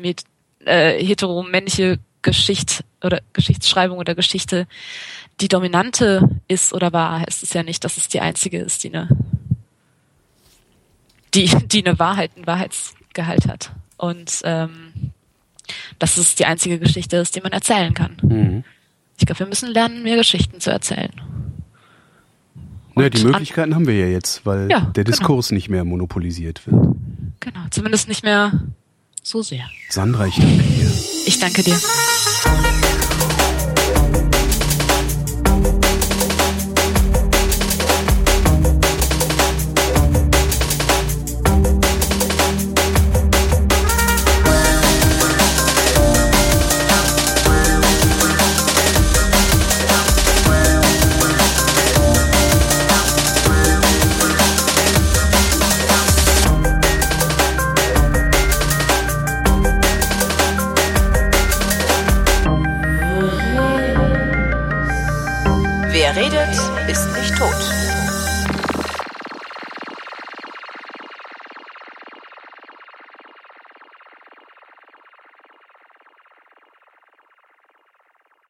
mit äh, heteromännliche Geschichte oder Geschichtsschreibung oder Geschichte die dominante ist oder war, heißt es ja nicht, dass es die einzige ist, die eine, die, die eine Wahrheit, einen Wahrheitsgehalt hat. Und ähm, dass es die einzige Geschichte ist, die man erzählen kann. Mhm. Ich glaube, wir müssen lernen, mehr Geschichten zu erzählen. naja, die Möglichkeiten haben wir ja jetzt, weil ja, der genau. Diskurs genau. nicht mehr monopolisiert wird. Genau, zumindest nicht mehr so sehr. Sandra, ich danke dir. Ich danke dir.